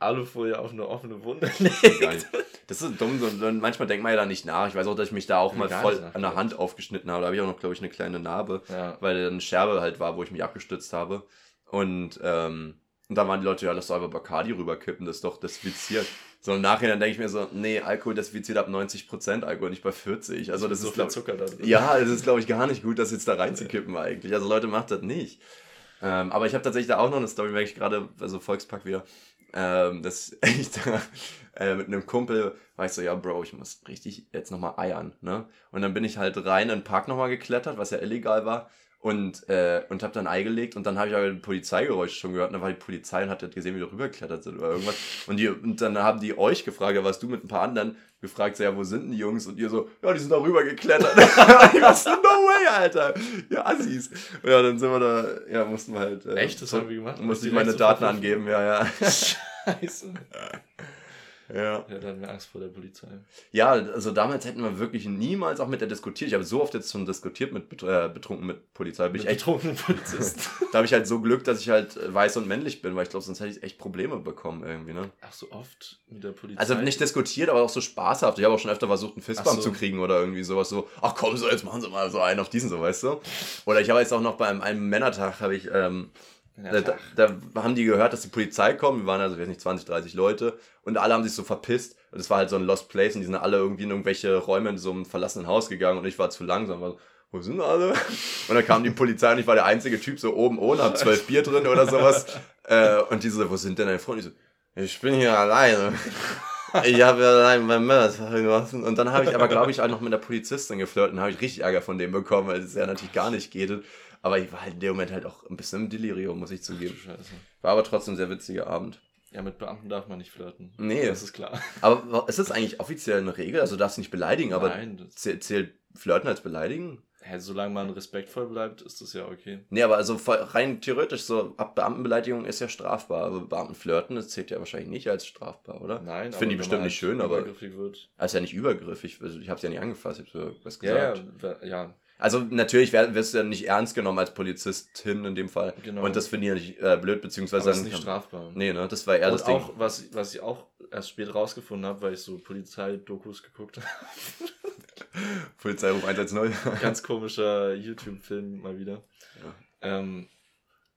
Alufolie auf eine offene Wunde legt. [laughs] Das ist dumm, und manchmal denkt man ja da nicht nach. Ich weiß auch, dass ich mich da auch mal voll an der. Hand aufgeschnitten habe. Da habe ich auch noch, glaube ich, eine kleine Narbe, Ja. weil eine Scherbe halt war, wo ich mich abgestützt habe. Und, ähm, und da waren die Leute, ja, lass doch einfach Bacardi rüberkippen, das ist doch desinfiziert. So im Nachhinein denke ich mir so, nee, Alkohol desinfiziert ab 90%, Alkohol nicht bei 40. Also das so ist, viel glaub, Zucker da drin. ja, das ist, glaube ich, gar nicht gut, das jetzt da reinzukippen eigentlich. Also Leute, macht das nicht. Ähm, aber ich habe tatsächlich da auch noch eine Story, merke ich gerade, also Volkspark wieder, ähm, dass [laughs] ich da äh, mit einem Kumpel war ich so, ja, Bro, ich muss richtig jetzt nochmal eiern, ne? Und dann bin ich halt rein in den Park nochmal geklettert, was ja illegal war. Und, äh, und habe dann Ei gelegt und dann habe ich aber ein Polizeigeräusch schon gehört und dann war die Polizei und hat halt gesehen, wie du rübergeklettert sind oder irgendwas. Und, die, und dann haben die euch gefragt, ja, warst du mit ein paar anderen gefragt, so, ja, wo sind denn die Jungs? Und ihr so, ja, die sind da rüber geklettert. [laughs] ich war so, no way, Alter. Ja, Assis. Und ja, dann sind wir da, ja, mussten wir halt. Äh, Echt? Das haben wir gemacht? Musste ich meine Daten angeben, ja, ja. [laughs] Scheiße. [laughs] ja. Ja, da hatten wir Angst vor der Polizei. Ja, also damals hätten wir wirklich niemals auch mit der diskutiert. Ich habe so oft jetzt schon diskutiert mit äh, betrunken mit Polizei. Bin ich Mit echt, betrunkenen Polizisten. [laughs] da habe ich halt so Glück, dass ich halt äh, weiß und männlich bin, weil ich glaube, sonst hätte ich echt Probleme bekommen irgendwie, ne? Ach, so oft mit der Polizei. Also nicht diskutiert, aber auch so spaßhaft. Ich habe auch schon öfter versucht, einen Fistbump so. zu kriegen oder irgendwie sowas so. Ach komm, so jetzt machen Sie mal so einen auf diesen, so weißt du. Oder ich habe jetzt auch noch bei einem, einem Männertag habe ich ähm, da, da, haben die gehört, dass die Polizei kommt. Wir waren also, ich weiß nicht, 20, 30 Leute. Und alle haben sich so verpisst, Und es war halt so ein Lost Place und die sind alle irgendwie in irgendwelche Räume in so einem verlassenen Haus gegangen und ich war zu langsam. War so, wo sind alle? [laughs] Und dann kam die Polizei und ich war der einzige Typ so oben ohne, hab zwölf Bier drin oder sowas. Äh, und die so, wo sind denn deine Freunde? Ich so, ich bin hier alleine. Ich habe ja allein beim Mörder gelassen. Und dann habe ich aber, glaube ich, auch noch mit der Polizistin geflirtet und habe ich richtig Ärger von dem bekommen, weil es ja natürlich gar nicht geht. Aber ich war halt in dem Moment halt auch ein bisschen im Delirium, muss ich zugeben. Scheiße. War aber trotzdem ein sehr witziger Abend. Ja, mit Beamten darf man nicht flirten. Nee. Das ist klar. [laughs] Aber ist das eigentlich offiziell eine Regel? Also du darfst nicht beleidigen, aber Nein, zählt Flirten als beleidigen? hä, solange man respektvoll bleibt, ist das ja okay. Nee, aber also rein theoretisch, so ab Beamtenbeleidigung ist ja strafbar. Aber Beamtenflirten, das zählt ja wahrscheinlich nicht als strafbar, oder? Nein, Ich finde wenn bestimmt nicht schön, aber übergriffig wird. also ja nicht übergriffig. Also ich habe es ja nicht angefasst, ich habe so was Ja, gesagt. ja, wer- ja, Also natürlich wirst du ja nicht ernst genommen als Polizistin in dem Fall. Genau. Und das finde ich ja nicht äh, blöd, beziehungsweise aber das ist dann nicht strafbar. Nee, ne? Das war eher das Und Ding. auch, was, was ich auch erst spät rausgefunden habe, weil ich so Polizeidokus geguckt habe. Polizeiruf 110. Ganz komischer YouTube-Film mal wieder. Ähm,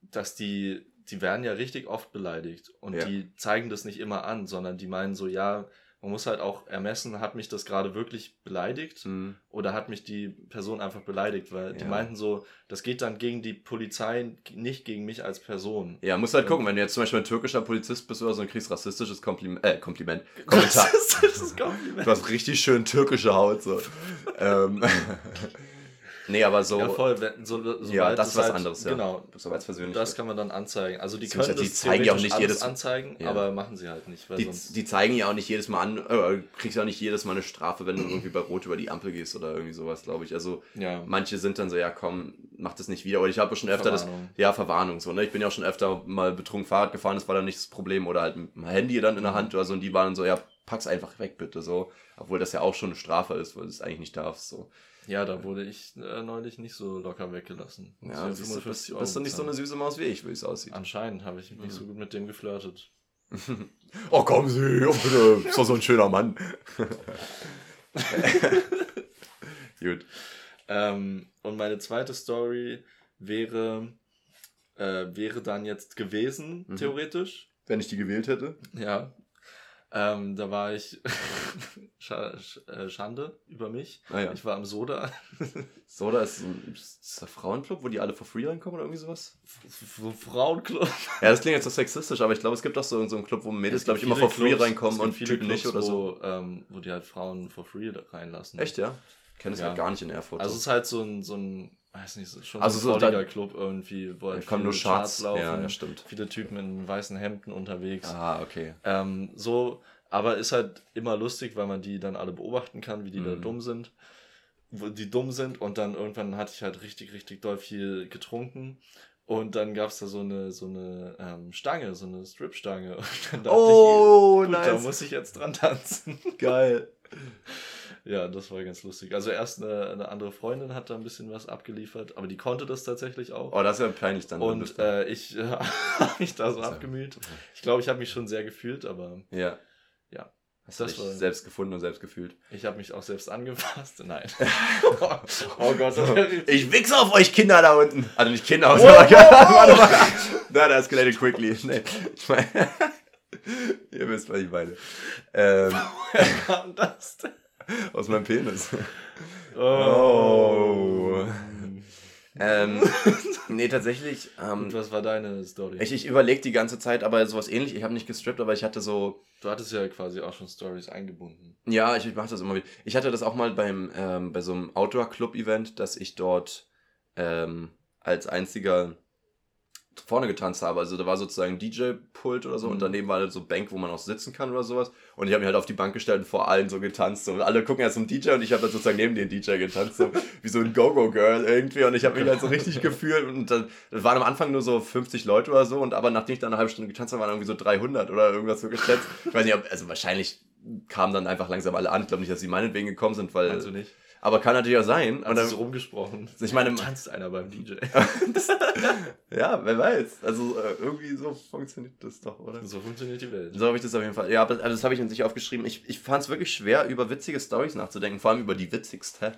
dass die, die werden ja richtig oft beleidigt und Ja. die zeigen das nicht immer an, sondern die meinen so, ja, man muss halt auch ermessen, hat mich das gerade wirklich beleidigt Mhm. oder hat mich die Person einfach beleidigt, weil die Ja. meinten so, das geht dann gegen die Polizei, nicht gegen mich als Person. Ja, musst halt gucken, wenn du jetzt zum Beispiel ein türkischer Polizist bist oder so und kriegst rassistisches Kompliment, äh, Kompliment, Kommentar. Das Kompliment. Du hast richtig schön türkische Haut, so. [laughs] ähm, [laughs] nee, aber so, Ja, voll. Wenn, so, sobald Ja, das ist was halt, anderes, ja. Genau. so als persönlich. Das kann man dann anzeigen. Also die können die das zeigen ja auch nicht jedes- anzeigen, Ja. aber machen sie halt nicht, die, die zeigen ja auch nicht jedes Mal an, äh, kriegst ja auch nicht jedes Mal eine Strafe, wenn du irgendwie bei Rot über die Ampel gehst oder irgendwie sowas, glaube ich. Also ja. manche sind dann so, ja komm, mach das nicht wieder. Oder ich habe schon öfter Verwarnung. das, ja, Verwarnung so, ne? Ich bin ja auch schon öfter mal betrunken Fahrrad gefahren, das war dann nicht das Problem. Oder halt dem Handy dann in Mhm. der Hand oder so und die waren so, ja, pack's einfach weg bitte, so. Obwohl das ja auch schon eine Strafe ist, weil du es eigentlich nicht darfst, so. Ja, da wurde ich äh, neulich nicht so locker weggelassen. Ja, du, bist, 55 bist du nicht so eine süße Maus wie ich, wie es aussieht. Anscheinend habe ich Mhm. nicht so gut mit dem geflirtet. [laughs] Oh, kommen Sie, oh, bitte, ist doch so ein schöner Mann. [laughs] Gut. Ähm, und meine zweite Story wäre, äh, wäre dann jetzt gewesen, Mhm. theoretisch. Wenn ich die gewählt hätte. Ja. Ähm, da war ich [laughs] äh, Schande über mich. Ah ja. Ich war am Soda. Soda ist ein, ist ein Frauenclub, wo die alle for free reinkommen oder irgendwie sowas? Frauenclub. [laughs] Ja, das klingt jetzt so sexistisch, aber ich glaube, es gibt auch so, so einen Club, wo Mädels, Es glaube ich, immer for free Clubs- reinkommen es und viele Typen nicht oder so. Wo, ähm, wo die halt Frauen for free reinlassen. Echt, ja? Ich kenne das Ja. halt gar nicht in Erfurt. Also es ist halt so ein, so ein weiß nicht, so- schon Also so so ein volliger Club irgendwie, wo da halt kommen nur viele Charts. laufen, Ja, stimmt. viele Typen in weißen Hemden unterwegs. Ah, okay. Ähm, so, aber ist halt immer lustig, weil man die dann alle beobachten kann, wie die da Mhm. dumm sind. Wo die dumm sind und dann irgendwann hatte ich halt richtig, richtig doll viel getrunken. Und dann gab es da so eine, so eine ähm, Stange, so eine Strip-Stange. [laughs] Und dann dachte Oh, ich, gut, da nice. muss ich jetzt dran tanzen. Geil. [laughs] ja, das war ganz lustig. Also erst eine, eine andere Freundin hat da ein bisschen was abgeliefert, aber die konnte das tatsächlich auch. Oh, das ist ja peinlich dann. und äh, ich [laughs] äh, habe mich da so abgemüht. Ich glaube, ich habe mich schon sehr gefühlt, aber ja. Ja. Hast du dich war- selbst gefunden und selbst gefühlt. Ich habe mich auch selbst angefasst. [laughs] Nein. [laughs] oh Gott. Ich wichse auf euch Kinder da unten. Also nicht Kinder, aber Wow, Warte mal. Nein, das escalated quickly. Nee, ich meine, ihr wisst, was ich meine. Ähm, Woher kam das denn? Aus meinem Penis. [laughs] Oh. Ähm, nee, tatsächlich. Ähm, Und was war deine Story? ich ich überlege die ganze Zeit, aber sowas ähnlich. Ich habe nicht gestrippt, aber ich hatte so. Du hattest ja quasi auch schon Stories eingebunden. Ja, ich, ich mache das immer wieder. Ich hatte das auch mal beim, ähm, bei so einem Outdoor-Club-Event, dass ich dort ähm, als einziger vorne getanzt habe. Also da war sozusagen ein DJ-Pult oder so und Mhm. daneben war halt so Bank, wo man auch sitzen kann oder sowas. Und ich habe mich halt auf die Bank gestellt und vor allen so getanzt. So. Alle gucken erst zum DJ und ich habe dann sozusagen neben den DJ getanzt, so [laughs] wie so ein Go-Go-Girl irgendwie. Und ich habe mich halt so richtig [laughs] gefühlt. Und dann das waren am Anfang nur so 50 Leute oder so. Und aber nachdem ich dann eine halbe Stunde getanzt habe, waren irgendwie so 300 oder irgendwas so geschätzt. Ich weiß nicht, ob, also wahrscheinlich kamen dann einfach langsam alle an. Ich glaube nicht, dass sie meinetwegen gekommen sind, weil. Meinst du nicht? Aber kann natürlich auch sein. Und dann, so rumgesprochen? ich meine, tanzt einer beim DJ. [laughs] ja, wer weiß. Also äh, irgendwie so funktioniert das doch, oder? so funktioniert die Welt. So habe ich das auf jeden Fall. Ja, aber also das habe ich in sich aufgeschrieben. Ich, ich fand es wirklich schwer, über witzige Stories nachzudenken, vor allem über die witzigste.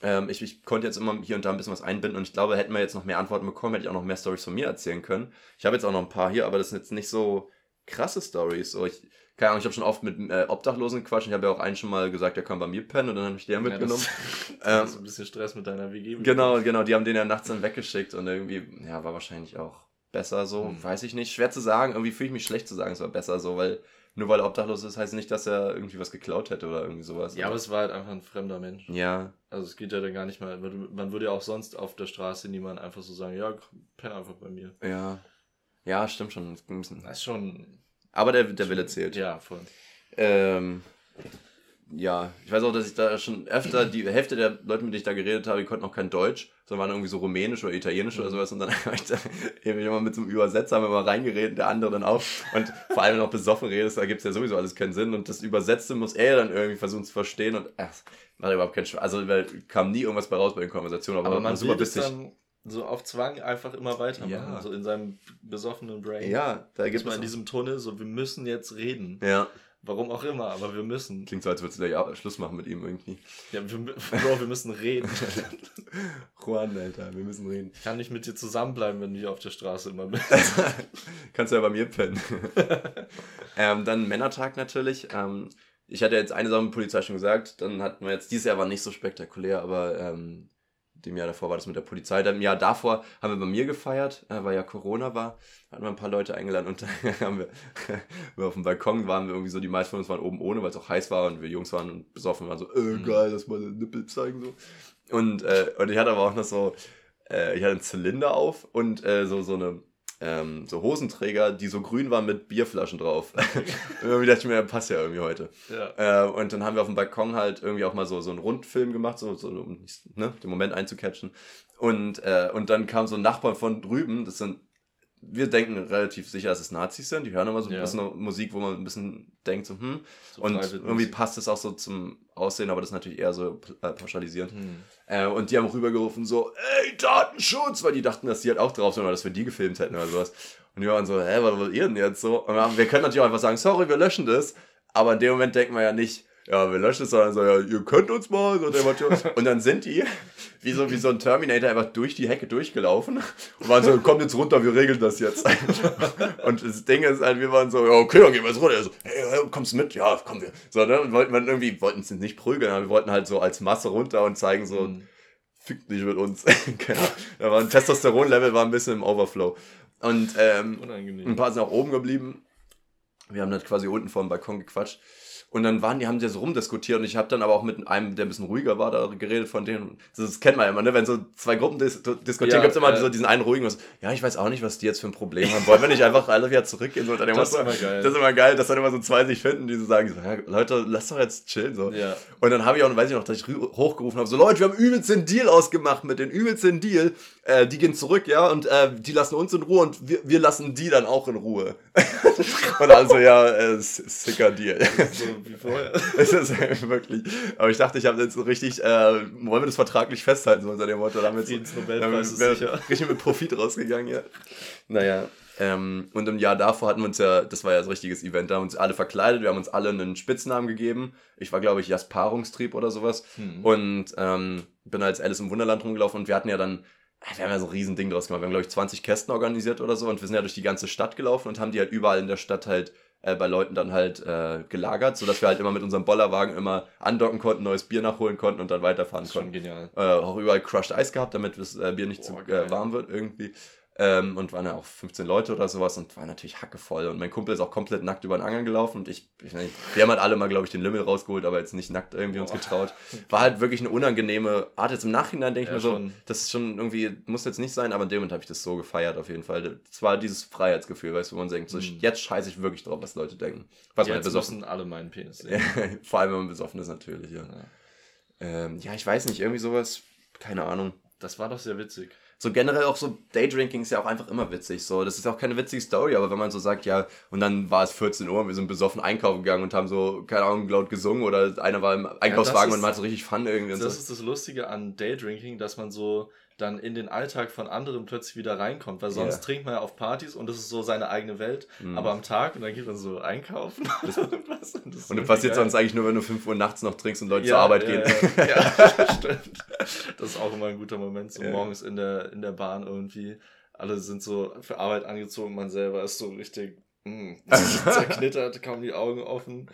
Ähm, ich, ich konnte jetzt immer hier und da ein bisschen was einbinden und ich glaube, hätten wir jetzt noch mehr Antworten bekommen, hätte ich auch noch mehr Stories von mir erzählen können. Ich habe jetzt auch noch ein paar hier, aber das sind jetzt nicht so krasse Stories. So, ich keine Ahnung, ich habe schon oft mit äh, Obdachlosen gequatscht. Ich habe ja auch einen schon mal gesagt, der kann bei mir pennen und dann habe ich den mitgenommen. Ja, das, [laughs] das ist ein bisschen Stress mit deiner WG. Genau, genau, die haben den ja nachts dann weggeschickt und irgendwie, ja, war wahrscheinlich auch besser so, hm. weiß ich nicht. Schwer zu sagen, irgendwie fühle ich mich schlecht zu sagen, es war besser so, weil nur weil er obdachlos ist, heißt nicht, dass er irgendwie was geklaut hätte oder irgendwie sowas. Ja, aber es war halt einfach ein fremder Mensch. Ja. Also es geht ja dann gar nicht mal, man würde ja auch sonst auf der Straße niemand einfach so sagen, ja, penn einfach bei mir. Ja. Ja, stimmt schon. Das ist schon. Aber der, der Wille zählt. Ja, voll. Ähm, ja, ich weiß auch, dass ich da schon öfter, die Hälfte der Leute, mit denen ich da geredet habe, die konnten auch kein Deutsch, sondern waren irgendwie so rumänisch oder italienisch mhm. oder sowas. Und dann [laughs] habe ich da irgendwie immer mit so einem Übersetzer haben wir mal reingeredet, der andere dann auch. Und vor allem, wenn du noch besoffen redest, da gibt es ja sowieso alles keinen Sinn. Und das Übersetzte muss er dann irgendwie versuchen zu verstehen. Und ach, macht überhaupt keinen Spaß. Also, weil kam nie irgendwas bei raus bei den Konversationen. Aber, aber man super bissig. dann so auf Zwang einfach immer weitermachen. Ja. So in seinem besoffenen Brain. Ja, da gibt es. in diesem Tunnel, so wir müssen jetzt reden. Ja. Warum auch immer, aber wir müssen. Klingt so, als würdest du gleich Schluss machen mit ihm irgendwie. Ja, wir, [laughs] Bro, wir müssen reden. [laughs] Juan, Alter, wir müssen reden. Ich kann nicht mit dir zusammenbleiben, wenn du hier auf der Straße immer bist. [laughs] Kannst du ja bei mir pennen. ähm, dann Männertag natürlich. Ähm, ich hatte jetzt eine Sache mit Polizei schon gesagt. Dann hatten wir jetzt, dieses Jahr war nicht so spektakulär, aber ähm, dem Jahr davor war das mit der Polizei. Im Jahr davor haben wir bei mir gefeiert, äh, weil ja Corona war. Hatten wir ein paar Leute eingeladen und [laughs] dann haben wir, [laughs] wir auf dem Balkon waren wir irgendwie so, die meisten von uns waren oben ohne, weil es auch heiß war und wir Jungs waren und besoffen waren so, äh, mhm. geil, lass mal den Nippel zeigen so. Und, äh, und ich hatte aber auch noch so, äh, ich hatte einen Zylinder auf und äh, so, so eine ähm, so Hosenträger, die so grün waren mit Bierflaschen drauf. [laughs] irgendwie dachte ich mir, passt ja irgendwie heute. Ja. Äh, und dann haben wir auf dem Balkon halt irgendwie auch mal so, so einen Rundfilm gemacht, so, so um ne, den Moment einzucatchen. Und, äh, und dann kam so ein Nachbar von drüben, das sind wir denken relativ sicher, dass es Nazis sind. Die hören immer so ein ja. bisschen Musik, wo man ein bisschen denkt, so, hm. So und irgendwie passt es auch so zum Aussehen, aber das ist natürlich eher so äh, pauschalisierend. Hm. Äh, und die haben rübergerufen so, ey, Datenschutz, weil die dachten, dass die halt auch drauf sind oder dass wir die gefilmt hätten oder sowas. Und wir waren so, hä, was wollt ihr denn jetzt so? Und wir können natürlich auch einfach sagen, sorry, wir löschen das. Aber in dem Moment denken wir ja nicht, ja, wir löschen es, sondern so, ja, ihr könnt uns mal. So [laughs] und dann sind die, wie so, wie so ein Terminator, einfach durch die Hecke durchgelaufen und waren so, kommt jetzt runter, wir regeln das jetzt. [laughs] und das Ding ist halt, wir waren so, ja, okay, dann gehen wir jetzt runter. So, hey, kommst du mit? Ja, kommen wir. So, ne? Und wollten wir irgendwie, wollten es nicht prügeln, aber wir wollten halt so als Masse runter und zeigen so, mhm. fickt nicht mit uns. [laughs] genau. Da war ein Testosteron-Level war ein bisschen im Overflow. Und ähm, ein paar sind auch oben geblieben. Wir haben halt quasi unten vor dem Balkon gequatscht. Und dann waren die, haben die so rumdiskutiert und ich habe dann aber auch mit einem, der ein bisschen ruhiger war, da geredet von denen. Das kennt man ja immer, ne? Wenn so zwei Gruppen dis diskutieren, ja, gibt es immer äh, so diesen einen ruhigen, was, ja, ich weiß auch nicht, was die jetzt für ein Problem haben. Wollen wir nicht einfach alle wieder zurückgehen? So, das ist immer geil. Das ist immer geil, dass dann immer so zwei sich finden, die so sagen, so, ja, Leute, lass doch jetzt chillen. So. Ja. Und dann habe ich auch, weiß ich noch, dass ich hochgerufen habe, so Leute, wir haben übelst den Deal ausgemacht mit den übelst den Deal. Äh, die gehen zurück, ja, und äh, die lassen uns in Ruhe und wir, wir lassen die dann auch in Ruhe. [laughs] und also, ja, äh, sicker Deal. So wie vorher. [laughs] Es ist wirklich. Aber ich dachte, ich habe jetzt so richtig, äh, wollen wir das vertraglich festhalten, so unter dem Motto. Damit so, Nobelpreis ist sicher. [laughs] Richtig mit Profit rausgegangen, ja. Naja. Ähm, und im Jahr davor hatten wir uns ja, das war ja so ein richtiges Event, da haben wir uns alle verkleidet, wir haben uns alle einen Spitznamen gegeben. Ich war, glaube ich, Jasparungstrieb oder sowas. Mhm. Und ähm, bin als Alice im Wunderland rumgelaufen und wir hatten ja dann wir haben ja so ein riesen Ding draus gemacht. Wir haben, glaube ich, 20 Kästen organisiert oder so und wir sind ja durch die ganze Stadt gelaufen und haben die halt überall in der Stadt halt äh, bei Leuten dann halt äh, gelagert, sodass wir halt immer mit unserem Bollerwagen immer andocken konnten, neues Bier nachholen konnten und dann weiterfahren konnten. genial. Äh, auch überall Crushed Eis gehabt, damit das äh, Bier nicht Boah, zu äh, warm wird irgendwie. Ähm, und waren ja auch 15 Leute oder sowas und war natürlich hackevoll. Und mein Kumpel ist auch komplett nackt über den Angeln gelaufen und ich, ich wir haben halt alle mal, glaube ich, den Lümmel rausgeholt, aber jetzt nicht nackt irgendwie Boah. uns getraut. War halt wirklich eine unangenehme Art. Jetzt im Nachhinein denke ja, ich mir schon. so, das ist schon irgendwie, muss jetzt nicht sein, aber in dem Moment habe ich das so gefeiert auf jeden Fall. Das war dieses Freiheitsgefühl, weißt du, wo man denkt, so, mhm. jetzt scheiße ich wirklich drauf, was Leute denken. Was jetzt besoffen. alle meinen Penis [laughs] sehen. Vor allem, wenn man besoffen ist, natürlich, ja. Ja. Ähm, ja, ich weiß nicht, irgendwie sowas, keine Ahnung. Das war doch sehr witzig so generell auch so Daydrinking ist ja auch einfach immer witzig. So, das ist auch keine witzige Story, aber wenn man so sagt, ja, und dann war es 14 Uhr und wir sind besoffen einkaufen gegangen und haben so, keine Ahnung, laut gesungen oder einer war im Einkaufswagen ja, und man hat so richtig Fun irgendwie. Das so. ist das Lustige an Daydrinking, dass man so dann in den Alltag von anderen plötzlich wieder reinkommt, weil sonst yeah. trinkt man ja auf Partys und das ist so seine eigene Welt, mm. aber am Tag und dann geht man so einkaufen das, und was. Und das, und das passiert sonst eigentlich nur, wenn du 5 Uhr nachts noch trinkst und Leute ja, zur Arbeit ja, gehen. Ja, [laughs] ja, [laughs] stimmt. Das ist auch immer ein guter Moment, so morgens in der, in der Bahn irgendwie. Alle sind so für Arbeit angezogen, man selber ist so richtig Mm, [laughs] zerknittert, kaum die Augen offen.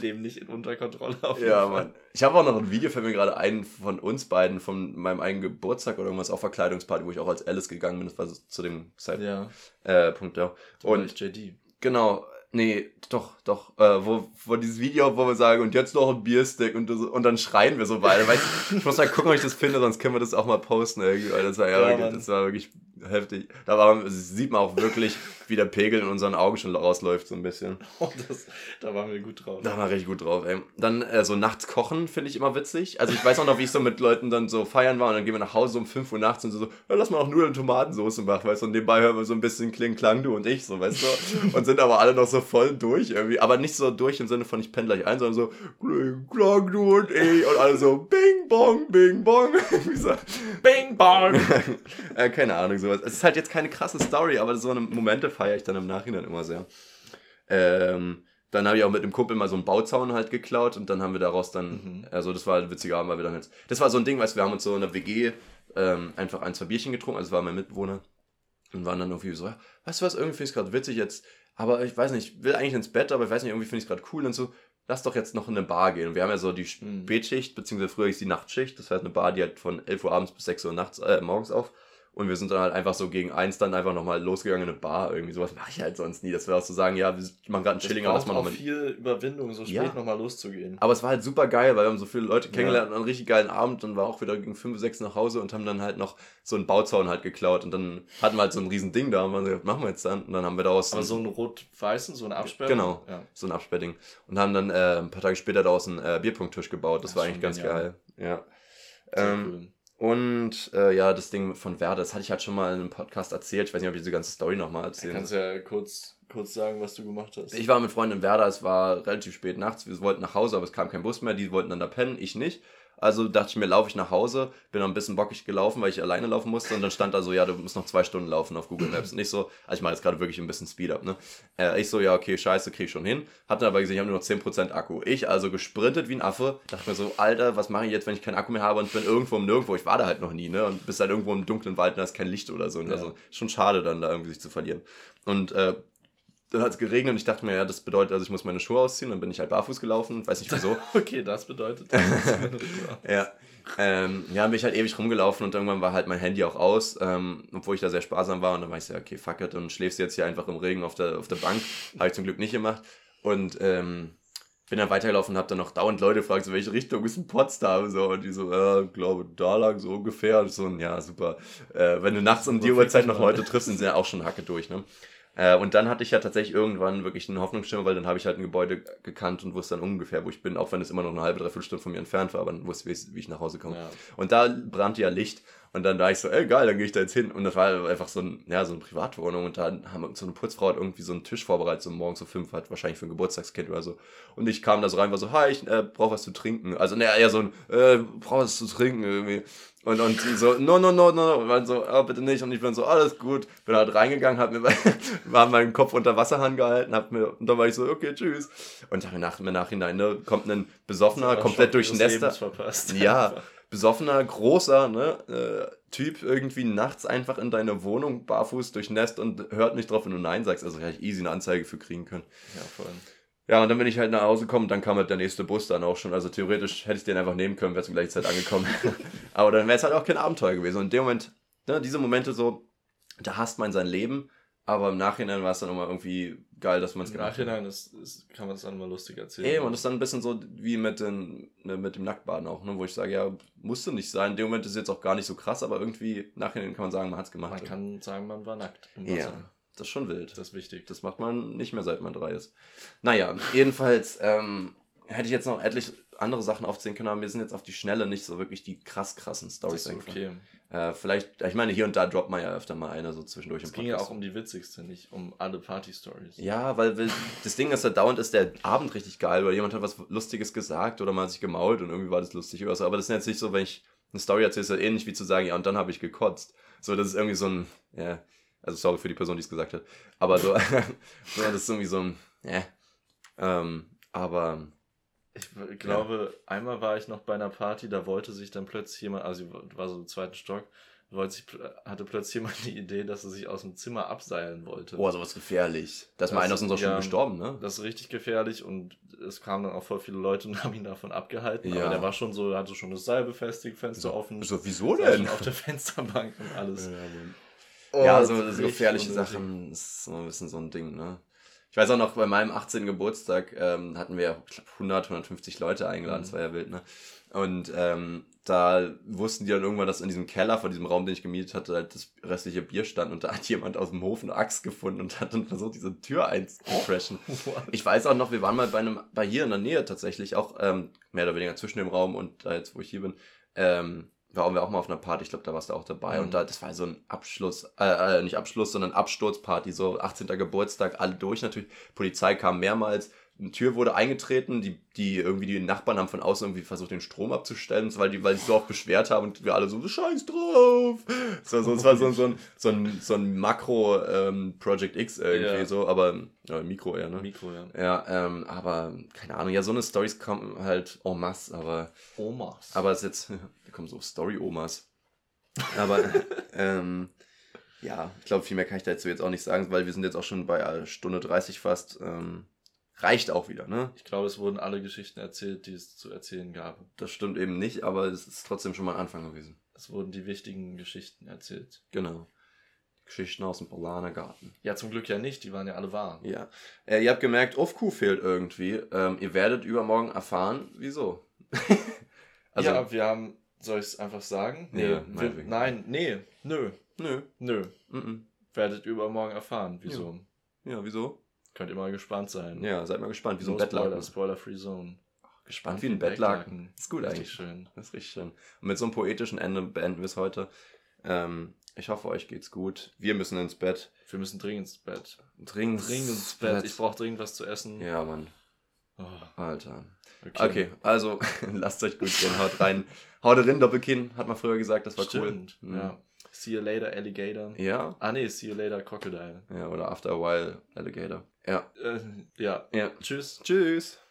Leben nicht unter Kontrolle auf Ja, Fall. Mann. Ich habe auch noch ein Video, fällt mir gerade ein von uns beiden, von meinem eigenen Geburtstag oder irgendwas auf Verkleidungsparty, wo ich auch als Alice gegangen bin. Das war so zu dem Zeitpunkt. Ja. Äh, Punkt, ja. Und JD. Genau, Nee, doch, doch. Äh, wo, wo dieses Video, wo wir sagen, und jetzt noch ein Bierstick und, und dann schreien wir so beide. Weißt, ich muss mal gucken, ob ich das finde, sonst können wir das auch mal posten irgendwie, weil das war ja, ja wirklich, das war wirklich heftig. Da war, sieht man auch wirklich, wie der Pegel in unseren Augen schon rausläuft, so ein bisschen. [laughs] Oh, das, da waren wir gut drauf. Da waren wir richtig gut drauf, ey. Dann äh, so nachts kochen finde ich immer witzig. Also ich weiß auch noch, wie ich so mit Leuten dann so feiern war und dann gehen wir nach Hause um 5 Uhr nachts und so, ja, lass mal noch Nudeln und Tomatensauce machen, weißt du, und nebenbei hören wir so ein bisschen Kling Klang, du und ich, so, weißt du, [laughs] und sind aber alle noch so voll durch irgendwie, aber nicht so durch im Sinne von ich penne gleich ein, sondern so Kling Klang, du und ich und alle so Bing Bong, Bing Bong. [laughs] Bing Bong. äh, keine Ahnung, sowas. Es ist halt jetzt keine krasse Story, aber so eine Momente feiere ich dann im Nachhinein immer sehr. Ähm, dann habe ich auch mit einem Kumpel mal so einen Bauzaun halt geklaut und dann haben wir daraus dann, mhm. also das war ein witziger Abend, weil wir dann jetzt, das war so ein Ding, weißt du, wir haben uns so in der WG ähm, einfach ein, zwei Bierchen getrunken, also das war mein Mitbewohner und waren dann irgendwie so, weißt du was, irgendwie finde ich es gerade witzig jetzt, aber ich weiß nicht, ich will eigentlich ins Bett, aber ich weiß nicht, irgendwie finde ich es gerade cool und so, lass doch jetzt noch in eine Bar gehen. Und wir haben ja so die mhm. Spätschicht, beziehungsweise früher ist die Nachtschicht, das heißt eine Bar, die hat von 11 Uhr abends bis 6 Uhr nachts, äh, morgens auf. Und wir sind dann halt einfach so gegen eins dann einfach nochmal losgegangen in eine Bar. Irgendwie sowas mache ich halt sonst nie. Das wäre auch so sagen, ja, wir machen gerade einen Chilling, aber das man auch viel Überwindung, so spät ja. nochmal loszugehen. Aber es war halt super geil, weil wir haben so viele Leute kennengelernt ja. und einen richtig geilen Abend und war auch wieder gegen fünf, sechs nach Hause und haben dann halt noch so einen Bauzaun halt geklaut. Und dann hatten wir halt so ein riesen Ding da und so, was machen wir jetzt dann? Und dann haben wir daraus. Aber so einen rot-weißen, so ein Absperr? Genau, ja. so ein Absperrding. Und haben dann äh, ein paar Tage später daraus einen äh, Bierpunkttisch gebaut. Das, das war eigentlich ganz geil. Ja. Ähm, cool. Und äh, ja, das Ding von Werder, das hatte ich halt schon mal in einem Podcast erzählt. Ich weiß nicht, ob ich diese ganze Story nochmal erzählen Du kannst ja kurz, kurz sagen, was du gemacht hast. Ich war mit Freunden in Werder, es war relativ spät nachts. Wir wollten nach Hause, aber es kam kein Bus mehr. Die wollten dann da pennen, ich nicht. Also dachte ich mir, laufe ich nach Hause, bin noch ein bisschen bockig gelaufen, weil ich alleine laufen musste und dann stand da so, ja, du musst noch zwei Stunden laufen auf Google Maps. Nicht so, also ich mache jetzt gerade wirklich ein bisschen Speed up, ne? Äh, ich so, ja, okay, scheiße, krieg ich schon hin. Hab dann aber gesehen, ich habe nur noch 10% Akku. Ich also gesprintet wie ein Affe, dachte mir so, Alter, was mache ich jetzt, wenn ich keinen Akku mehr habe und bin irgendwo im Nirgendwo. Ich war da halt noch nie, ne? Und bist halt irgendwo im dunklen Wald und da ist kein Licht oder so. Und ja. also schon schade dann da irgendwie sich zu verlieren. Und äh, dann hat es geregnet und ich dachte mir, ja, das bedeutet, also ich muss meine Schuhe ausziehen. Dann bin ich halt barfuß gelaufen, weiß nicht wieso. [laughs] okay, das bedeutet. [laughs] ja. Ähm, ja, bin ich halt ewig rumgelaufen und irgendwann war halt mein Handy auch aus, ähm, obwohl ich da sehr sparsam war. Und dann war ich so, okay, fuck it, und schläfst jetzt hier einfach im Regen auf der, auf der Bank. [laughs] Habe ich zum Glück nicht gemacht. Und ähm, bin dann weitergelaufen und habe dann noch dauernd Leute gefragt, so welche Richtung ist ein Potsdam? So, und die so, äh, glaube, da lang so ungefähr. Und so, ja, super. Äh, wenn du nachts um die Uhrzeit noch Leute triffst, sind sie ja auch schon Hacke durch, ne? Äh, und dann hatte ich ja tatsächlich irgendwann wirklich einen Hoffnungsschimmer, weil dann habe ich halt ein Gebäude gekannt und wusste dann ungefähr, wo ich bin, auch wenn es immer noch eine halbe, dreiviertel Stunde von mir entfernt war, aber dann wusste ich, wie ich nach Hause komme. Ja. Und da brannte ja Licht und dann da ich so, ey geil, dann gehe ich da jetzt hin. Und das war einfach so, ein, ja, so eine Privatwohnung und da haben so eine Putzfrau hat irgendwie so einen Tisch vorbereitet, so morgens so fünf, hat wahrscheinlich für ein Geburtstagskind oder so. Und ich kam da so rein, war so, hi, ich äh, brauche was zu trinken. Also ne, eher so ein, äh, brauch was zu trinken irgendwie. Und, und die so, no, no, no, no, und waren so, oh, bitte nicht. Und ich bin so, alles gut. Bin halt reingegangen, hab mir, [laughs] war meinen Kopf unter Wasserhahn gehalten, hab mir, und dann war ich so, okay, tschüss. Und dann nach, im Nachhinein, ne, kommt ein besoffener, komplett durch Nester. Ja, [laughs] besoffener, großer, ne, äh, Typ irgendwie nachts einfach in deine Wohnung barfuß durchnässt und hört nicht drauf, wenn du Nein sagst. Also hätte ich easy eine Anzeige für kriegen können. Ja, voll. Ja, und dann bin ich halt nach Hause gekommen, dann kam halt der nächste Bus dann auch schon. Also theoretisch hätte ich den einfach nehmen können, wäre zur gleichen Zeit angekommen. [laughs] Aber dann wäre es halt auch kein Abenteuer gewesen. Und in dem Moment, ne, diese Momente so, da hasst man sein Leben, aber im Nachhinein war es dann immer irgendwie geil, dass man es gemacht hat. Im Nachhinein ist, ist, kann man es dann mal lustig erzählen. Ey, und das ist dann ein bisschen so wie mit, den, ne, mit dem Nacktbaden auch, ne, wo ich sage, ja, musste nicht sein. In dem Moment ist es jetzt auch gar nicht so krass, aber irgendwie im Nachhinein kann man sagen, man hat es gemacht. Man kann sagen, man war nackt im Wasser. Ja. Das ist schon wild. Das ist wichtig. Das macht man nicht mehr, seit man drei ist. Naja, jedenfalls ähm, hätte ich jetzt noch etlich andere Sachen aufzählen können, aber mir sind jetzt auf die Schnelle nicht so wirklich die krass krassen Stories. Okay. Äh, vielleicht, ich meine, hier und da droppt man ja öfter mal eine so zwischendurch es im Podcast. ging ja auch um die witzigste, nicht um alle Party-Stories. Ja, weil, weil das Ding ist ja dauernd ist der Abend richtig geil, weil jemand hat was Lustiges gesagt oder man hat sich gemault und irgendwie war das lustig oder so. Aber das ist jetzt nicht so, wenn ich eine Story erzähle, ist ja ähnlich wie zu sagen, ja, und dann habe ich gekotzt. So, das ist irgendwie so ein, ja, also sorry für die Person, die es gesagt hat. Aber so, so das ist irgendwie so ein, ja. Ähm, aber. Ich glaube, ja. einmal war ich noch bei einer Party, da wollte sich dann plötzlich jemand, also war so im zweiten Stock, wollte sich, hatte plötzlich jemand die Idee, dass er sich aus dem Zimmer abseilen wollte. Boah, sowas gefährlich. Da ist mal einer aus unserer Schule ja. gestorben, ne? Das ist richtig gefährlich und es kamen dann auch voll viele Leute und [laughs] haben ihn davon abgehalten. Ja. Aber der war schon so, hatte schon das Seil befestigt, Fenster So, offen. so, wieso denn? auf der [laughs] Fensterbank und alles. Ja, Oh, so, das ist so richtig gefährliche. Sachen ist so ein bisschen so ein Ding, ne? Ich weiß auch noch, bei meinem 18. Geburtstag ähm, hatten wir ich glaub, 100, 150 Leute eingeladen, Mhm. das war ja wild, ne? Und ähm, da wussten die dann irgendwann, dass in diesem Keller von diesem Raum, den ich gemietet hatte, halt das restliche Bier stand und da hat [laughs] jemand aus dem Hof eine Axt gefunden und hat dann versucht, diese Tür einzucrashen. [laughs] Ich weiß auch noch, wir waren mal bei einem, bei hier in der Nähe tatsächlich, auch ähm, mehr oder weniger zwischen dem Raum und da jetzt, wo ich hier bin, ähm, waren wir auch mal auf einer Party, ich glaube, da warst du auch dabei. Mhm. Und da, das war so ein Abschluss, äh, äh, nicht Abschluss, sondern Absturzparty, so 18. Geburtstag, alle durch natürlich. Polizei kam mehrmals, eine Tür wurde eingetreten, die, die irgendwie die Nachbarn haben von außen irgendwie versucht, den Strom abzustellen, weil die, weil die sich so oft beschwert haben und wir alle so, scheiß drauf. So, so, es war so, so ein, so ein, so ein Makro ähm, Project X irgendwie Ja. so, aber ja, Mikro eher, ne? Mikro, ja. Ja, ähm, aber keine Ahnung, ja, so eine Stories kommen halt en masse, aber Omas. aber es ist jetzt, [laughs] da kommen so Story-Omas. Aber, [laughs] ähm, ja, ich glaube, viel mehr kann ich dazu jetzt auch nicht sagen, weil wir sind jetzt auch schon bei äh, Stunde 30 fast. Ähm, reicht auch wieder, ne? ich glaube, es wurden alle Geschichten erzählt, die es zu erzählen gab. Das stimmt eben nicht, aber es ist trotzdem schon mal ein Anfang gewesen. Es wurden die wichtigen Geschichten erzählt. Genau. Geschichten aus dem Polanergarten. Ja, zum Glück ja nicht, die waren ja alle wahr. Ja. Äh, ihr habt gemerkt, Ofku fehlt irgendwie. Ähm, ihr werdet übermorgen erfahren, wieso. [laughs] also, ja, wir haben, soll ich es einfach sagen? Nee, wir, wir, nein, nee, nö, nö. nö. Mhm. Werdet übermorgen erfahren. Wieso? Ja, wieso? Könnt ihr mal gespannt sein. Ja, seid mal gespannt, wie so ein Bettlaken. Spoiler, Spoiler-Free Zone. Gespannt wie ein Bettlaken. Ist gut Richtig eigentlich. schön. Das ist richtig schön. Und mit so einem poetischen Ende beenden wir es heute. Ähm, ich hoffe, euch geht's gut. Wir müssen ins Bett. Wir müssen dringend ins Bett. Dringend, Dringend ins Bett. Ich brauche dringend was zu essen. Ja, Mann. Oh, Alter. okay. Okay, also [laughs] lasst euch gut gehen. Haut rein. Haut rein, Doppelkinn. Hat man früher gesagt, das war Stimmt. cool. Mhm. Ja. See you later, Alligator. Ja. Ah, nee, see you later, Crocodile. Ja, oder After a While Alligator. Ja. Äh, ja. Ja. Tschüss. Tschüss.